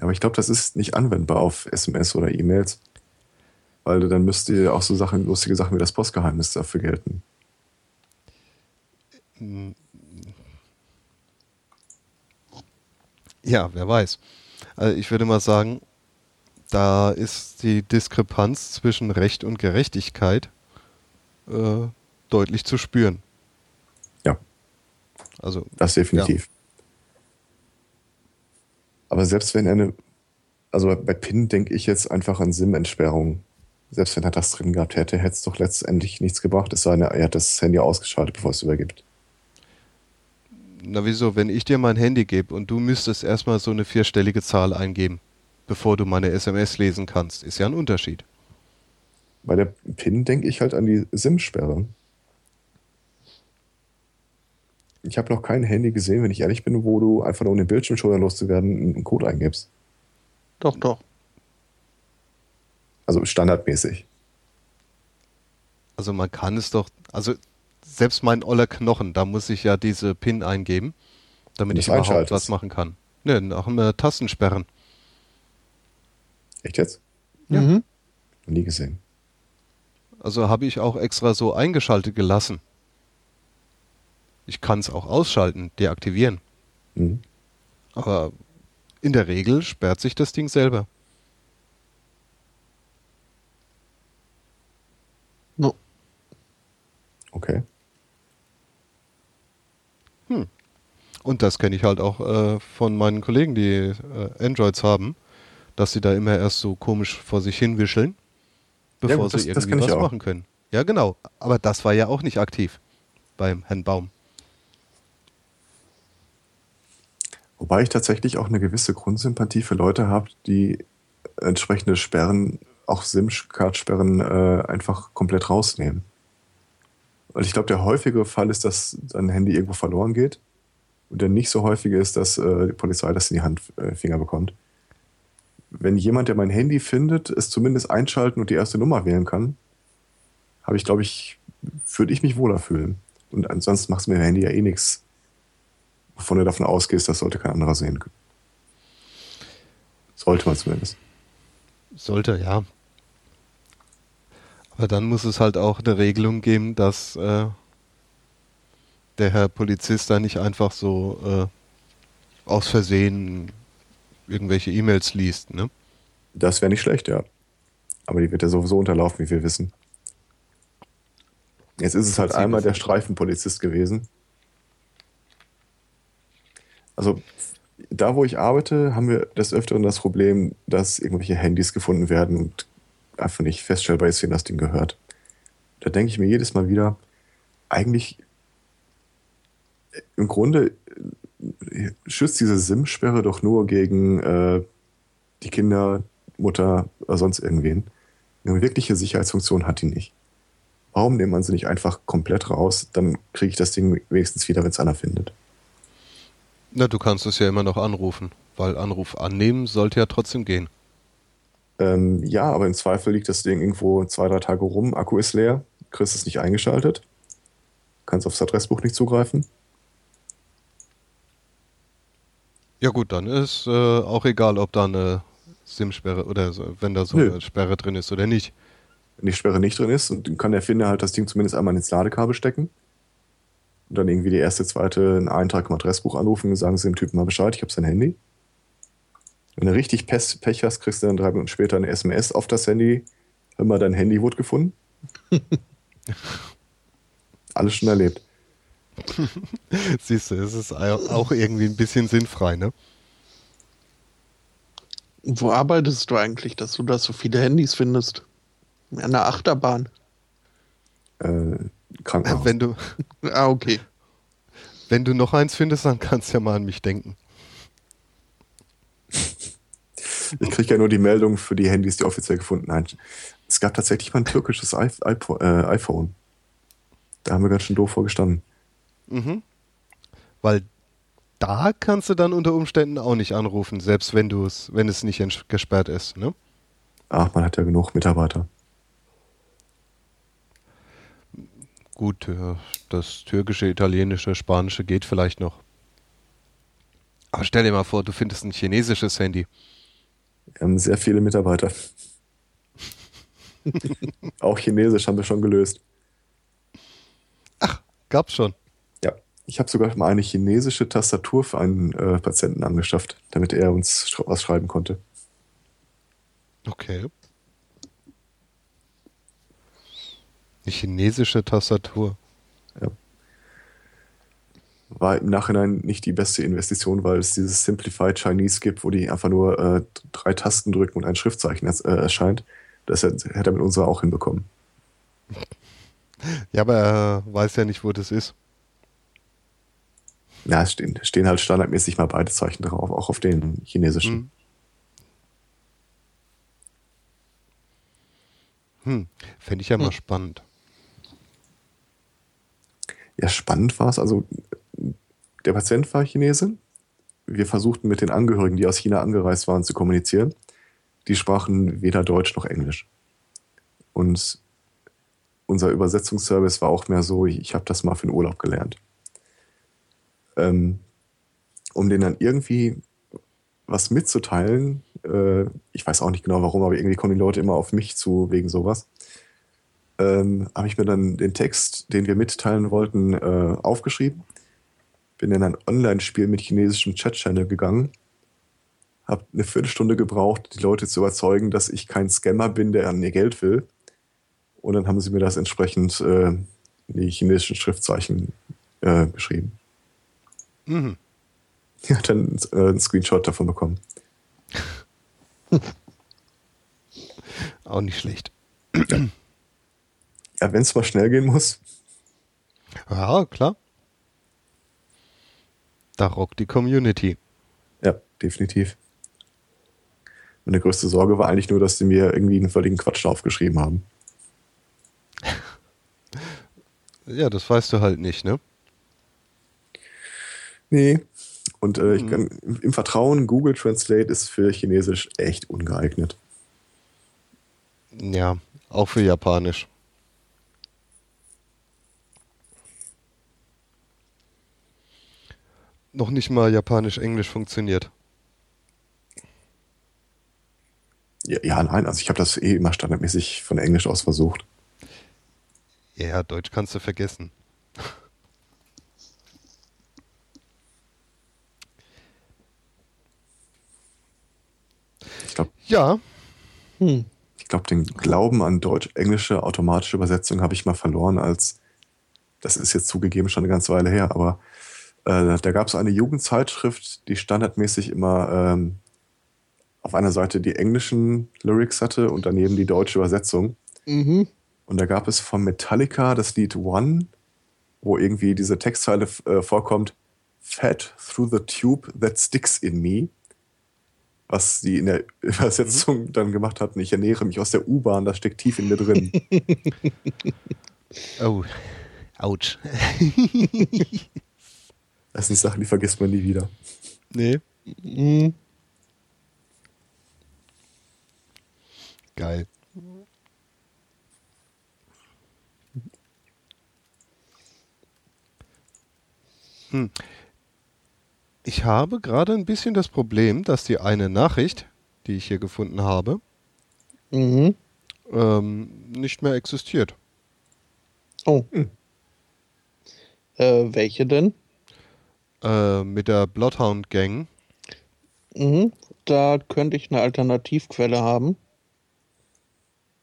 Ja, aber ich glaube, das ist nicht anwendbar auf SMS oder E-Mails. Weil dann müsste auch so Sachen, lustige Sachen wie das Postgeheimnis dafür gelten. Ja, wer weiß. Also ich würde mal sagen, da ist die Diskrepanz zwischen Recht und Gerechtigkeit äh, deutlich zu spüren. Ja. Also. Das definitiv. Ja. Aber selbst wenn eine, also bei PIN denke ich jetzt einfach an SIM-Entsperrung. Selbst wenn er das drin gehabt hätte, hätte es doch letztendlich nichts gebracht. Es sei denn, er hat das Handy ausgeschaltet, bevor es übergibt. Na wieso, wenn ich dir mein Handy gebe und du müsstest erstmal so eine vierstellige Zahl eingeben, bevor du meine SMS lesen kannst, ist ja ein Unterschied. Bei der PIN denke ich halt an die SIM-Sperre. Ich habe noch kein Handy gesehen, wenn ich ehrlich bin, wo du einfach nur um den Bildschirmschoner loszuwerden einen Code eingibst. Doch, doch. Also standardmäßig. Also man kann es doch, also selbst mein oller Knochen, da muss ich ja diese PIN eingeben, damit ich überhaupt was machen kann. Ne, nach einem Tastensperren. Echt jetzt? Ja. Mhm. Nie gesehen. Also habe ich auch extra so eingeschaltet gelassen. Ich kann es auch ausschalten, deaktivieren. Mhm. Aber in der Regel sperrt sich das Ding selber. Okay. Hm. Und das kenne ich halt auch äh, von meinen Kollegen, die äh, Androids haben, dass sie da immer erst so komisch vor sich hinwischeln, bevor Ja, gut, das- sie das irgendwie was auch. machen können. Ja, genau. Aber das war ja auch nicht aktiv beim Herrn Baum. Wobei ich tatsächlich auch eine gewisse Grundsympathie für Leute habe, die entsprechende Sperren, auch SIM-Card-Sperren, äh, einfach komplett rausnehmen. Weil ich glaube, der häufige Fall ist, dass dein Handy irgendwo verloren geht. Und der nicht so häufige ist, dass äh, die Polizei das in die Handfinger äh, bekommt. Wenn jemand, der mein Handy findet, es zumindest einschalten und die erste Nummer wählen kann, habe ich, glaube ich, würde ich mich wohler fühlen. Und ansonsten macht es mit dem Handy ja eh nichts, wovon du davon ausgehst, das sollte kein anderer sehen. Sollte man zumindest. Sollte, ja. Aber dann muss es halt auch eine Regelung geben, dass äh, der Herr Polizist da nicht einfach so äh, aus Versehen irgendwelche E-Mails liest, ne? Das wäre nicht schlecht, ja. Aber die wird ja sowieso unterlaufen, wie wir wissen. Jetzt ist es halt einmal der Streifenpolizist gewesen. Also, da wo ich arbeite, haben wir des Öfteren das Problem, dass irgendwelche Handys gefunden werden und einfach nicht feststellbar ist, wem das Ding gehört. Da denke ich mir jedes Mal wieder, eigentlich äh, im Grunde äh, schützt diese SIM-Sperre doch nur gegen äh, die Kinder, Mutter oder sonst irgendwen. Eine wirkliche Sicherheitsfunktion hat die nicht. Warum nimmt man sie nicht einfach komplett raus? Dann kriege ich das Ding wenigstens wieder, wenn es einer findet. Na, du kannst es ja immer noch anrufen, weil Anruf annehmen sollte ja trotzdem gehen. Ähm, ja, aber im Zweifel liegt das Ding irgendwo zwei, drei Tage rum, Akku ist leer, kriegst es nicht eingeschaltet, kannst aufs Adressbuch nicht zugreifen. Ja gut, dann ist äh, auch egal, ob da eine SIM-Sperre oder wenn da so Nö. eine Sperre drin ist oder nicht. Wenn die Sperre nicht drin ist, dann kann der Finder halt das Ding zumindest einmal ins Ladekabel stecken und dann irgendwie die erste, zweite einen Eintrag im Adressbuch anrufen und sagen sie dem Typen mal Bescheid, ich habe sein Handy. Wenn du richtig Pech, hast, kriegst du dann drei Minuten später eine SMS auf das Handy. Hör mal, dein Handy wurde gefunden. Alles schon erlebt. Siehst du, es ist au- auch irgendwie ein bisschen sinnfrei, ne? Wo arbeitest du eigentlich, dass du da so viele Handys findest? An einer Achterbahn. Äh, Krankenhaus. Wenn du, Ah, okay. wenn du noch eins findest, dann kannst du ja mal an mich denken. Ich kriege ja nur die Meldung für die Handys, die offiziell gefunden haben. Es gab tatsächlich mal ein türkisches I äh, iPhone. Da haben wir ganz schön doof vorgestanden. Mhm. Weil da kannst du dann unter Umständen auch nicht anrufen, selbst wenn du es, wenn es nicht gesperrt ist, ne? Ach, man hat ja genug Mitarbeiter. Gut, das türkische, italienische, spanische geht vielleicht noch. Aber stell dir mal vor, du findest ein chinesisches Handy. Wir haben sehr viele Mitarbeiter. Auch Chinesisch haben wir schon gelöst. Gab's schon. Ja, ich habe sogar mal eine chinesische Tastatur für einen äh, Patienten angeschafft, damit er uns sch was schreiben konnte. Okay. Die chinesische Tastatur. War im Nachhinein nicht die beste Investition, weil es dieses Simplified Chinese gibt, wo die einfach nur äh, drei Tasten drücken und ein Schriftzeichen äh, erscheint. Das hätte er mit unserer auch hinbekommen. Ja, aber er weiß ja nicht, wo das ist. Ja, es stehen, stehen halt standardmäßig mal beide Zeichen drauf, auch auf den chinesischen. Hm. Hm. Fände ich ja mal Hm. spannend. Ja, spannend war es. Also, der Patient war Chinese. Wir versuchten mit den Angehörigen, die aus China angereist waren, zu kommunizieren. Die sprachen weder Deutsch noch Englisch. Und unser Übersetzungsservice war auch mehr so, ich, habe das mal für den Urlaub gelernt. Ähm, um denen dann irgendwie was mitzuteilen, äh, ich weiß auch nicht genau warum, aber irgendwie kommen die Leute immer auf mich zu wegen sowas ähm, habe ich mir dann den Text, den wir mitteilen wollten, äh, aufgeschrieben. Bin in ein Online-Spiel mit chinesischem Chat-Channel gegangen. Habe eine Viertelstunde gebraucht, die Leute zu überzeugen, dass ich kein Scammer bin, der an ihr Geld will. Und dann haben sie mir das entsprechend äh, die chinesischen Schriftzeichen äh, beschrieben. Mhm. Hat dann äh, einen Screenshot davon bekommen. Auch nicht schlecht. Ja, wenn es mal schnell gehen muss. Ja, klar. Da rockt die Community. Ja, definitiv. Meine größte Sorge war eigentlich nur, dass sie mir irgendwie einen völligen Quatsch aufgeschrieben haben. Ja, das weißt du halt nicht, ne? Nee. Und äh, ich kann, im, im Vertrauen, Google Translate ist für Chinesisch echt ungeeignet. Ja, auch für Japanisch. Noch nicht mal Japanisch-Englisch funktioniert. Ja, ja nein, also ich habe das eh immer standardmäßig von Englisch aus versucht. Ja, Deutsch kannst du vergessen. Ich glaube, Ja, Hm. ich glaub, den Glauben an deutsch-englische automatische Übersetzung habe ich mal verloren, als das ist jetzt zugegeben schon eine ganze Weile her, aber äh, da gab es eine Jugendzeitschrift, die standardmäßig immer ähm, auf einer Seite die englischen Lyrics hatte und daneben die deutsche Übersetzung. Mhm. Und da gab es von Metallica das Lied One, wo irgendwie diese Textzeile äh, vorkommt: Fat through the tube that sticks in me. Was sie in der Übersetzung dann gemacht hatten: Ich ernähre mich aus der U-Bahn, das steckt tief in mir drin. oh, ouch. Das sind Sachen, die vergisst man nie wieder. Nee, Mhm. geil. Hm. Ich habe gerade ein bisschen das Problem, dass die eine Nachricht, die ich hier gefunden habe, Mhm. ähm, nicht mehr existiert. Oh. Hm. Äh, welche denn? Äh, mit der Bloodhound Gang. Mhm. Da könnte ich eine Alternativquelle haben.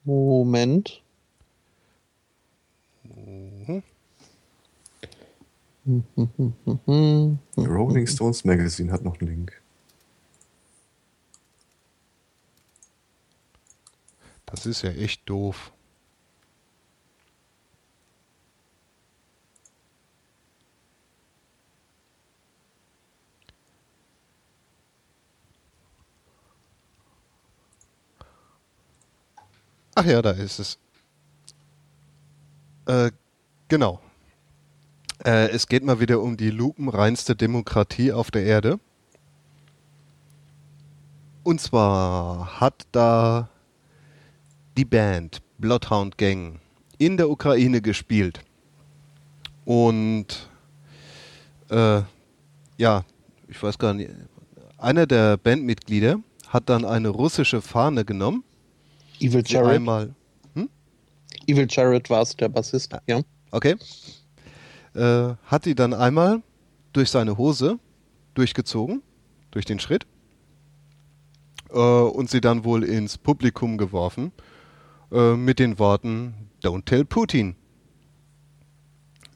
Moment. Mhm. Mhm. Rolling Stones Magazine hat noch einen Link. Das ist ja echt doof. Ach ja, da ist es. Äh, genau. Äh, es geht mal wieder um die lupenreinste Demokratie auf der Erde. Und zwar hat da die Band Bloodhound Gang in der Ukraine gespielt. Und äh, ja, ich weiß gar nicht, einer der Bandmitglieder hat dann eine russische Fahne genommen, Evil Jared. einmal, Evil Jared war es, der Bassist. Ja. okay, äh, hat die dann einmal durch seine Hose durchgezogen, durch den Schritt, äh, und sie dann wohl ins Publikum geworfen äh, mit den Worten Don't tell Putin.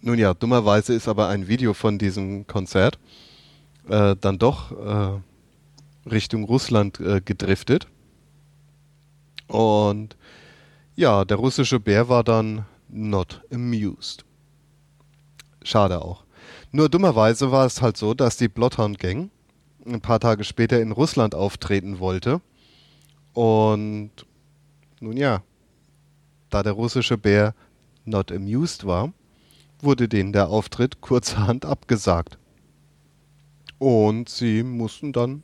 Nun ja, dummerweise ist aber ein Video von diesem Konzert äh, dann doch äh, Richtung Russland äh, gedriftet. Und ja, der russische Bär war dann not amused. Schade auch. Nur dummerweise war es halt so, dass die Bloodhound Gang ein paar Tage später in Russland auftreten wollte. Und nun ja, da der russische Bär not amused war, wurde denen der Auftritt kurzerhand abgesagt. Und sie mussten dann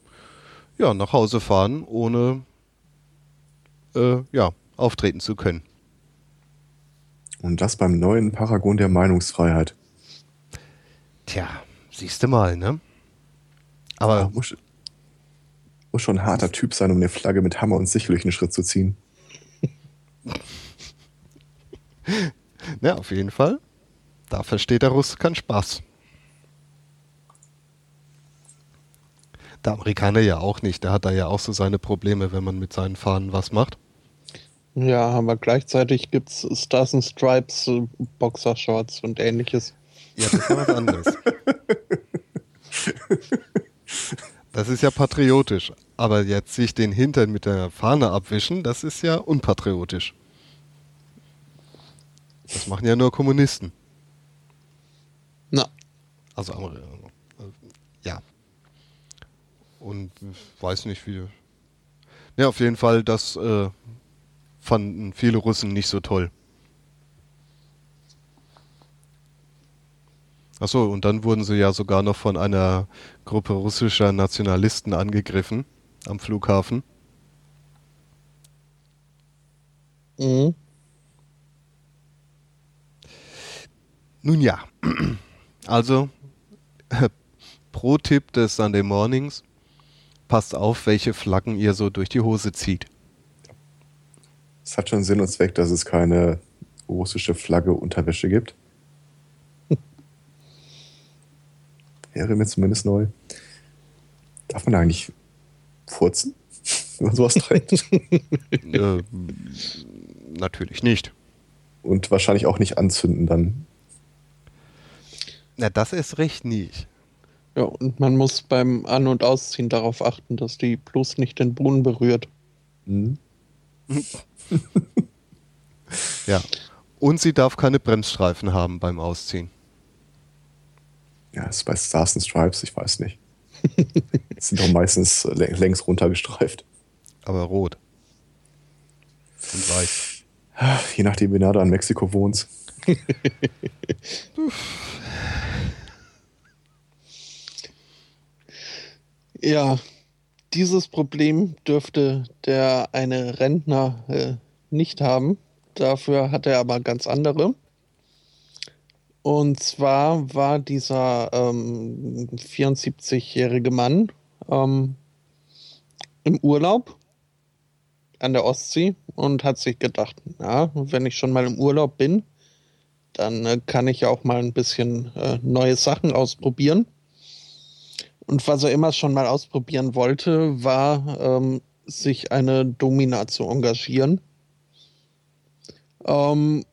ja nach Hause fahren, ohne äh, ja, auftreten zu können. Und das beim neuen Paragon der Meinungsfreiheit. Tja, siehst du mal, ne? Aber Ah, muss, muss schon ein harter Typ sein, um eine Flagge mit Hammer und Sichel durch den Schritt zu ziehen. Ja, auf jeden Fall. Da versteht der Russ keinen Spaß. Der Amerikaner ja auch nicht. Der hat da ja auch so seine Probleme, wenn man mit seinen Fahnen was macht. Ja, aber gleichzeitig gibt es Stars and Stripes, äh, Boxershorts und ähnliches. Ja, das ist ja was anderes. Das ist ja patriotisch. Aber jetzt sich den Hintern mit der Fahne abwischen, das ist ja unpatriotisch. Das machen ja nur Kommunisten. Na. Also, ja. Und weiß nicht wie. Ja, auf jeden Fall, das äh, fanden viele Russen nicht so toll. Achso, und dann wurden sie ja sogar noch von einer Gruppe russischer Nationalisten angegriffen am Flughafen. Mhm. Nun ja, also pro Tipp des Sunday Mornings, passt auf, welche Flaggen ihr so durch die Hose zieht. Es hat schon Sinn und Zweck, dass es keine russische Flagge Unterwäsche gibt. Wäre mir zumindest neu. Darf man eigentlich furzen, wenn man sowas trägt? äh, natürlich nicht. Und wahrscheinlich auch nicht anzünden dann. Na, das ist recht nicht. Ja, und man muss beim An- und Ausziehen darauf achten, dass die bloß nicht den Boden berührt. Mhm. ja. Und sie darf keine Bremsstreifen haben beim Ausziehen. Ja, das ist bei Stars and Stripes, ich weiß nicht. sind doch meistens längs runtergestreift. Aber rot. Und weiß. Je nachdem, wie nah du an Mexiko wohnst. ja, dieses Problem dürfte der eine Rentner äh, nicht haben. Dafür hat er aber ganz andere. Und zwar war dieser ähm, 74-jährige Mann ähm, im Urlaub an der Ostsee und hat sich gedacht, na, wenn ich schon mal im Urlaub bin, dann äh, kann ich ja auch mal ein bisschen äh, neue Sachen ausprobieren. Und was er immer schon mal ausprobieren wollte, war, ähm, sich eine Domina zu engagieren. Ähm,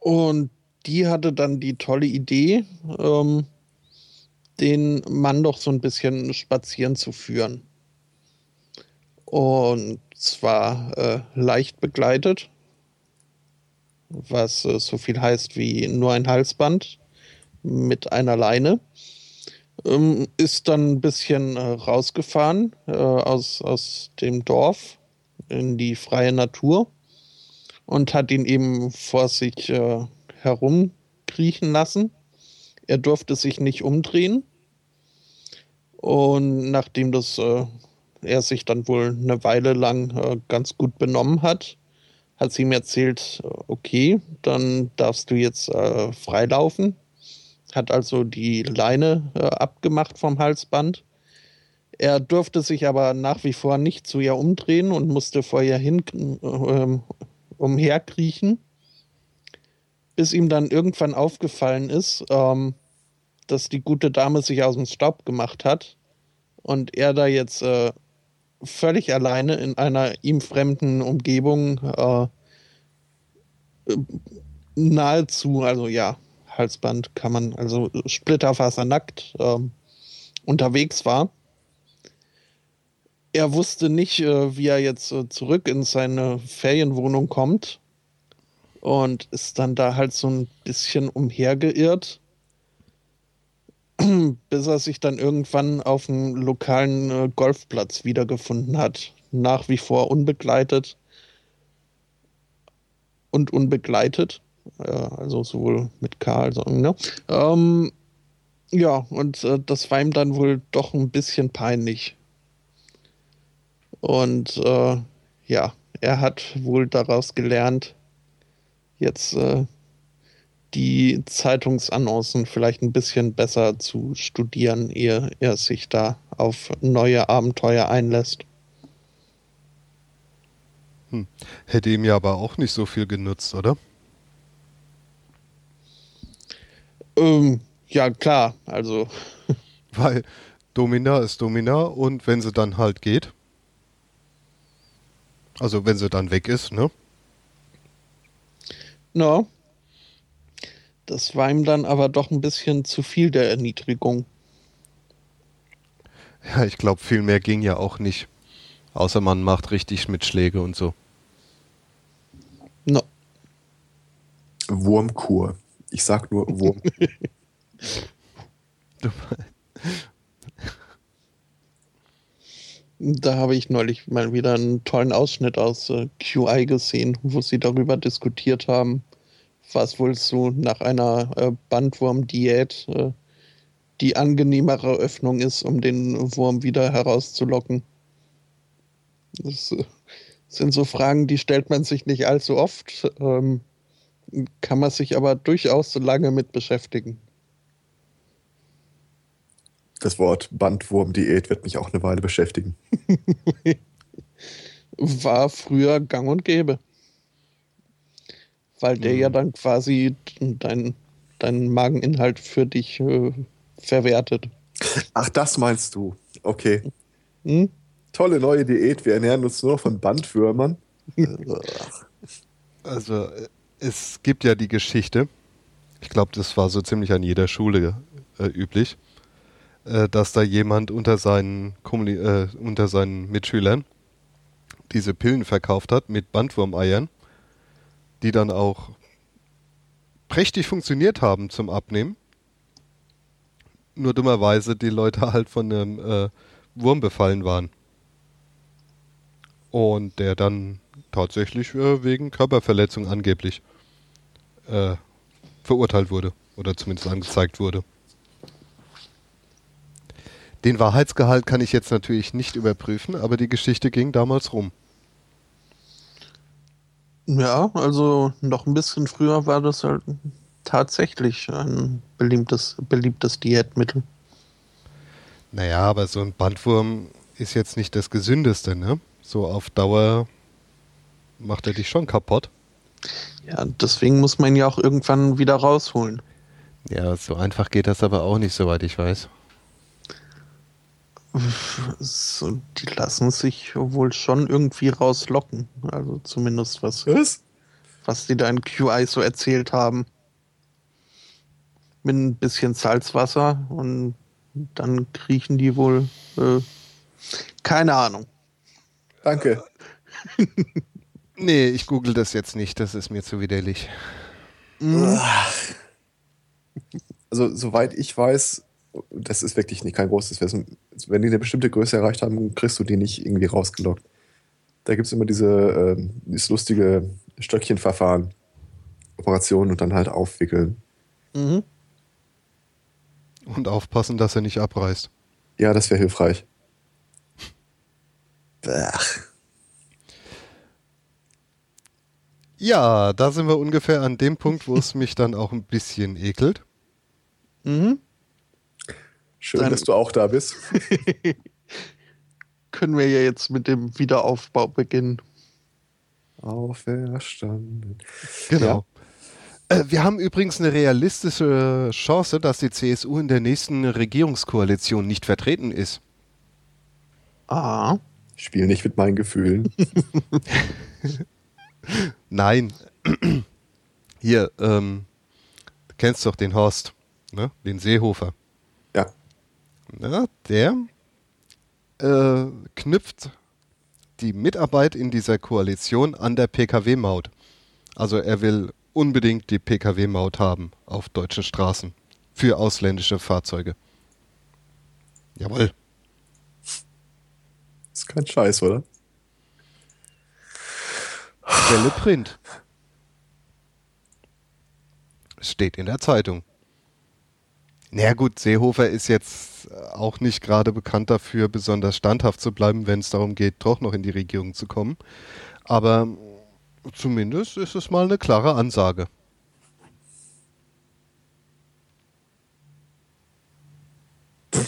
und die hatte dann die tolle Idee, ähm, den Mann doch so ein bisschen spazieren zu führen. Und zwar äh, leicht begleitet, was äh, so viel heißt wie nur ein Halsband mit einer Leine ähm, ist dann ein bisschen äh, rausgefahren äh, aus, aus dem Dorf in die freie Natur und hat ihn eben vor sich äh, herumkriechen lassen. Er durfte sich nicht umdrehen. Und nachdem das äh, er sich dann wohl eine Weile lang äh, ganz gut benommen hat, hat sie ihm erzählt, okay, dann darfst du jetzt äh, freilaufen hat also die Leine äh, abgemacht vom Halsband. Er durfte sich aber nach wie vor nicht zu ihr umdrehen und musste vor ihr hin äh, umherkriechen, bis ihm dann irgendwann aufgefallen ist, ähm, dass die gute Dame sich aus dem Staub gemacht hat und er da jetzt äh, völlig alleine in einer ihm fremden Umgebung äh, äh nahezu, also ja, Halsband kann man, also splitterfasernackt ähm, unterwegs war. Er wusste nicht, äh, wie er jetzt äh, zurück in seine Ferienwohnung kommt und ist dann da halt so ein bisschen umhergeirrt, bis er sich dann irgendwann auf einem lokalen äh, Golfplatz wiedergefunden hat. Nach wie vor unbegleitet und unbegleitet. Also sowohl mit K als ne? Ähm, ja, und äh, das war ihm dann wohl doch ein bisschen peinlich. Und äh, ja, er hat wohl daraus gelernt, jetzt äh, die Zeitungsannoncen vielleicht ein bisschen besser zu studieren, ehe er sich da auf neue Abenteuer einlässt. Hm. Hätte ihm ja aber auch nicht so viel genutzt, oder? Ähm, ja, klar, also. Weil Domina ist Domina und wenn sie dann halt geht. Also wenn sie dann weg ist, ne? No. Das war ihm dann aber doch ein bisschen zu viel der Erniedrigung. Ja, ich glaube, viel mehr ging ja auch nicht. Außer man macht richtig Schmidtschläge und so. No. Wurmkur. Ich sag nur Wurm. Da habe ich neulich mal wieder einen tollen Ausschnitt aus äh, QI gesehen, wo sie darüber diskutiert haben, was wohl so nach einer äh, Bandwurm-Diät äh, die angenehmere Öffnung ist, um den Wurm wieder herauszulocken. Das äh, sind so Fragen, die stellt man sich nicht allzu oft, ähm, kann man sich aber durchaus so lange mit beschäftigen. Das Wort Bandwurm-Diät wird mich auch eine Weile beschäftigen. War früher gang und gäbe. Weil der Mhm. ja dann quasi deinen dein Mageninhalt für dich äh, verwertet. Ach, das meinst du. Okay. Hm? Tolle neue Diät. Wir ernähren uns nur noch von Bandwürmern. Also äh, es gibt ja die Geschichte, ich glaube, das war so ziemlich an jeder Schule äh, üblich, äh, dass da jemand unter seinen, Kommuni äh, unter seinen Mitschülern diese Pillen verkauft hat mit Bandwurmeiern, die dann auch prächtig funktioniert haben zum Abnehmen. Nur dummerweise die Leute halt von einem äh, Wurm befallen waren. Und der dann tatsächlich äh, wegen Körperverletzung angeblich äh, verurteilt wurde oder zumindest angezeigt wurde. Den Wahrheitsgehalt kann ich jetzt natürlich nicht überprüfen, aber die Geschichte ging damals rum. Ja, also noch ein bisschen früher war das halt tatsächlich ein beliebtes, beliebtes Diätmittel. Naja, aber so ein Bandwurm ist jetzt nicht das Gesündeste, ne? So auf Dauer macht er dich schon kaputt. Ja, deswegen muss man ihn ja auch irgendwann wieder rausholen. Ja, so einfach geht das aber auch nicht, soweit ich weiß. So, die lassen sich wohl schon irgendwie rauslocken. Also zumindest was, Was? was die da in QI so erzählt haben. Mit ein bisschen Salzwasser und dann kriechen die wohl. Äh, keine Ahnung. Danke. Nee, ich google das jetzt nicht, das ist mir zu widerlich. Also, soweit ich weiß, das ist wirklich nicht kein großes Wissen. Wenn die eine bestimmte Größe erreicht haben, kriegst du die nicht irgendwie rausgelockt. Da gibt es immer diese, ähm, dieses lustige Stöckchenverfahren. Operationen und dann halt aufwickeln. Mhm. Und aufpassen, dass er nicht abreißt. Ja, das wäre hilfreich. Ach. Ja, da sind wir ungefähr an dem Punkt, wo es mich dann auch ein bisschen ekelt. Mhm. Schön, Dann- dass du auch da bist. Können wir ja jetzt mit dem Wiederaufbau beginnen. Auferstanden. Genau. Äh, wir haben übrigens eine realistische Chance, dass die CSU in der nächsten Regierungskoalition nicht vertreten ist. Ah. Spiel nicht mit meinen Gefühlen. Nein. Hier, ähm, du kennst doch den Horst, ne? Den Seehofer. Ja. Ja, der äh, knüpft die Mitarbeit in dieser Koalition an der Pkw-Maut. Also er will unbedingt die Pkw-Maut haben auf deutschen Straßen für ausländische Fahrzeuge. Jawohl. Ist kein Scheiß, oder? Quelle Print. Steht in der Zeitung. Naja gut, Seehofer ist jetzt auch nicht gerade bekannt dafür, besonders standhaft zu bleiben, wenn es darum geht, doch noch in die Regierung zu kommen. Aber zumindest ist es mal eine klare Ansage.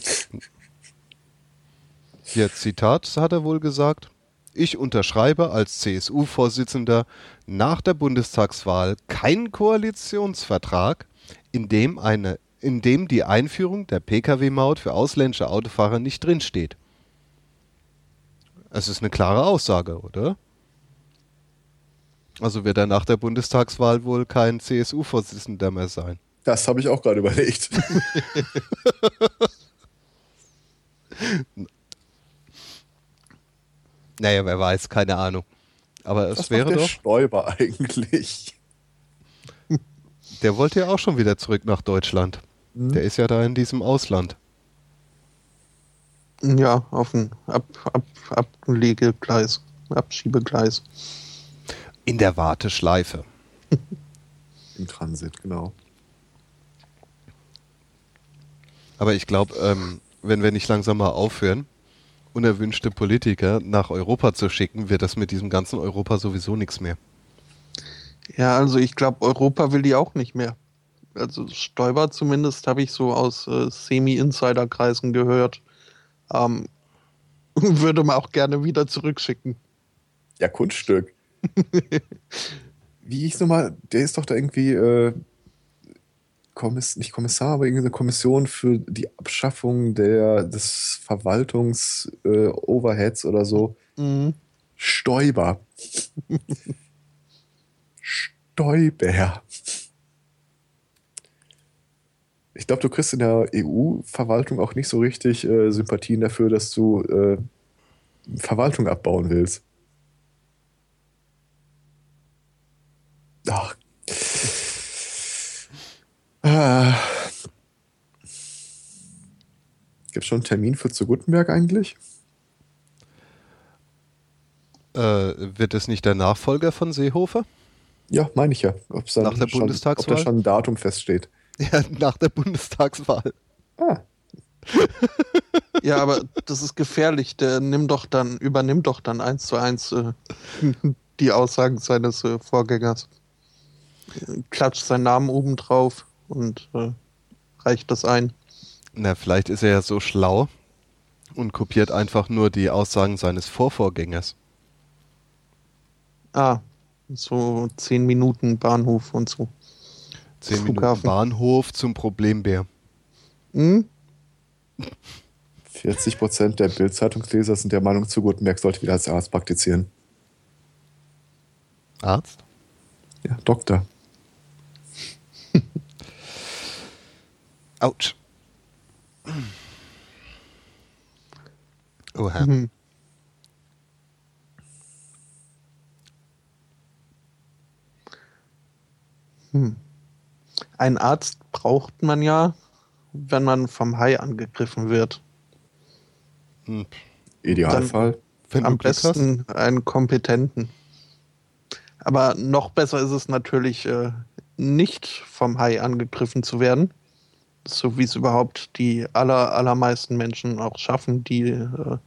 Hier Zitat hat er wohl gesagt. Ich unterschreibe als CSU-Vorsitzender nach der Bundestagswahl keinen Koalitionsvertrag, in dem, eine, in dem die Einführung der Pkw-Maut für ausländische Autofahrer nicht drinsteht. Es ist eine klare Aussage, oder? Also wird er nach der Bundestagswahl wohl kein CSU-Vorsitzender mehr sein. Das habe ich auch gerade überlegt. naja, wer weiß, keine Ahnung. Aber es Was wäre der doch. Stoiber eigentlich? Der wollte ja auch schon wieder zurück nach Deutschland. Der ist ja da in diesem Ausland. Ja, auf ein Ab Ab Ablegegleis, Abschiebegleis. In der Warteschleife. Im Transit, genau. Aber ich glaube, ähm, wenn wir nicht langsam mal aufhören, unerwünschte Politiker nach Europa zu schicken, wird das mit diesem ganzen Europa sowieso nichts mehr. Ja, also ich glaube, Europa will die auch nicht mehr. Also Stoiber zumindest habe ich so aus äh, Semi-Insider-Kreisen gehört. Ähm, würde man auch gerne wieder zurückschicken. Ja, Kunststück. Wie hieß nochmal? Der ist doch da irgendwie äh, Kommiss nicht Kommissar, aber irgendeine Kommission für die Abschaffung der, des Verwaltungs-Overheads oder so. Mhm. Stoiber. Stoiber. Ich glaube, du kriegst in der EU-Verwaltung auch nicht so richtig äh, Sympathien dafür, dass du äh, Verwaltung abbauen willst. Ach. Ah. Gibt es schon einen Termin für zu Gutenberg eigentlich? Äh, wird es nicht der Nachfolger von Seehofer? Ja, meine ich ja. Ob's dann Nach der schon, Bundestagswahl? Ob da schon ein Datum feststeht. Ja, nach der Bundestagswahl. Ah, Ja, aber das ist gefährlich. Der nimmt doch dann, übernimmt doch dann eins zu eins äh, die Aussagen seines äh, Vorgängers. Äh, Klatscht seinen Namen oben drauf und äh, reicht das ein. Na, vielleicht ist er ja so schlau und kopiert einfach nur die Aussagen seines Vorvorgängers. Ah, so zehn Minuten Bahnhof und so. Zehn Minuten Flughafen. Bahnhof zum Problembär. Hm? 40 Prozent der Bild-Zeitungsleser sind der Meinung, zu Gutenberg sollte wieder als Arzt praktizieren. Arzt? Ja, Doktor. Autsch. Oha. Mhm. Hm. Ein Arzt braucht man ja, wenn man vom Hai angegriffen wird. Hm. Idealfall. Wenn Am Glück hast. besten einen kompetenten. Aber noch besser ist es natürlich, äh, nicht vom Hai angegriffen zu werden. So wie es überhaupt die aller, allermeisten Menschen auch schaffen, die äh,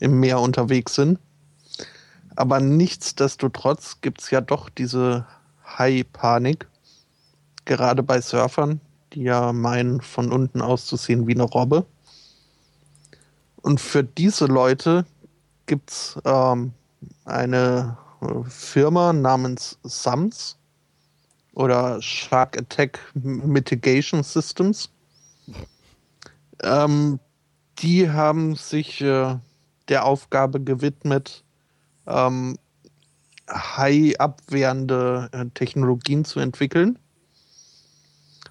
im Meer unterwegs sind. Aber nichtsdestotrotz gibt es ja doch diese Hai-Panik. Gerade bei Surfern, die ja meinen, von unten auszusehen wie eine Robbe. Und für diese Leute gibt es ähm, eine äh, Firma namens SAMS oder Shark Attack Mitigation Systems. Ähm, die haben sich äh, der Aufgabe gewidmet, ähm, Hai-abwehrende äh, Technologien zu entwickeln.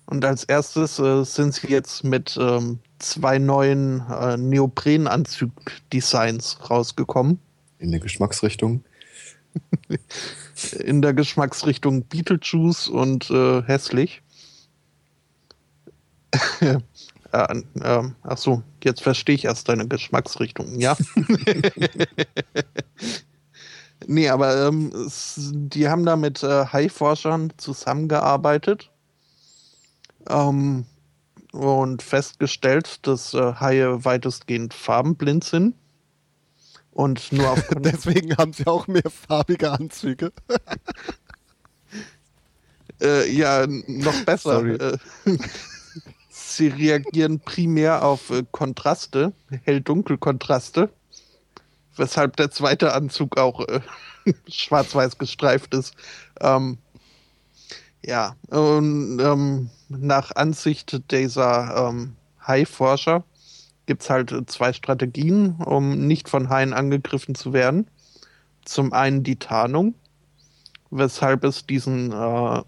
Und als erstes äh, sind sie jetzt mit ähm, zwei neuen äh, Neoprenanzug-Designs rausgekommen. In der Geschmacksrichtung. In der Geschmacksrichtung Beetlejuice und äh, hässlich. äh, äh, ach so, jetzt verstehe ich erst deine Geschmacksrichtung, ja. nee, aber ähm, es, die haben da mit äh, Hai-Forschern zusammengearbeitet ähm, und festgestellt, dass äh, Haie weitestgehend farbenblind sind und nur auf Deswegen haben sie auch mehr farbige Anzüge. Äh, ja, noch besser. Äh, sie reagieren primär auf äh, Kontraste, hell-dunkel-Kontraste, weshalb der zweite Anzug auch äh, schwarz-weiß gestreift ist. Ähm, ja, und ähm, nach Ansicht dieser ähm, Hai-Forscher gibt es halt äh, zwei Strategien, um nicht von Haien angegriffen zu werden. Zum einen die Tarnung, weshalb es diesen äh,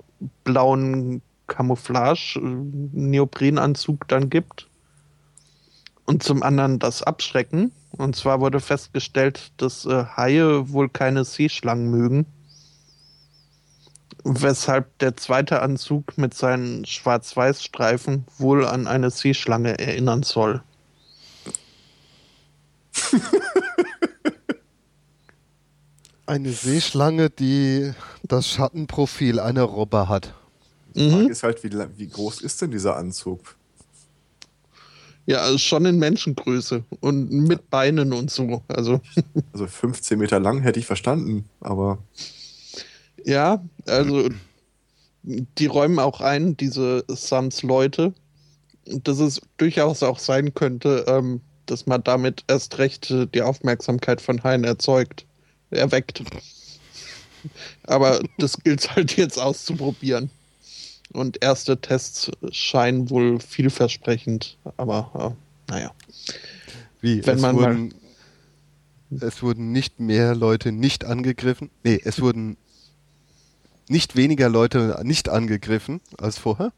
blauen Camouflage-Neoprenanzug dann gibt. Und zum anderen das Abschrecken. Und zwar wurde festgestellt, dass äh, Haie wohl keine Seeschlangen mögen. Weshalb der zweite Anzug mit seinen Schwarz-Weiß-Streifen wohl an eine Seeschlange erinnern soll. Eine Seeschlange, die das Schattenprofil einer Robbe hat. Die Frage ist halt, wie, wie groß ist denn dieser Anzug? Ja, also schon in Menschengröße und mit Beinen und so. Also, Also 15 Meter lang hätte ich verstanden, aber ja, also die räumen auch ein, diese Sams-Leute, dass es durchaus auch sein könnte, ähm, dass man damit erst recht äh, die Aufmerksamkeit von Haien erzeugt, erweckt. Aber das gilt halt jetzt auszuprobieren. Und erste Tests scheinen wohl vielversprechend, aber äh, naja. Wie? Wenn es, man wurden, es wurden nicht mehr Leute nicht angegriffen. Nee, es wurden nicht weniger Leute nicht angegriffen als vorher.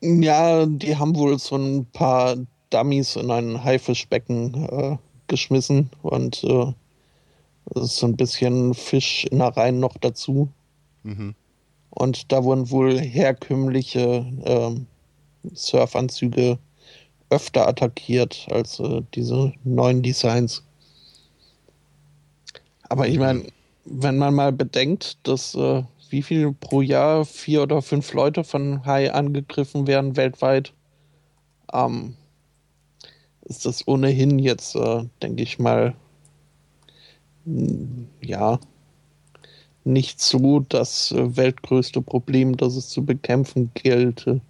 Ja, die haben wohl so ein paar Dummies in ein Haifischbecken äh, geschmissen und äh, es ist so ein bisschen Fischinnereien noch dazu. Mhm. Und da wurden wohl herkömmliche ähm, Surfanzüge öfter attackiert als äh, diese neuen Designs. Aber ich meine, wenn man mal bedenkt, dass äh, wie viel pro Jahr vier oder fünf Leute von Hai angegriffen werden weltweit, ähm, ist das ohnehin jetzt, äh, denke ich mal, ja, nicht so das äh, weltgrößte Problem, das es zu bekämpfen gelte.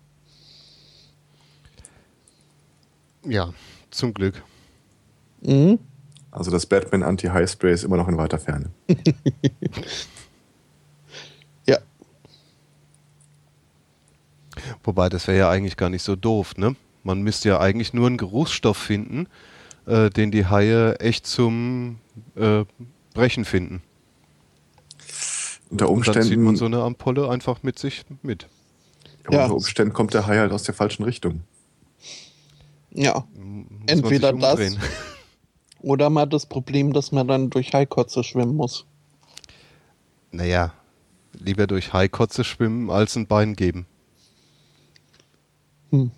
Ja, zum Glück. Mhm. also das Batman Anti-High-Spray ist immer noch in weiter Ferne. Ja, Wobei, das wäre ja eigentlich gar nicht so doof, ne? Man müsste ja eigentlich nur einen Geruchsstoff finden, äh, den die Haie echt zum äh, Brechen finden. Unter Und dann zieht man Umständen, so eine Ampulle einfach mit sich mit. ja, unter Umständen kommt der Hai halt aus der falschen Richtung. ja. Muss man Entweder das oder mal das Problem, dass man dann durch Haikotze schwimmen muss. Naja, lieber durch Haikotze schwimmen als ein Bein geben. Hm.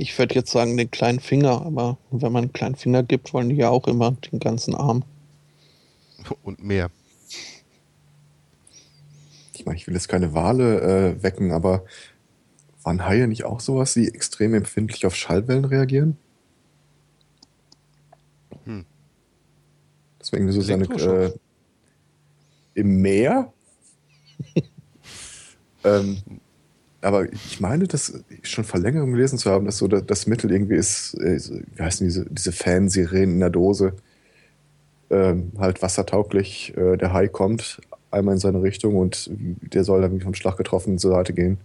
Ich würde jetzt sagen den kleinen Finger, aber wenn man einen kleinen Finger gibt, wollen die ja auch immer den ganzen Arm. Und mehr. Ich meine, ich will jetzt keine Wale äh, wecken, aber waren Haie nicht auch sowas, die extrem empfindlich auf Schallwellen reagieren? Hm. Deswegen so seine äh, im Meer. ähm, aber ich meine, das schon vor längerem gelesen zu haben, dass so das, Mittel irgendwie ist, äh, wie heißen diese, diese Fansirenen in der Dose, ähm, halt wassertauglich, äh, der Hai kommt einmal in seine Richtung und der soll dann vom Schlag getroffen zur Seite gehen.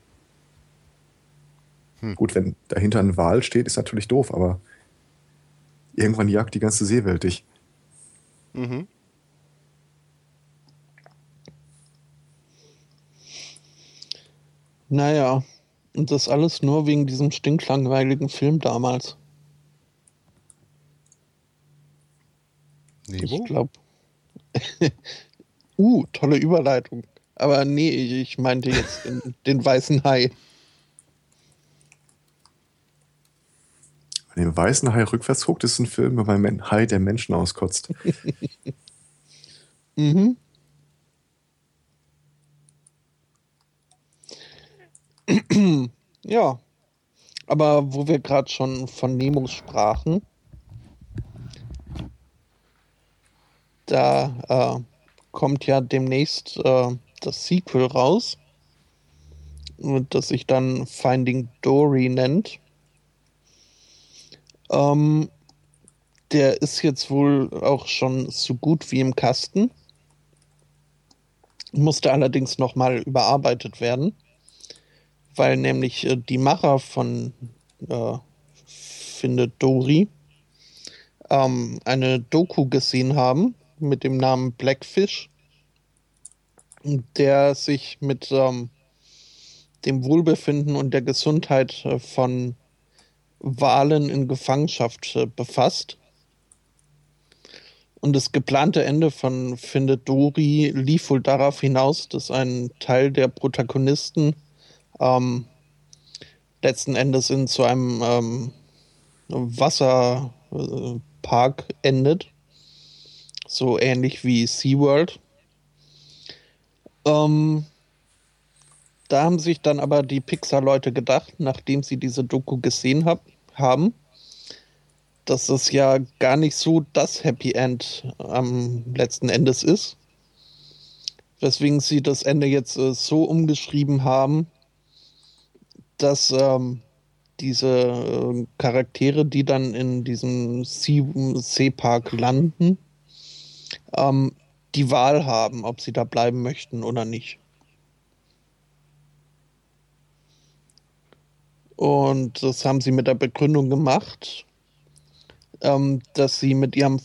Hm. Gut, wenn dahinter ein Wal steht, ist natürlich doof, aber irgendwann jagt die ganze Seewelt dich. Mhm. Naja, und das alles nur wegen diesem stinklangweiligen Film damals. Niveau? Ich glaube. uh, tolle Überleitung. Aber nee, ich meinte jetzt den, den weißen Hai. Wenn den weißen Hai rückwärts guckt, ist ein Film über einen Hai, der Menschen auskotzt. Mhm. ja. Aber wo wir gerade schon von Nemo sprachen, da äh, kommt ja demnächst äh, das Sequel raus, das sich dann Finding Dory nennt. Ähm, der ist jetzt wohl auch schon so gut wie im Kasten. Musste allerdings nochmal überarbeitet werden, weil nämlich äh, die Macher von äh, Findet Dory ähm, eine Doku gesehen haben, mit dem Namen Blackfish, der sich mit ähm, dem Wohlbefinden und der Gesundheit äh, von Walen in Gefangenschaft äh, befasst. Und das geplante Ende von Findet Dory lief wohl darauf hinaus, dass ein Teil der Protagonisten ähm, letzten Endes in zu einem ähm, Wasserpark endet. So ähnlich wie SeaWorld. Ähm, da haben sich dann aber die Pixar-Leute gedacht, nachdem sie diese Doku gesehen hab, haben, dass es ja gar nicht so das Happy End am letzten Endes ist. Weswegen sie das Ende jetzt äh, so umgeschrieben haben, dass ähm, diese äh, Charaktere, die dann in diesem Seepark landen, ähm, die Wahl haben, ob sie da bleiben möchten oder nicht. Und das haben sie mit der Begründung gemacht, ähm, dass sie mit ihrem,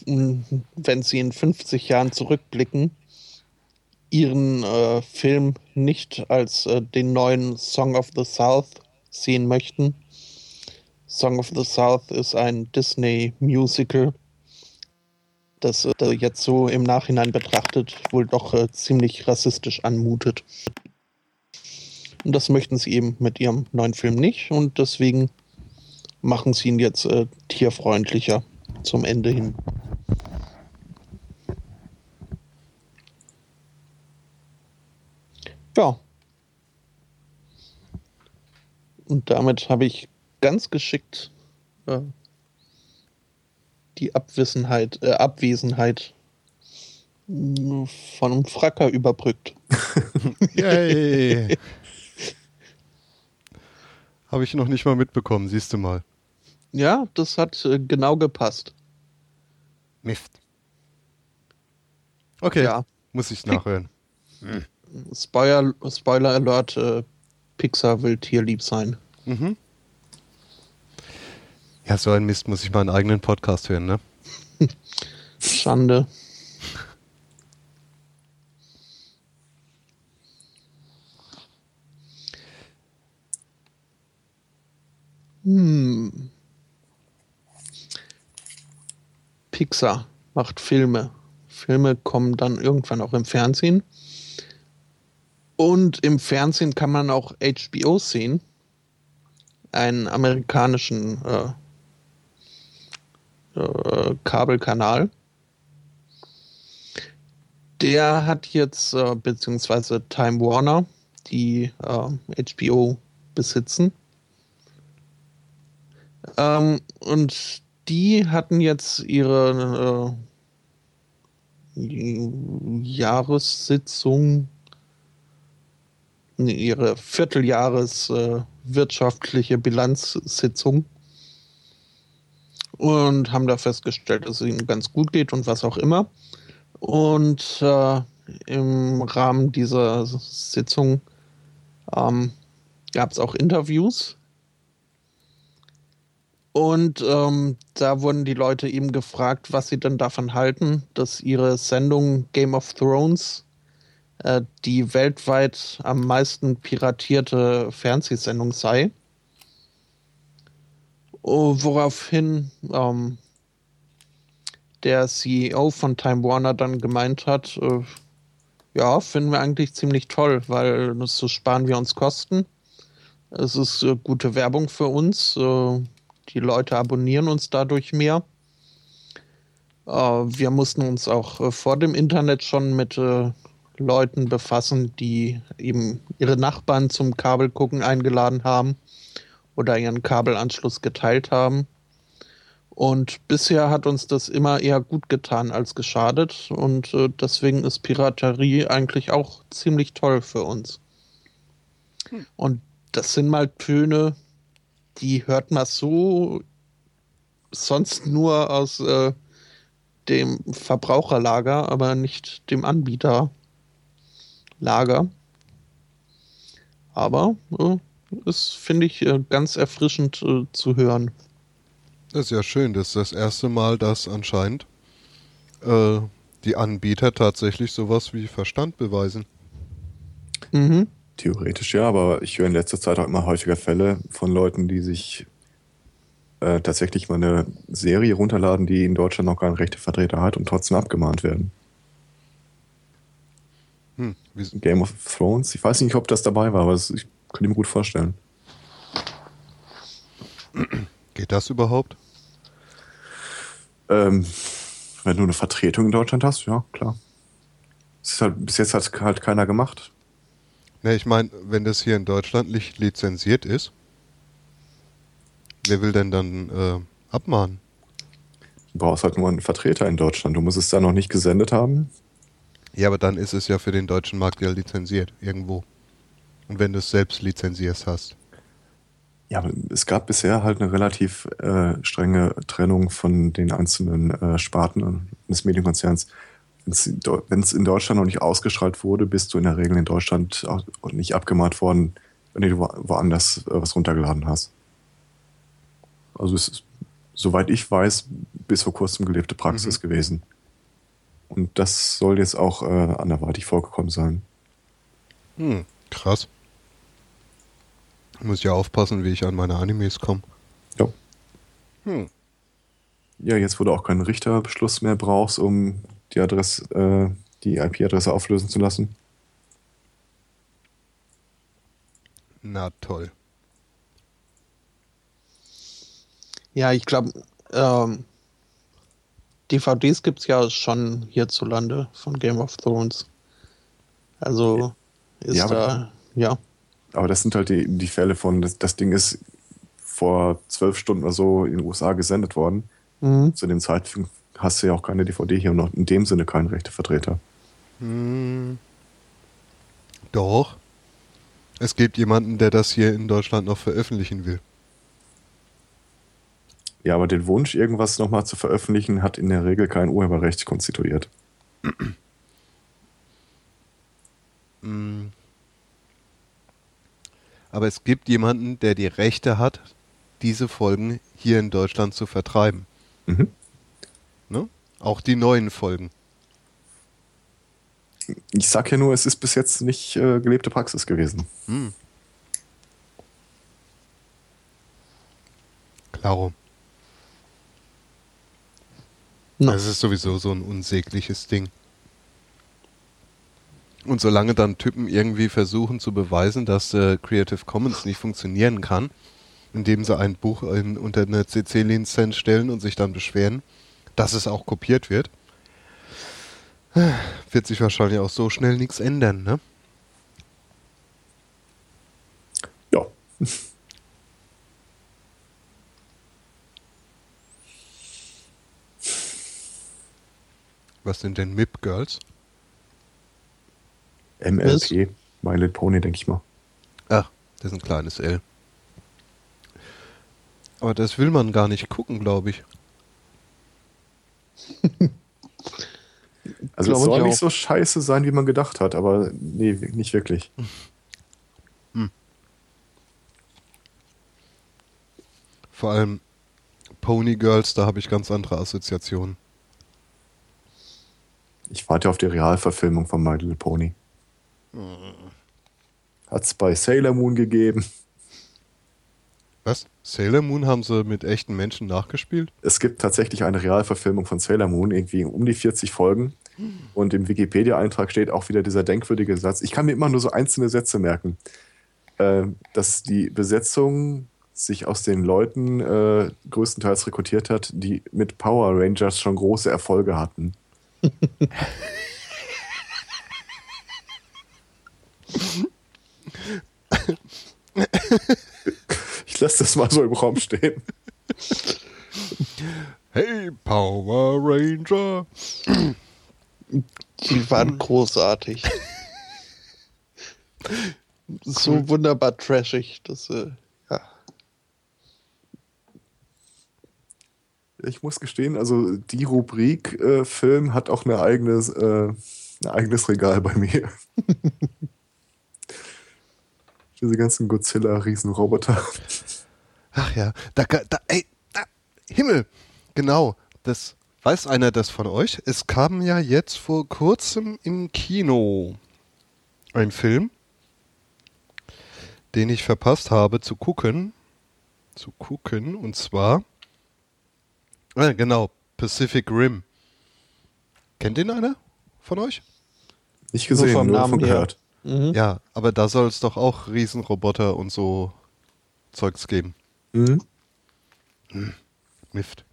wenn sie in 50 Jahren zurückblicken, ihren äh, Film nicht als äh, den neuen Song of the South sehen möchten. Song of the South ist ein Disney-Musical, das äh, jetzt so im Nachhinein betrachtet wohl doch äh, ziemlich rassistisch anmutet. Und das möchten sie eben mit ihrem neuen Film nicht und deswegen machen sie ihn jetzt äh, tierfreundlicher zum Ende hin. Ja. Und damit habe ich ganz geschickt äh, die Abwissenheit, äh, Abwesenheit äh, von einem Fracker überbrückt. Yay! Habe ich noch nicht mal mitbekommen, siehst du mal. Ja, das hat äh, genau gepasst. Mist. Okay, Ja. muss ich nachhören. Spoiler, Spoiler Alert, äh, Pixar will tierlieb sein. Mhm. Ja, so ein Mist muss ich meinen eigenen Podcast hören, ne? Schande. Hm. Pixar macht Filme. Filme kommen dann irgendwann auch im Fernsehen. Und im Fernsehen kann man auch HBO sehen. Einen amerikanischen äh, äh, Kabelkanal. Der hat jetzt, äh, beziehungsweise Time Warner, die äh, HBO besitzen. Ähm, und die hatten jetzt ihre äh, Jahressitzung, ihre Vierteljahres äh, Bilanzsitzung und haben da festgestellt, dass es ihnen ganz gut geht und was auch immer. Und äh, im Rahmen dieser Sitzung ähm, gab es auch Interviews. Und ähm, da wurden die Leute eben gefragt, was sie denn davon halten, dass ihre Sendung Game of Thrones die weltweit am meisten piratierte Fernsehsendung sei. Oh, woraufhin ähm, der CEO von Time Warner dann gemeint hat, äh, ja, finden wir eigentlich ziemlich toll, weil so sparen wir uns Kosten. Es ist äh, gute Werbung für uns. Äh, die Leute abonnieren uns dadurch mehr. Äh, wir mussten uns auch äh, vor dem Internet schon mit äh, Leuten befassen, die eben ihre Nachbarn zum Kabelgucken eingeladen haben oder ihren Kabelanschluss geteilt haben. Und bisher hat uns das immer eher gut getan als geschadet. Und äh, deswegen ist Piraterie eigentlich auch ziemlich toll für uns. Und das sind mal Töne, die hört man so sonst nur aus äh, dem Verbraucherlager, aber nicht dem Anbieterlager. Aber äh, ist, finde ich, äh, ganz erfrischend äh, zu hören. Das ist ja schön, das ist das erste Mal, dass anscheinend äh, die Anbieter tatsächlich sowas wie Verstand beweisen. Mhm. Theoretisch ja, aber ich höre in letzter Zeit auch immer häufiger Fälle von Leuten, die sich äh, tatsächlich mal eine Serie runterladen, die in Deutschland noch keinen Rechtevertreter hat und trotzdem abgemahnt werden. Game of Thrones, ich weiß nicht, ob das dabei war, aber das, ich könnte mir gut vorstellen. geht das überhaupt? Ähm, wenn du eine Vertretung in Deutschland hast, ja, klar. Halt, bis jetzt hat halt keiner gemacht. Ne, ich meine, wenn das hier in Deutschland nicht lizenziert ist, wer will denn dann äh, abmahnen? Du brauchst halt nur einen Vertreter in Deutschland. Du musst es da noch nicht gesendet haben. Ja, aber dann ist es ja für den deutschen Markt ja lizenziert, irgendwo. Und wenn du es selbst lizenzierst hast. Ja, aber es gab bisher halt eine relativ äh, strenge Trennung von den einzelnen äh, Sparten des Medienkonzerns. Wenn es in Deutschland noch nicht ausgestrahlt wurde, bist du in der Regel in Deutschland auch nicht abgemahnt worden, wenn du wo- woanders äh, was runtergeladen hast. Also es ist, soweit ich weiß, bis vor kurzem gelebte Praxis gewesen. Und das soll jetzt auch äh, anderweitig vorgekommen sein. Hm, krass. Muss ja aufpassen, wie ich an meine Animes komme. Ja. Hm. Ja, jetzt wo du auch keinen Richterbeschluss mehr brauchst, um die Adresse, äh, die IP-Adresse auflösen zu lassen. Na toll. Ja, ich glaube, ähm, DVDs gibt es ja schon hierzulande von Game of Thrones. Also ist Ja, aber- da, ja. Aber das sind halt die, die Fälle von, das, das Ding ist vor zwölf Stunden oder so in den USA gesendet worden. Mhm. Zu dem Zeitpunkt hast du ja auch keine DVD hier und noch in dem Sinne keinen Rechtevertreter. Hm. Doch. Es gibt jemanden, der das hier in Deutschland noch veröffentlichen will. Ja, aber den Wunsch, irgendwas nochmal zu veröffentlichen, hat in der Regel kein Urheberrecht konstituiert. Hm. Aber es gibt jemanden, der die Rechte hat, diese Folgen hier in Deutschland zu vertreiben. Mhm. Ne? Auch die neuen Folgen. Ich sag ja nur, es ist bis jetzt nicht äh, gelebte Praxis gewesen. Hm. Klaro. Na. Das ist sowieso so ein unsägliches Ding. Und solange dann Typen irgendwie versuchen zu beweisen, dass äh, Creative Commons nicht funktionieren kann, indem sie ein Buch in, unter eine CC-Lizenz stellen und sich dann beschweren, dass es auch kopiert wird, wird sich wahrscheinlich auch so schnell nichts ändern, ne? Ja. Was sind denn MIP Girls? MLP, My Little Pony, denke ich mal. Ach, das ist ein kleines L. Aber das will man gar nicht gucken, glaube ich. Also es soll nicht auch. so scheiße sein, wie man gedacht hat, aber nee, nicht wirklich. Vor allem Pony Girls, da habe ich ganz andere Assoziationen. Ich warte auf die Realverfilmung von My Little Pony. Hat es bei Sailor Moon gegeben. Was? Sailor Moon haben sie mit echten Menschen nachgespielt? Es gibt tatsächlich eine Realverfilmung von Sailor Moon, irgendwie um die 40 Folgen. Und im Wikipedia-Eintrag steht auch wieder dieser denkwürdige Satz. Ich kann mir immer nur so einzelne Sätze merken. Äh, dass die Besetzung sich aus den Leuten äh, größtenteils rekrutiert hat, die mit Power Rangers schon große Erfolge hatten. Ich lasse das mal so im Raum stehen. Hey, Power Ranger! Die waren großartig. so wunderbar trashig, dass äh, Ich muss gestehen, also die Rubrik äh, Film hat auch eine eigenes, äh, ein eigenes Regal bei mir. Diese ganzen Godzilla-Riesenroboter. Ach ja, da, da, ey, da, Himmel! Genau, das Weiß einer das von euch? Es kam ja jetzt vor kurzem im Kino ein Film, den ich verpasst habe zu gucken. Zu gucken, und zwar. Ah, genau, Pacific Rim. Kennt den einer von euch? Nicht gesehen, vom nur Namen gehört. Mhm. Ja, aber da soll es doch auch Riesenroboter und so Zeugs geben. Mhm. Mist.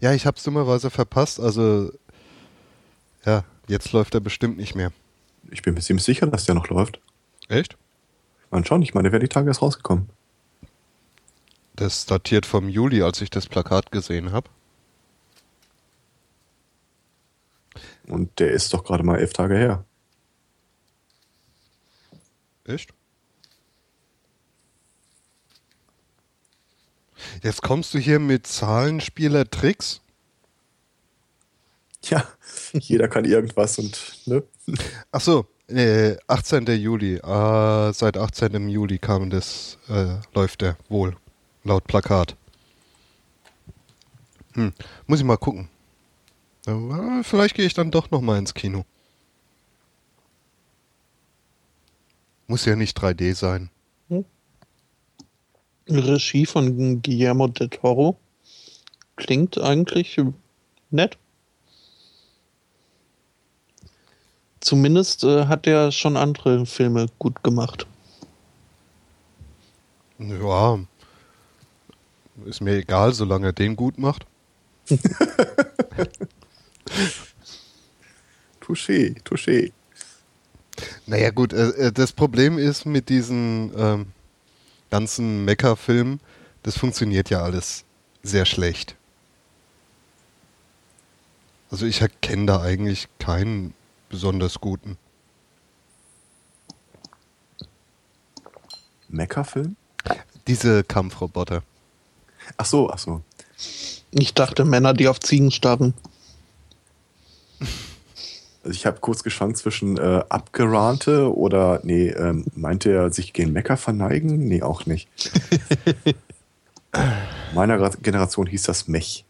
Ja, ich hab's dummerweise verpasst, also ja, jetzt läuft er bestimmt nicht mehr. Ich bin mir ziemlich sicher, dass der noch läuft. Echt? Man schon, ich meine, der wäre die Tage erst rausgekommen. Das datiert vom Juli, als ich das Plakat gesehen habe. Und der ist doch gerade mal elf Tage her. Echt? Jetzt kommst du hier mit Zahlenspieler-Tricks? Ja, jeder kann irgendwas und, ne? Ach so, äh, 18. Juli. Äh, seit 18. Juli kam das, äh, läuft der wohl, laut Plakat. Hm, muss ich mal gucken. Vielleicht gehe ich dann doch noch mal ins Kino. Muss ja nicht 3D sein. Regie von Guillermo del Toro. Klingt eigentlich nett. Zumindest äh, hat er schon andere Filme gut gemacht. Ja, ist mir egal, solange er den gut macht. Touché, touché. Naja gut, äh, äh, das Problem ist mit diesen ähm, ganzen Mecha-Filmen, das funktioniert ja alles sehr schlecht. Also ich erkenne da eigentlich keinen besonders guten. Mecha-Film? Diese Kampfroboter. Ach so, ach so. Ich dachte Männer, die auf Ziegen starren. Also ich habe kurz geschwankt zwischen äh, Abgerahnte oder, nee, ähm, meinte er sich gegen Mecha verneigen? Nee, auch nicht. Meiner Generation hieß das Mech.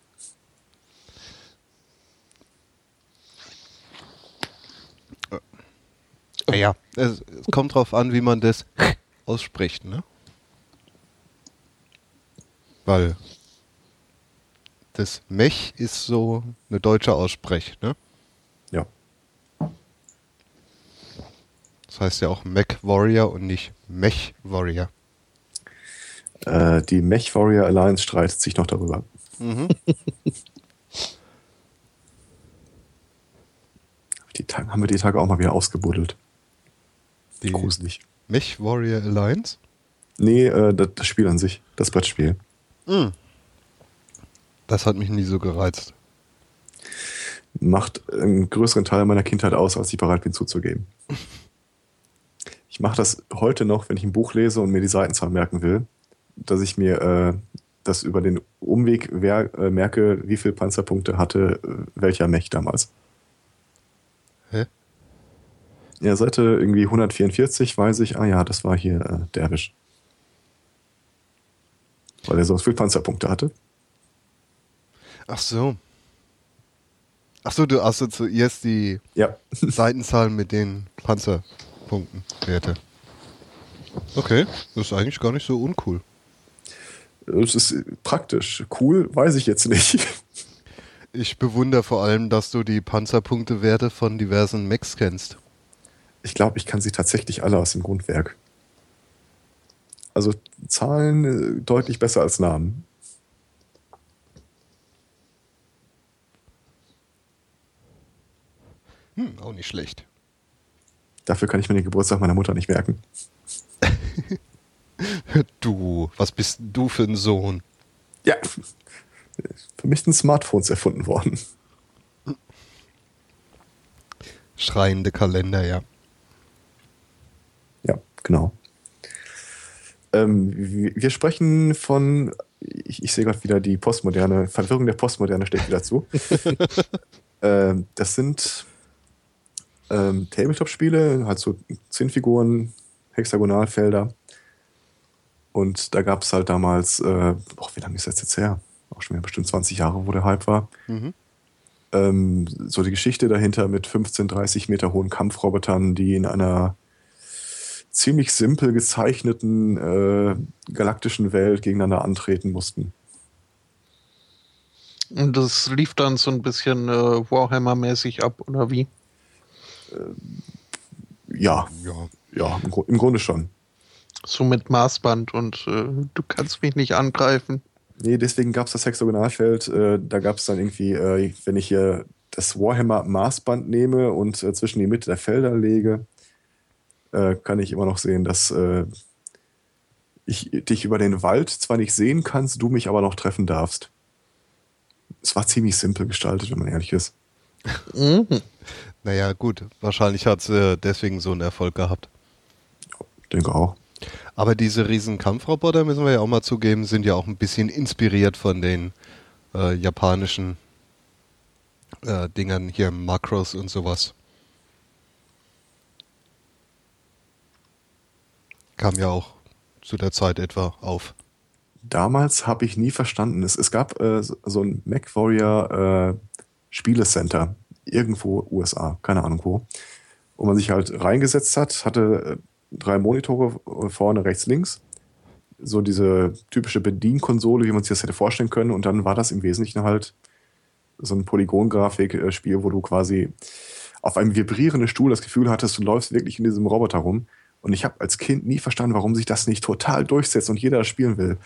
Ja, es, es kommt drauf an, wie man das ausspricht, ne? Weil das Mech ist so eine deutsche Aussprech, ne? Ja. Das heißt ja auch Mech Warrior und nicht Mech Warrior. Äh, die Mech Warrior Alliance streitet sich noch darüber. Die Tage, haben wir die Tage auch mal wieder ausgebuddelt. Die Gruselig. Mech Warrior Alliance? Nee, äh, das, das Spiel an sich, das Brettspiel. Das hat mich nie so gereizt. Macht einen größeren Teil meiner Kindheit aus, als ich bereit bin zuzugeben. Ich mache das heute noch, wenn ich ein Buch lese und mir die Seitenzahl merken will, dass ich mir äh, das über den Umweg wer, äh, merke, wie viele Panzerpunkte hatte äh, welcher Mech damals. Hä? Ja, Seite irgendwie 144 weiß ich, ah ja, das war hier äh, Derwisch. Weil er so viele Panzerpunkte hatte. Ach so. Ach so, du assoziierst die Ja, Seitenzahlen mit den Panzerpunkten, Werte. Okay, das ist eigentlich gar nicht so uncool. es ist praktisch. Cool, weiß ich jetzt nicht. Ich bewundere vor allem, dass du die Panzerpunktewerte von diversen Mechs kennst. Ich glaube, ich kann sie tatsächlich alle aus dem Grundwerk. Also Zahlen äh, deutlich besser als Namen. Hm, auch nicht schlecht. Dafür kann ich mir den Geburtstag meiner Mutter nicht merken. Du, was bist du für ein Sohn? Ja, für mich sind Smartphones erfunden worden. Schreiende Kalender, ja. Ja, genau. Ähm, wir sprechen von, ich, ich sehe gerade wieder die Postmoderne, Verwirrung der Postmoderne steht wieder zu. ähm, das sind ähm, Tabletop-Spiele, halt so zehn Hexagonalfelder. Und da gab es halt damals, äh, boah, wie lange ist das jetzt her? Auch schon wieder bestimmt 20 Jahre, wo der Hype war. Mhm. Ähm, so die Geschichte dahinter mit 15, 30 Meter hohen Kampfrobotern, die in einer ziemlich simpel gezeichneten äh, galaktischen Welt gegeneinander antreten mussten. Und das lief dann so ein bisschen äh, Warhammer-mäßig ab, oder wie? Ja, Ja. ja, im, Gru- im Grunde schon. So mit Maßband und äh, du kannst mich nicht angreifen. Nee, deswegen gab es das Hexagonalfeld. Äh, da gab es dann irgendwie, äh, wenn ich hier das Warhammer Maßband nehme und äh, zwischen die Mitte der Felder lege, äh, kann ich immer noch sehen, dass äh, ich dich über den Wald zwar nicht sehen kannst, du mich aber noch treffen darfst. Es war ziemlich simpel gestaltet, wenn man ehrlich ist. Mhm. Naja, gut. Wahrscheinlich hat es äh, deswegen so einen Erfolg gehabt. Ich denke auch. Aber diese riesen Kampfroboter, müssen wir ja auch mal zugeben, sind ja auch ein bisschen inspiriert von den äh, japanischen äh, Dingern hier, Makros und sowas. Kam ja auch zu der Zeit etwa auf. Damals habe ich nie verstanden. Es, es gab äh, so so ein MacWarrior äh, Spielecenter irgendwo USA, keine Ahnung wo, wo man sich halt reingesetzt hat, hatte äh, drei Monitore äh, vorne, rechts, links. So diese typische Bedienkonsole, wie man sich das hätte vorstellen können. Und dann war das im Wesentlichen halt so ein Polygongrafik-Spiel, wo du quasi auf einem vibrierenden Stuhl das Gefühl hattest, du läufst wirklich in diesem Roboter rum. Und ich habe als Kind nie verstanden, warum sich das nicht total durchsetzt und jeder das spielen will.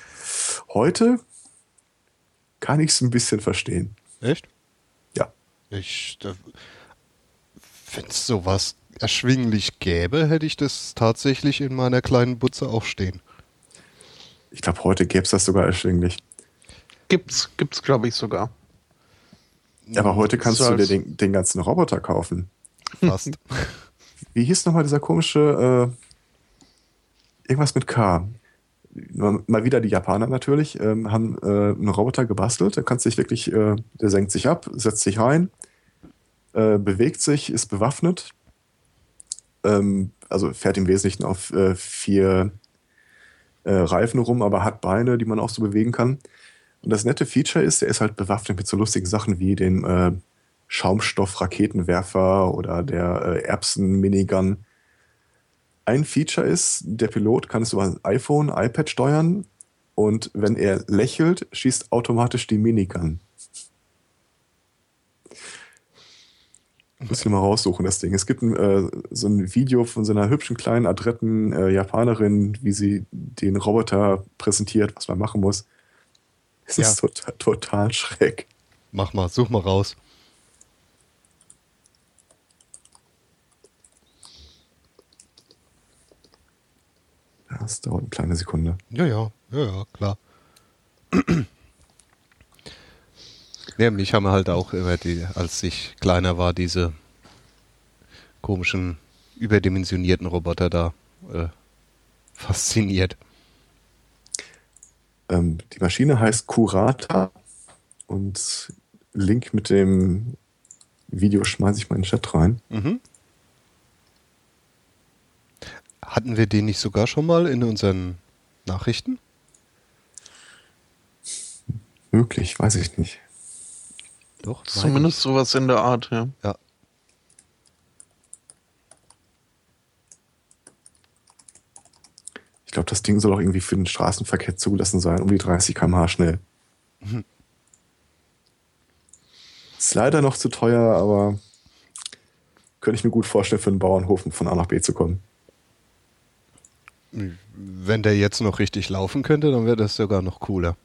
Heute kann ich es ein bisschen verstehen. Echt? Ich, wenn es sowas erschwinglich gäbe, hätte ich das tatsächlich in meiner kleinen Butze auch stehen. Ich glaube, heute gäbe es das sogar erschwinglich. Gibt's, gibt's glaube ich sogar. Ja, aber heute kannst So du dir den, den ganzen Roboter kaufen. Fast. Wie hieß nochmal dieser komische, äh, irgendwas mit K. Mal wieder die Japaner natürlich, ähm, haben äh, einen Roboter gebastelt. Der kann sich wirklich, äh, der senkt sich ab, setzt sich rein, äh, bewegt sich, ist bewaffnet. Ähm, also fährt im Wesentlichen auf äh, vier äh, Reifen rum, aber hat Beine, die man auch so bewegen kann. Und das nette Feature ist, der ist halt bewaffnet mit so lustigen Sachen wie dem äh, Schaumstoff-Raketenwerfer oder der Erbsen-Minigun. Ein Feature ist, der Pilot kann es über ein iPhone, iPad steuern und wenn er lächelt, schießt automatisch die Minigun. Muss ich mal raussuchen, das Ding. Es gibt ein, äh, so ein Video von so einer hübschen, kleinen, adretten äh, Japanerin, wie sie den Roboter präsentiert, was man machen muss. Es Ja. ist total, total schräg. Mach mal, such mal raus. Das dauert eine kleine Sekunde. Ja, ja, ja, ja, klar. ja, mich haben halt auch immer die, als ich kleiner war, diese komischen, überdimensionierten Roboter da äh, fasziniert. Ähm, die Maschine heißt Curata und Link mit dem Video schmeiße ich mal in den Chat rein. Mhm. Hatten wir den nicht sogar schon mal in unseren Nachrichten? Möglich, weiß ich nicht. Doch. Zumindest sowas in der Art, ja. ich. Ja. Ich glaube, das Ding soll auch irgendwie für den Straßenverkehr zugelassen sein, um die 30 km/h schnell. Ist leider noch zu teuer, aber könnte ich mir gut vorstellen, für einen Bauernhof von A nach B zu kommen. Wenn der jetzt noch richtig laufen könnte, dann wäre das sogar noch cooler.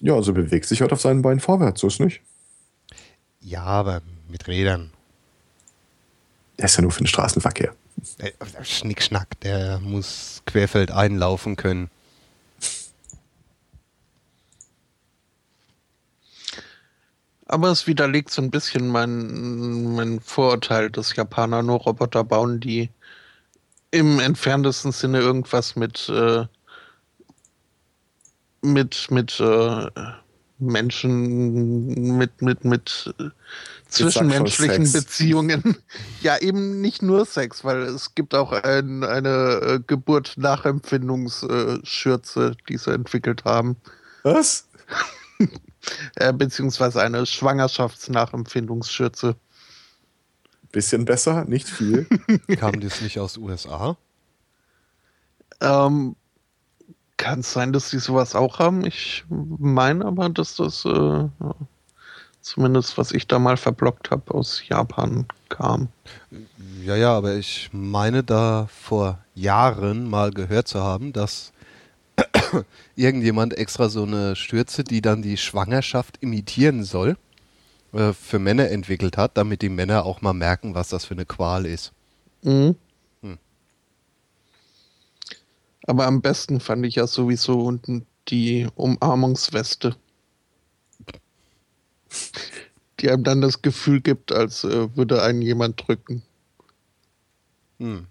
Ja, also bewegt sich halt auf seinen Beinen vorwärts, so ist nicht. Ja, aber mit Rädern. Der ist ja nur für den Straßenverkehr. Äh, Schnickschnack, der muss querfeldein laufen können. Aber es widerlegt so ein bisschen mein, mein Vorurteil, dass Japaner nur Roboter bauen, die im entferntesten Sinne irgendwas mit, äh, mit, mit äh, Menschen, mit, mit, mit äh, zwischenmenschlichen. Beziehungen. Ja, eben nicht nur Sex, weil es gibt auch ein, eine äh, Geburt-Nachempfindungsschürze, die sie entwickelt haben. Was? äh, beziehungsweise eine Schwangerschaftsnachempfindungsschürze. Bisschen besser, nicht viel. Kam das nicht aus USA? Ähm, kann es sein, dass sie sowas auch haben? Ich meine aber, dass das äh, zumindest, was ich da mal verblockt habe, aus Japan kam. Ja, ja, aber ich meine da vor Jahren mal gehört zu haben, dass irgendjemand extra so eine Stürze, die dann die Schwangerschaft imitieren soll, äh, für Männer entwickelt hat, damit die Männer auch mal merken, was das für eine Qual ist. Mhm. Hm. Aber am besten fand ich ja sowieso unten die Umarmungsweste. Die einem dann das Gefühl gibt, als äh, würde einen jemand drücken. Hm.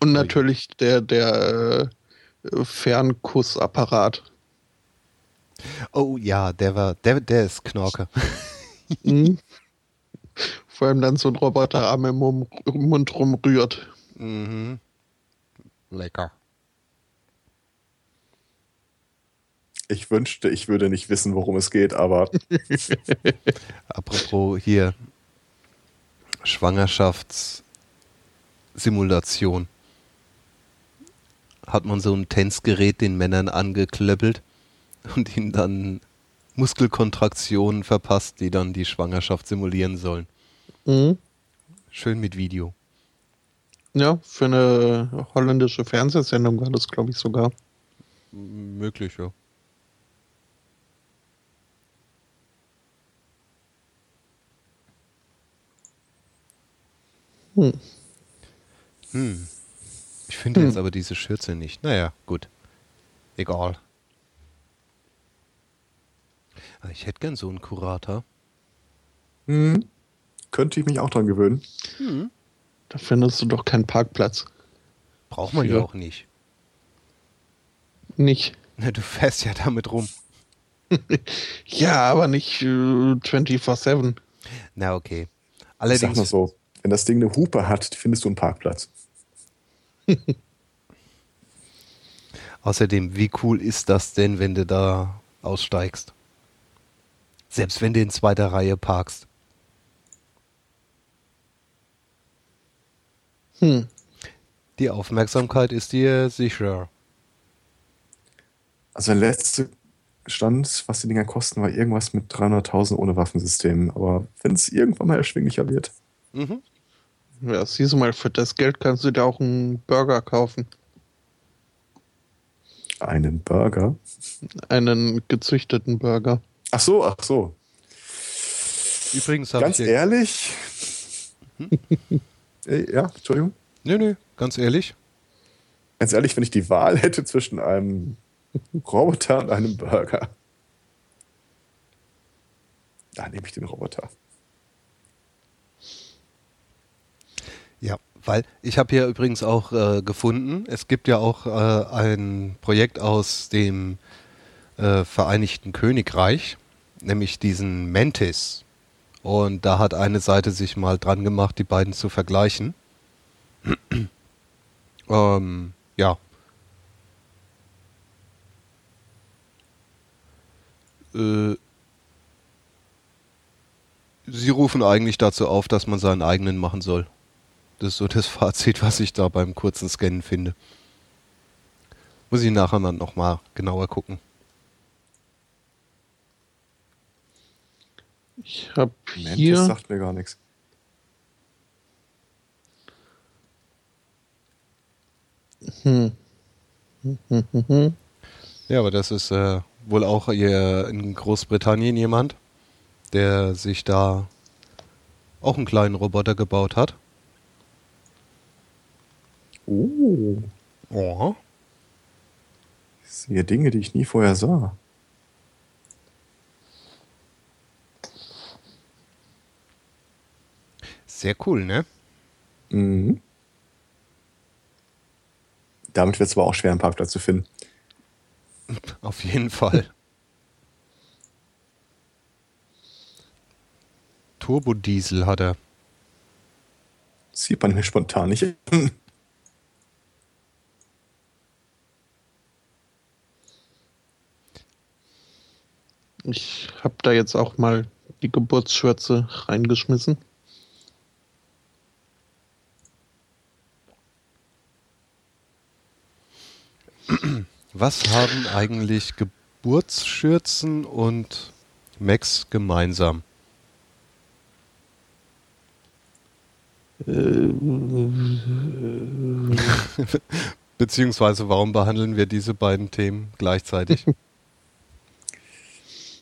Und natürlich der, der äh, Fernkussapparat. Oh ja, der war, der, der ist Knorke. mhm. Vor allem dann so ein Roboterarm im Mund rumrührt. Mhm. Lecker. Ich wünschte, ich würde nicht wissen, worum es geht, aber. Apropos hier Schwangerschaftssimulation. Hat man so ein Tänzgerät den Männern angeklöppelt und ihnen dann Muskelkontraktionen verpasst, die dann die Schwangerschaft simulieren sollen. Mhm. Schön mit Video. Ja, für eine holländische Fernsehsendung war das, glaube ich, sogar. Möglich, ja. Hm. Hm. Ich finde hm. jetzt aber diese Schürze nicht. Naja, gut. Egal. Ah, ich hätte gern so einen Kurator. Hm. Könnte ich mich auch dran gewöhnen. Hm. Da findest du doch keinen Parkplatz. Braucht man ja auch nicht. Nicht. Na, du fährst ja damit rum. ja, aber nicht äh, 24-7. Na, okay. Allerdings. Ich sag mal so, wenn das Ding eine Hupe hat, findest du einen Parkplatz. Außerdem, wie cool ist das denn, wenn du da aussteigst? Selbst wenn du in zweiter Reihe parkst. Hm. Die Aufmerksamkeit ist dir sicher. Also der letzte Stand, was die Dinger kosten, war irgendwas mit 300.000 ohne Waffensystem. Aber wenn es irgendwann mal erschwinglicher wird. Mhm. Ja, siehst du mal, für das Geld kannst du dir auch einen Burger kaufen. Einen Burger? Einen gezüchteten Burger. Ach so, ach so. Übrigens habe ich. Ganz ehrlich. Hm? ja, Entschuldigung. Nö, nö, ganz ehrlich. Ganz ehrlich, wenn ich die Wahl hätte zwischen einem Roboter und einem Burger, da nehme ich den Roboter. Weil ich habe hier übrigens auch äh, gefunden, es gibt ja auch äh, ein Projekt aus dem äh, Vereinigten Königreich, nämlich diesen Mantis. Und da hat eine Seite sich mal dran gemacht, die beiden zu vergleichen. ähm, ja. Äh, sie rufen eigentlich dazu auf, dass man seinen eigenen machen soll. Das ist so das Fazit, was ich da beim kurzen Scannen finde. Muss ich nachher mal nochmal genauer gucken. Ich habe hier... Das sagt mir gar nichts. Hm. Ja, aber das ist äh, wohl auch hier in Großbritannien jemand, der sich da auch einen kleinen Roboter gebaut hat Oh. Oh. Ich sehe Dinge, die ich nie vorher sah. Sehr cool, ne? Mhm. Damit wird es aber auch schwer, einen Parkplatz zu finden. Auf jeden Fall. Turbodiesel hat er. Sieht man mir spontan nicht. Ich habe da jetzt auch mal die Geburtsschürze reingeschmissen. Was haben eigentlich Geburtsschürzen und Max gemeinsam? Beziehungsweise warum behandeln wir diese beiden Themen gleichzeitig?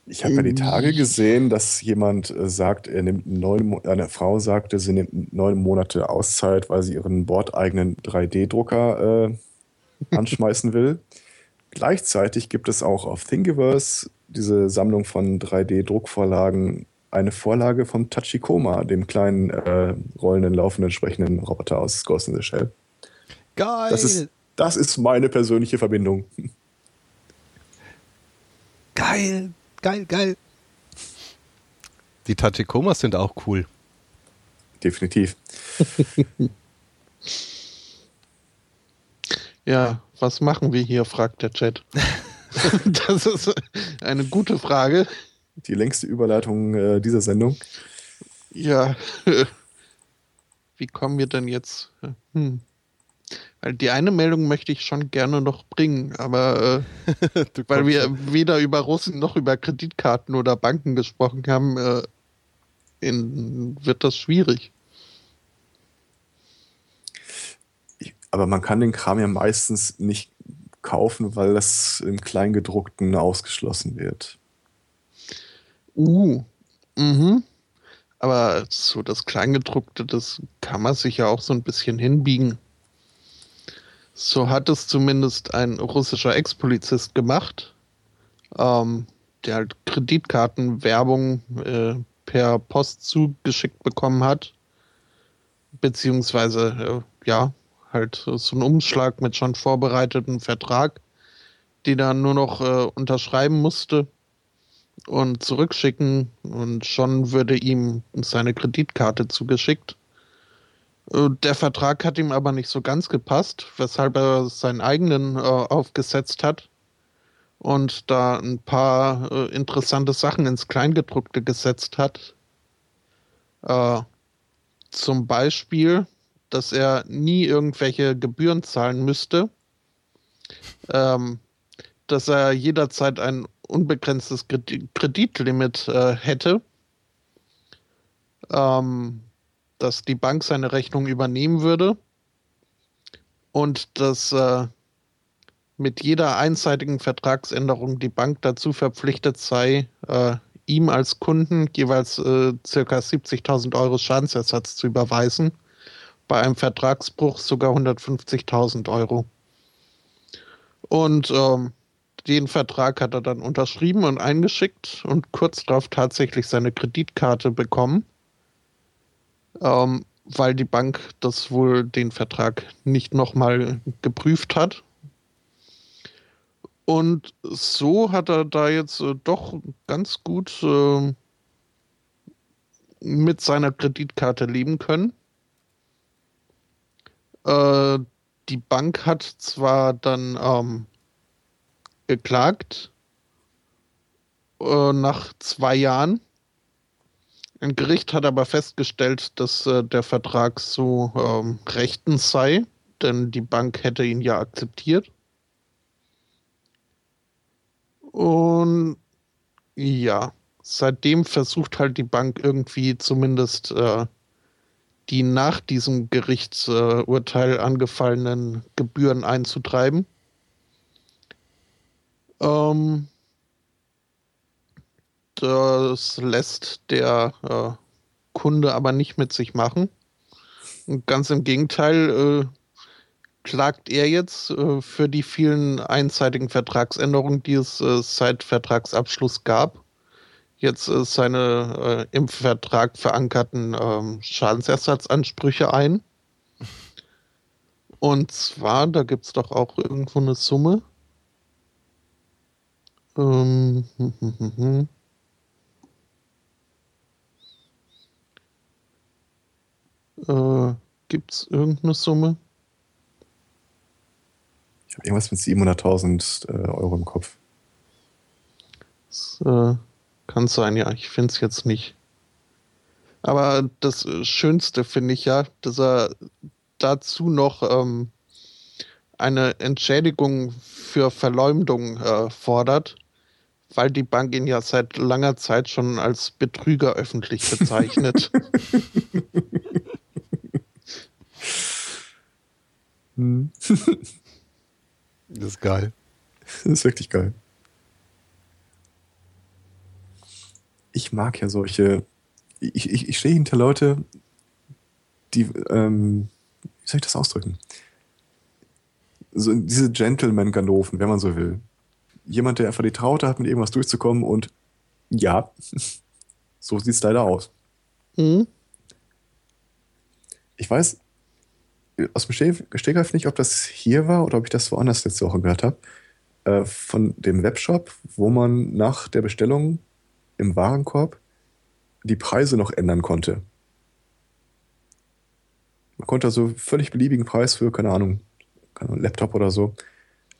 Ich habe ja die Tage gesehen, dass jemand äh, sagt, er nimmt neun, eine Frau sagte, sie nimmt neun Monate Auszeit, weil sie ihren bordeigenen 3D-Drucker äh, anschmeißen will. Gleichzeitig gibt es auch auf Thingiverse diese Sammlung von 3D-Druckvorlagen eine Vorlage vom Tachikoma, dem kleinen äh, rollenden, laufenden, sprechenden Roboter aus Ghost in the Shell. Geil! Das ist, das ist meine persönliche Verbindung. Geil, geil, geil. Die Tachikomas sind auch cool. Definitiv. ja, was machen wir hier, fragt der Chat. das ist eine gute Frage. Die längste Überleitung äh, dieser Sendung. Ja, wie kommen wir denn jetzt? Hm. Weil die eine Meldung möchte ich schon gerne noch bringen, aber äh, weil wir weder über Russen noch über Kreditkarten oder Banken gesprochen haben, äh, in, wird das schwierig. Aber man kann den Kram ja meistens nicht kaufen, weil das im Kleingedruckten ausgeschlossen wird. Uh, mhm. Aber so das Kleingedruckte, das kann man sich ja auch so ein bisschen hinbiegen. So hat es zumindest ein russischer Ex-Polizist gemacht, ähm, der halt Kreditkartenwerbung äh, per Post zugeschickt bekommen hat. Beziehungsweise, äh, ja, halt so ein Umschlag mit schon vorbereiteten Vertrag, die dann nur noch äh, unterschreiben musste und zurückschicken und schon würde ihm seine Kreditkarte zugeschickt. Äh, der Vertrag hat ihm aber nicht so ganz gepasst, weshalb er seinen eigenen äh, aufgesetzt hat und da ein paar äh, interessante Sachen ins Kleingedruckte gesetzt hat. Äh, zum Beispiel, dass er nie irgendwelche Gebühren zahlen müsste, ähm, dass er jederzeit ein unbegrenztes Kreditlimit äh, hätte. Ähm, dass die Bank seine Rechnung übernehmen würde und dass äh, mit jeder einseitigen Vertragsänderung die Bank dazu verpflichtet sei, äh, ihm als Kunden jeweils äh, ca. 70.000 Euro Schadensersatz zu überweisen, bei einem Vertragsbruch sogar 150.000 Euro. Und ähm, den Vertrag hat er dann unterschrieben und eingeschickt und kurz darauf tatsächlich seine Kreditkarte bekommen ähm, weil die Bank das wohl den Vertrag nicht nochmal geprüft hat. Und so hat er da jetzt äh, doch ganz gut äh, mit seiner Kreditkarte leben können. Äh, die Bank hat zwar dann ähm, geklagt äh, nach zwei Jahren, ein Gericht hat aber festgestellt, dass äh, der Vertrag so ähm, rechtens sei, denn die Bank hätte ihn ja akzeptiert. Und ja, seitdem versucht halt die Bank irgendwie zumindest äh, die nach diesem Gerichtsurteil angefallenen Gebühren einzutreiben. Ähm, das lässt der äh, Kunde aber nicht mit sich machen. Und ganz im Gegenteil äh, klagt er jetzt äh, für die vielen einseitigen Vertragsänderungen, die es äh, seit Vertragsabschluss gab, jetzt äh, seine äh, im Vertrag verankerten ähm, Schadensersatzansprüche ein. Und zwar, da gibt es doch auch irgendwo eine Summe. Ähm, hm, hm, hm, hm. Äh, Gibt es irgendeine Summe? Ich habe irgendwas mit 700.000 äh, Euro im Kopf. Das, äh, Kann sein, ja. Ich finde es jetzt nicht. Aber das Schönste finde ich ja, dass er dazu noch ähm, eine Entschädigung für Verleumdung äh, fordert, weil die Bank ihn ja seit langer Zeit schon als Betrüger öffentlich bezeichnet. das ist geil. Das ist wirklich geil. Ich mag ja solche. Ich, ich, ich stehe hinter Leute, die, ähm, wie soll ich das ausdrücken? So diese Gentleman-Ganoven, wenn man so will. Jemand, der einfach die Traute hat, mit irgendwas durchzukommen und ja, so sieht es leider aus. Mhm. Ich weiß aus dem Stegreif nicht, ob das hier war oder ob ich das woanders letzte Woche gehört habe. Äh, von dem Webshop, wo man nach der Bestellung im Warenkorb die Preise noch ändern konnte. Man konnte also völlig beliebigen Preis für, keine Ahnung, Laptop oder so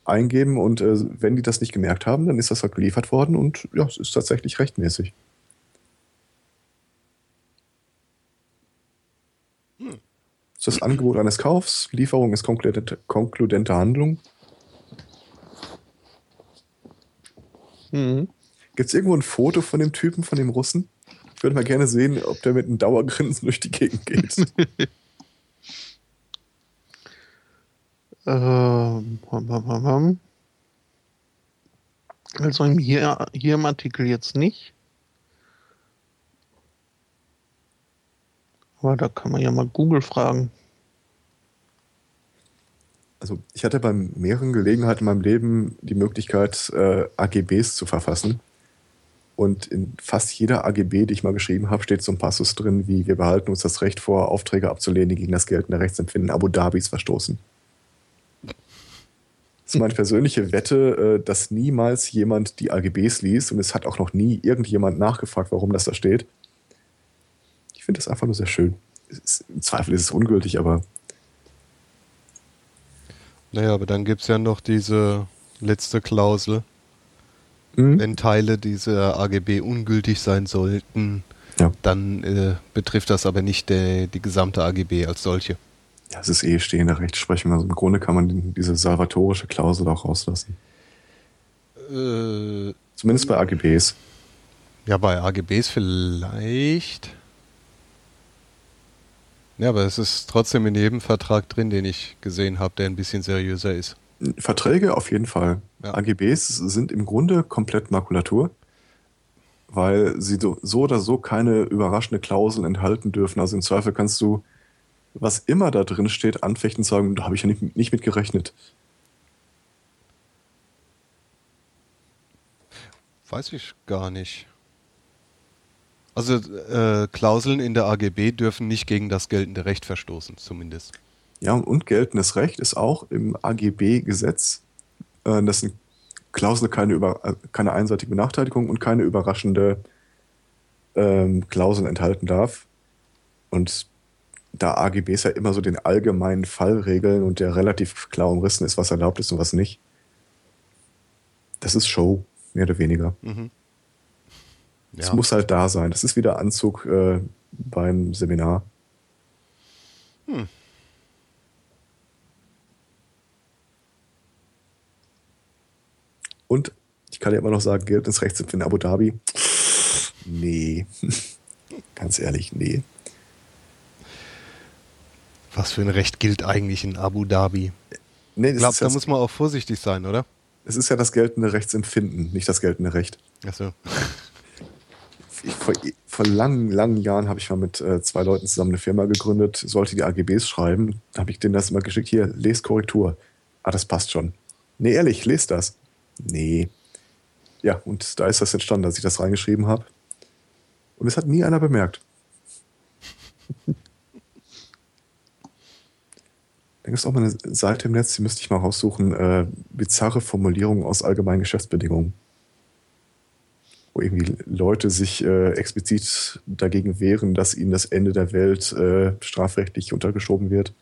eingeben und äh, wenn die das nicht gemerkt haben, dann ist das halt geliefert worden und ja, es ist tatsächlich rechtmäßig. Hm. das Angebot eines Kaufs, Lieferung ist konkludente, konkludente Handlung. Mhm. Gibt es irgendwo ein Foto von dem Typen, von dem Russen? Ich würde mal gerne sehen, ob der mit einem Dauergrinsen durch die Gegend geht. Ähm, also hier, hier im Artikel jetzt nicht. Aber da kann man ja mal Google fragen. Also ich hatte bei mehreren Gelegenheiten in meinem Leben die Möglichkeit, äh, AGBs zu verfassen. Und in fast jeder AGB, die ich mal geschrieben habe, steht so ein Passus drin, wie wir behalten uns das Recht vor, Aufträge abzulehnen, die gegen das geltende Rechtsempfinden Abu Dhabis verstoßen. Das ist meine persönliche Wette, äh, dass niemals jemand die AGBs liest und es hat auch noch nie irgendjemand nachgefragt, warum das da steht. Ich finde das einfach nur sehr schön. Ist, Im Zweifel ist es ungültig, aber. Naja, aber dann gibt es ja noch diese letzte Klausel. Mhm. Wenn Teile dieser AGB ungültig sein sollten, ja. dann äh, betrifft das aber nicht der, die gesamte AGB als solche. Ja, es ist eh stehende Rechtsprechung. Also im Grunde kann man diese salvatorische Klausel auch rauslassen. Äh, Zumindest bei AGBs. Ja, bei AGBs vielleicht. Ja, aber es ist trotzdem in jedem Vertrag drin, den ich gesehen habe, der ein bisschen seriöser ist. Verträge auf jeden Fall. Ja. AGBs sind im Grunde komplett Makulatur, weil sie so oder so keine überraschende Klauseln enthalten dürfen. Also im Zweifel kannst du was immer da drin steht, anfechten und sagen, da habe ich ja nicht, nicht mit gerechnet. Weiß ich gar nicht. Also äh, Klauseln in der AGB dürfen nicht gegen das geltende Recht verstoßen, zumindest. Ja, und geltendes Recht ist auch im AGB-Gesetz, äh, dass eine Klausel keine, über, äh, keine einseitige Benachteiligung und keine überraschende ähm, Klausel enthalten darf. Und da AGBs ja immer so den allgemeinen Fall regeln und der relativ klar umrissen ist, was erlaubt ist und was nicht. Das ist Show, mehr oder weniger. Mhm. Es muss halt da sein. Das ist wieder Anzug äh, beim Seminar. Hm. Und ich kann ja immer noch sagen, gilt ins Rechtsempfinden Abu Dhabi? Nee. Ganz ehrlich, nee. Was für ein Recht gilt eigentlich in Abu Dhabi? Nee, ich glaube, da muss man auch vorsichtig sein, oder? Es ist ja das geltende Rechtsempfinden, nicht das geltende Recht. Achso. Vor, vor, langen, langen Jahren habe ich mal mit äh, zwei Leuten zusammen eine Firma gegründet, sollte die AGBs schreiben. Da habe ich denen das immer geschickt. Hier, lest Korrektur. Ah, das passt schon. Nee, ehrlich, lest das. Nee. Ja, und da ist das entstanden, dass ich das reingeschrieben habe. Und es hat nie einer bemerkt. Da gibt es auch mal eine Seite im Netz, die müsste ich mal raussuchen, äh, bizarre Formulierungen aus allgemeinen Geschäftsbedingungen. Wo irgendwie Leute sich äh, explizit dagegen wehren, dass ihnen das Ende der Welt äh, strafrechtlich untergeschoben wird.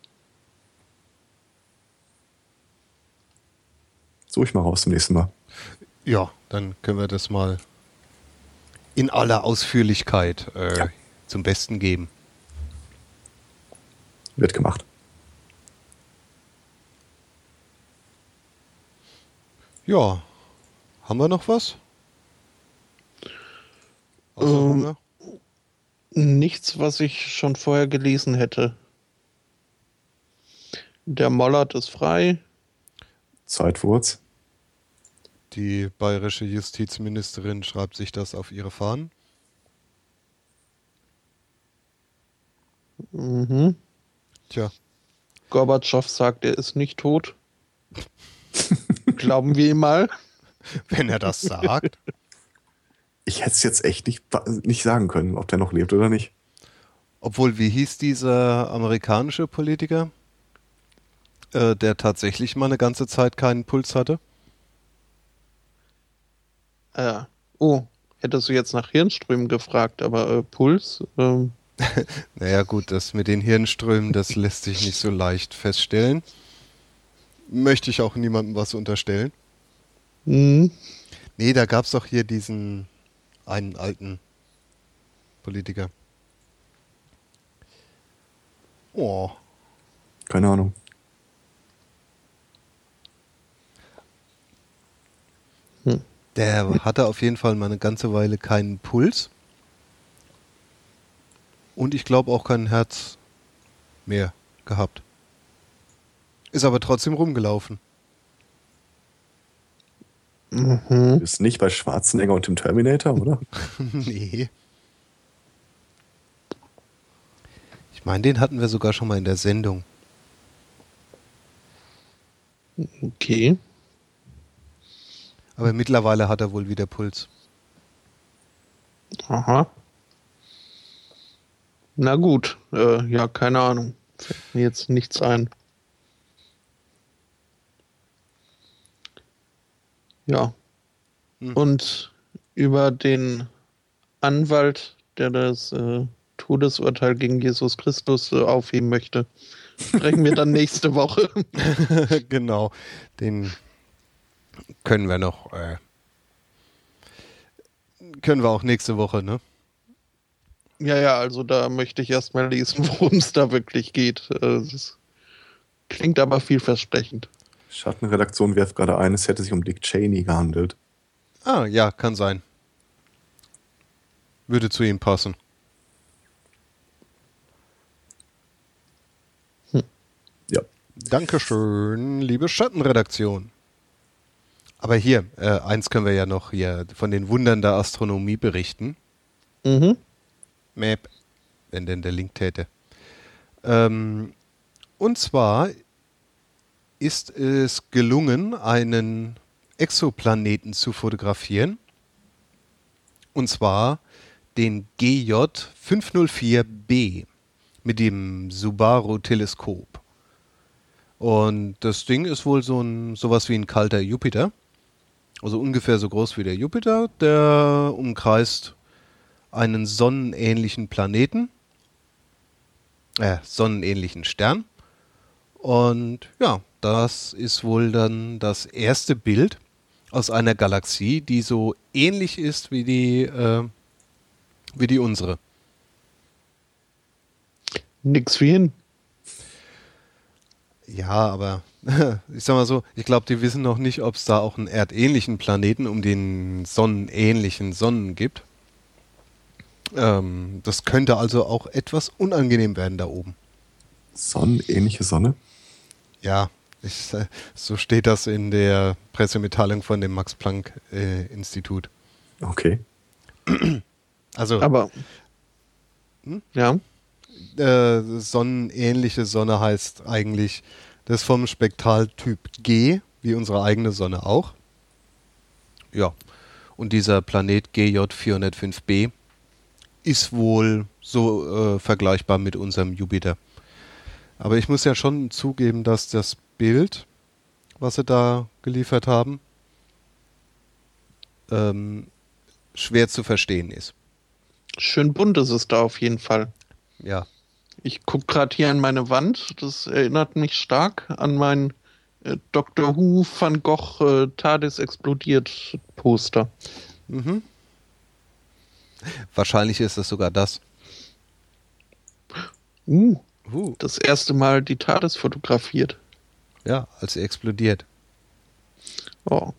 Suche ich mal raus zum nächsten Mal. Ja, dann können wir das mal in aller Ausführlichkeit äh, Ja. zum Besten geben. Wird gemacht. Ja, haben wir noch was? Ähm? Nichts, was ich schon vorher gelesen hätte. Der Mollert ist frei. Zeitwurz. Die bayerische Justizministerin schreibt sich das auf ihre Fahnen. Mhm. Tja, Gorbatschow sagt, er ist nicht tot. Glauben wir ihm mal. wenn er das sagt. Ich hätte es jetzt echt nicht, nicht sagen können, ob der noch lebt oder nicht. Obwohl, wie hieß dieser amerikanische Politiker, äh, der tatsächlich mal eine ganze Zeit keinen Puls hatte? Äh, oh, hättest du jetzt nach Hirnströmen gefragt, aber äh, Puls? Ähm, Naja gut, das mit den Hirnströmen, das lässt sich nicht so leicht feststellen. Möchte ich auch niemandem was unterstellen. mh, Nee, da gab es doch hier diesen einen alten Politiker. Oh, Keine Ahnung. Der hatte auf jeden Fall mal eine ganze Weile keinen Puls. Und ich glaube auch kein Herz mehr gehabt. Ist aber trotzdem rumgelaufen. mhm. Ist nicht bei Schwarzenegger und dem Terminator, oder? nee. Ich meine, den hatten wir sogar schon mal in der Sendung. Okay. Aber mittlerweile hat er wohl wieder Puls. Aha. Na gut, äh, ja, keine Ahnung. Fällt mir jetzt nichts ein. Ja. Hm. Und über den Anwalt, der das äh, Todesurteil gegen Jesus Christus äh, aufheben möchte, sprechen wir dann nächste Woche. genau. Den können wir noch. Äh, können wir auch nächste Woche, ne? ja, ja, also da möchte ich erstmal lesen, worum es da wirklich geht. Äh, das klingt aber vielversprechend. Schattenredaktion werft gerade ein, es hätte sich um Dick Cheney gehandelt. Ah, ja, kann sein. Würde zu ihm passen. Ja. Dankeschön, liebe Schattenredaktion. Aber hier, äh, eins können wir ja noch hier von den Wundern der Astronomie berichten. Mhm. Map, wenn denn der Link täte. Ähm, und zwar ist es gelungen, einen Exoplaneten zu fotografieren. Und zwar den GJ 504b mit dem Subaru-Teleskop. Und das Ding ist wohl so ein sowas wie ein kalter Jupiter. Also ungefähr so groß wie der Jupiter. Der umkreist einen sonnenähnlichen Planeten, äh, sonnenähnlichen Stern. Und ja, das ist wohl dann das erste Bild aus einer Galaxie, die so ähnlich ist wie die, äh, wie die unsere. Nix wie hin. Ja, aber ich sag mal so, ich glaube, die wissen noch nicht, ob es da auch einen erdähnlichen Planeten um den sonnenähnlichen Sonnen gibt. Ähm, das könnte also auch etwas unangenehm werden da oben. Sonnenähnliche Sonne? Ja, ich, äh, so steht das in der Pressemitteilung von dem Max-Planck-Institut. Okay. also Aber. Hm? Ja. äh, sonnenähnliche Sonne heißt eigentlich, das ist vom Spektraltyp G, wie unsere eigene Sonne auch. Ja, und dieser Planet GJ 405b ist wohl so äh, vergleichbar mit unserem Jupiter. Aber ich muss ja schon zugeben, dass das Bild, was sie da geliefert haben, ähm, schwer zu verstehen ist. Schön bunt ist es da auf jeden Fall. Ja, Ich gucke gerade hier an meine Wand. Das erinnert mich stark an mein äh, Dr. Who Van Gogh äh, TARDIS explodiert Poster. Mhm. Wahrscheinlich ist es sogar das. Uh, Uh, das erste Mal die TARDIS fotografiert. ja, als sie explodiert. Oh,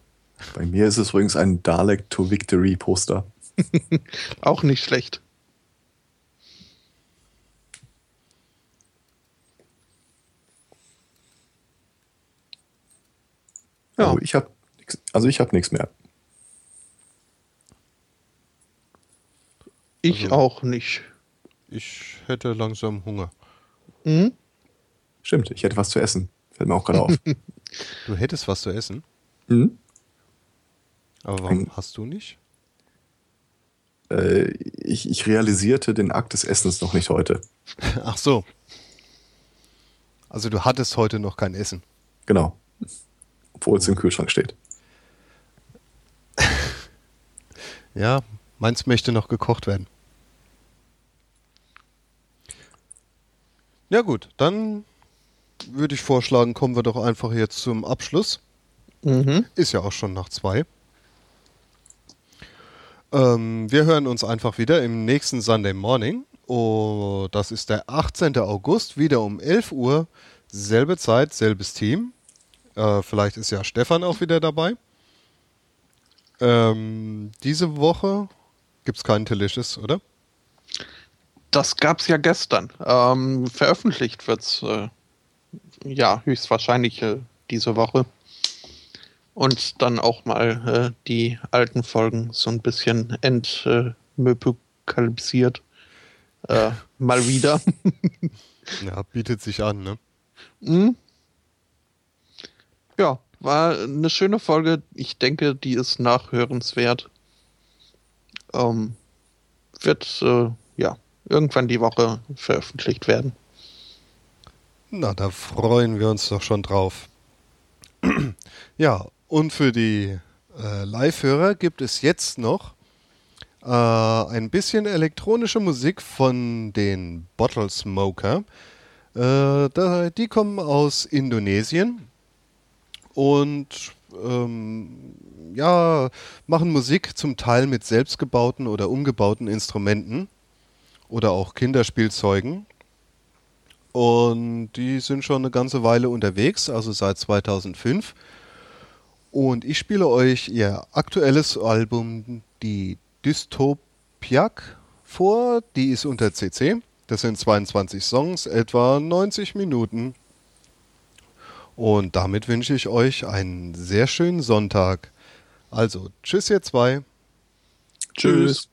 Bei mir ist es übrigens ein Dalek to Victory Poster. auch nicht schlecht. Ja, Also ich habe also ich habe nichts mehr. ich also- auch nicht. Ich hätte langsam Hunger. Mhm. Stimmt, ich hätte was zu essen. Fällt mir auch gerade auf. Du hättest was zu essen, mhm. aber warum Ein- hast du nicht? äh, ich, ich realisierte den Akt des Essens noch nicht heute. Ach so. Also du hattest heute noch kein Essen. Genau. Obwohl es im Kühlschrank steht. Ja, meins möchte noch gekocht werden. Ja gut, dann würde ich vorschlagen, kommen wir doch einfach jetzt zum Abschluss. Mhm. Ist ja auch schon nach zwei. Ähm, wir hören uns einfach wieder im nächsten Sunday Morning. Oh, das ist der 18. August, wieder um 11 Uhr. Selbe Zeit, selbes Team. Äh, vielleicht ist ja Stefan auch wieder dabei. Ähm, diese Woche gibt es keinen Delicious, oder? Das gab's ja gestern. Ähm, veröffentlicht wird's äh, ja höchstwahrscheinlich äh, diese Woche. Und dann auch mal äh, die alten Folgen so ein bisschen entmöpokalisiert. Äh, mal wieder. Ja, bietet sich an, ne? Mhm. Ja, war eine schöne Folge. Ich denke, die ist nachhörenswert. Ähm, wird äh, ja irgendwann die Woche veröffentlicht werden. Na, da freuen wir uns doch schon drauf. ja, und für die äh, Live-Hörer gibt es jetzt noch äh, ein bisschen elektronische Musik von den Bottle Smoker. Äh, da, die kommen aus Indonesien und ähm, ja, machen Musik zum Teil mit selbstgebauten oder umgebauten Instrumenten oder auch Kinderspielzeugen. Und die sind schon eine ganze Weile unterwegs, also seit 2005. Und ich spiele euch ihr aktuelles Album, die Dystopiak, vor. Die ist unter CC. Das sind 22 Songs, etwa 90 Minuten. Und damit wünsche ich euch einen sehr schönen Sonntag. Also, tschüss ihr zwei. Tschüss.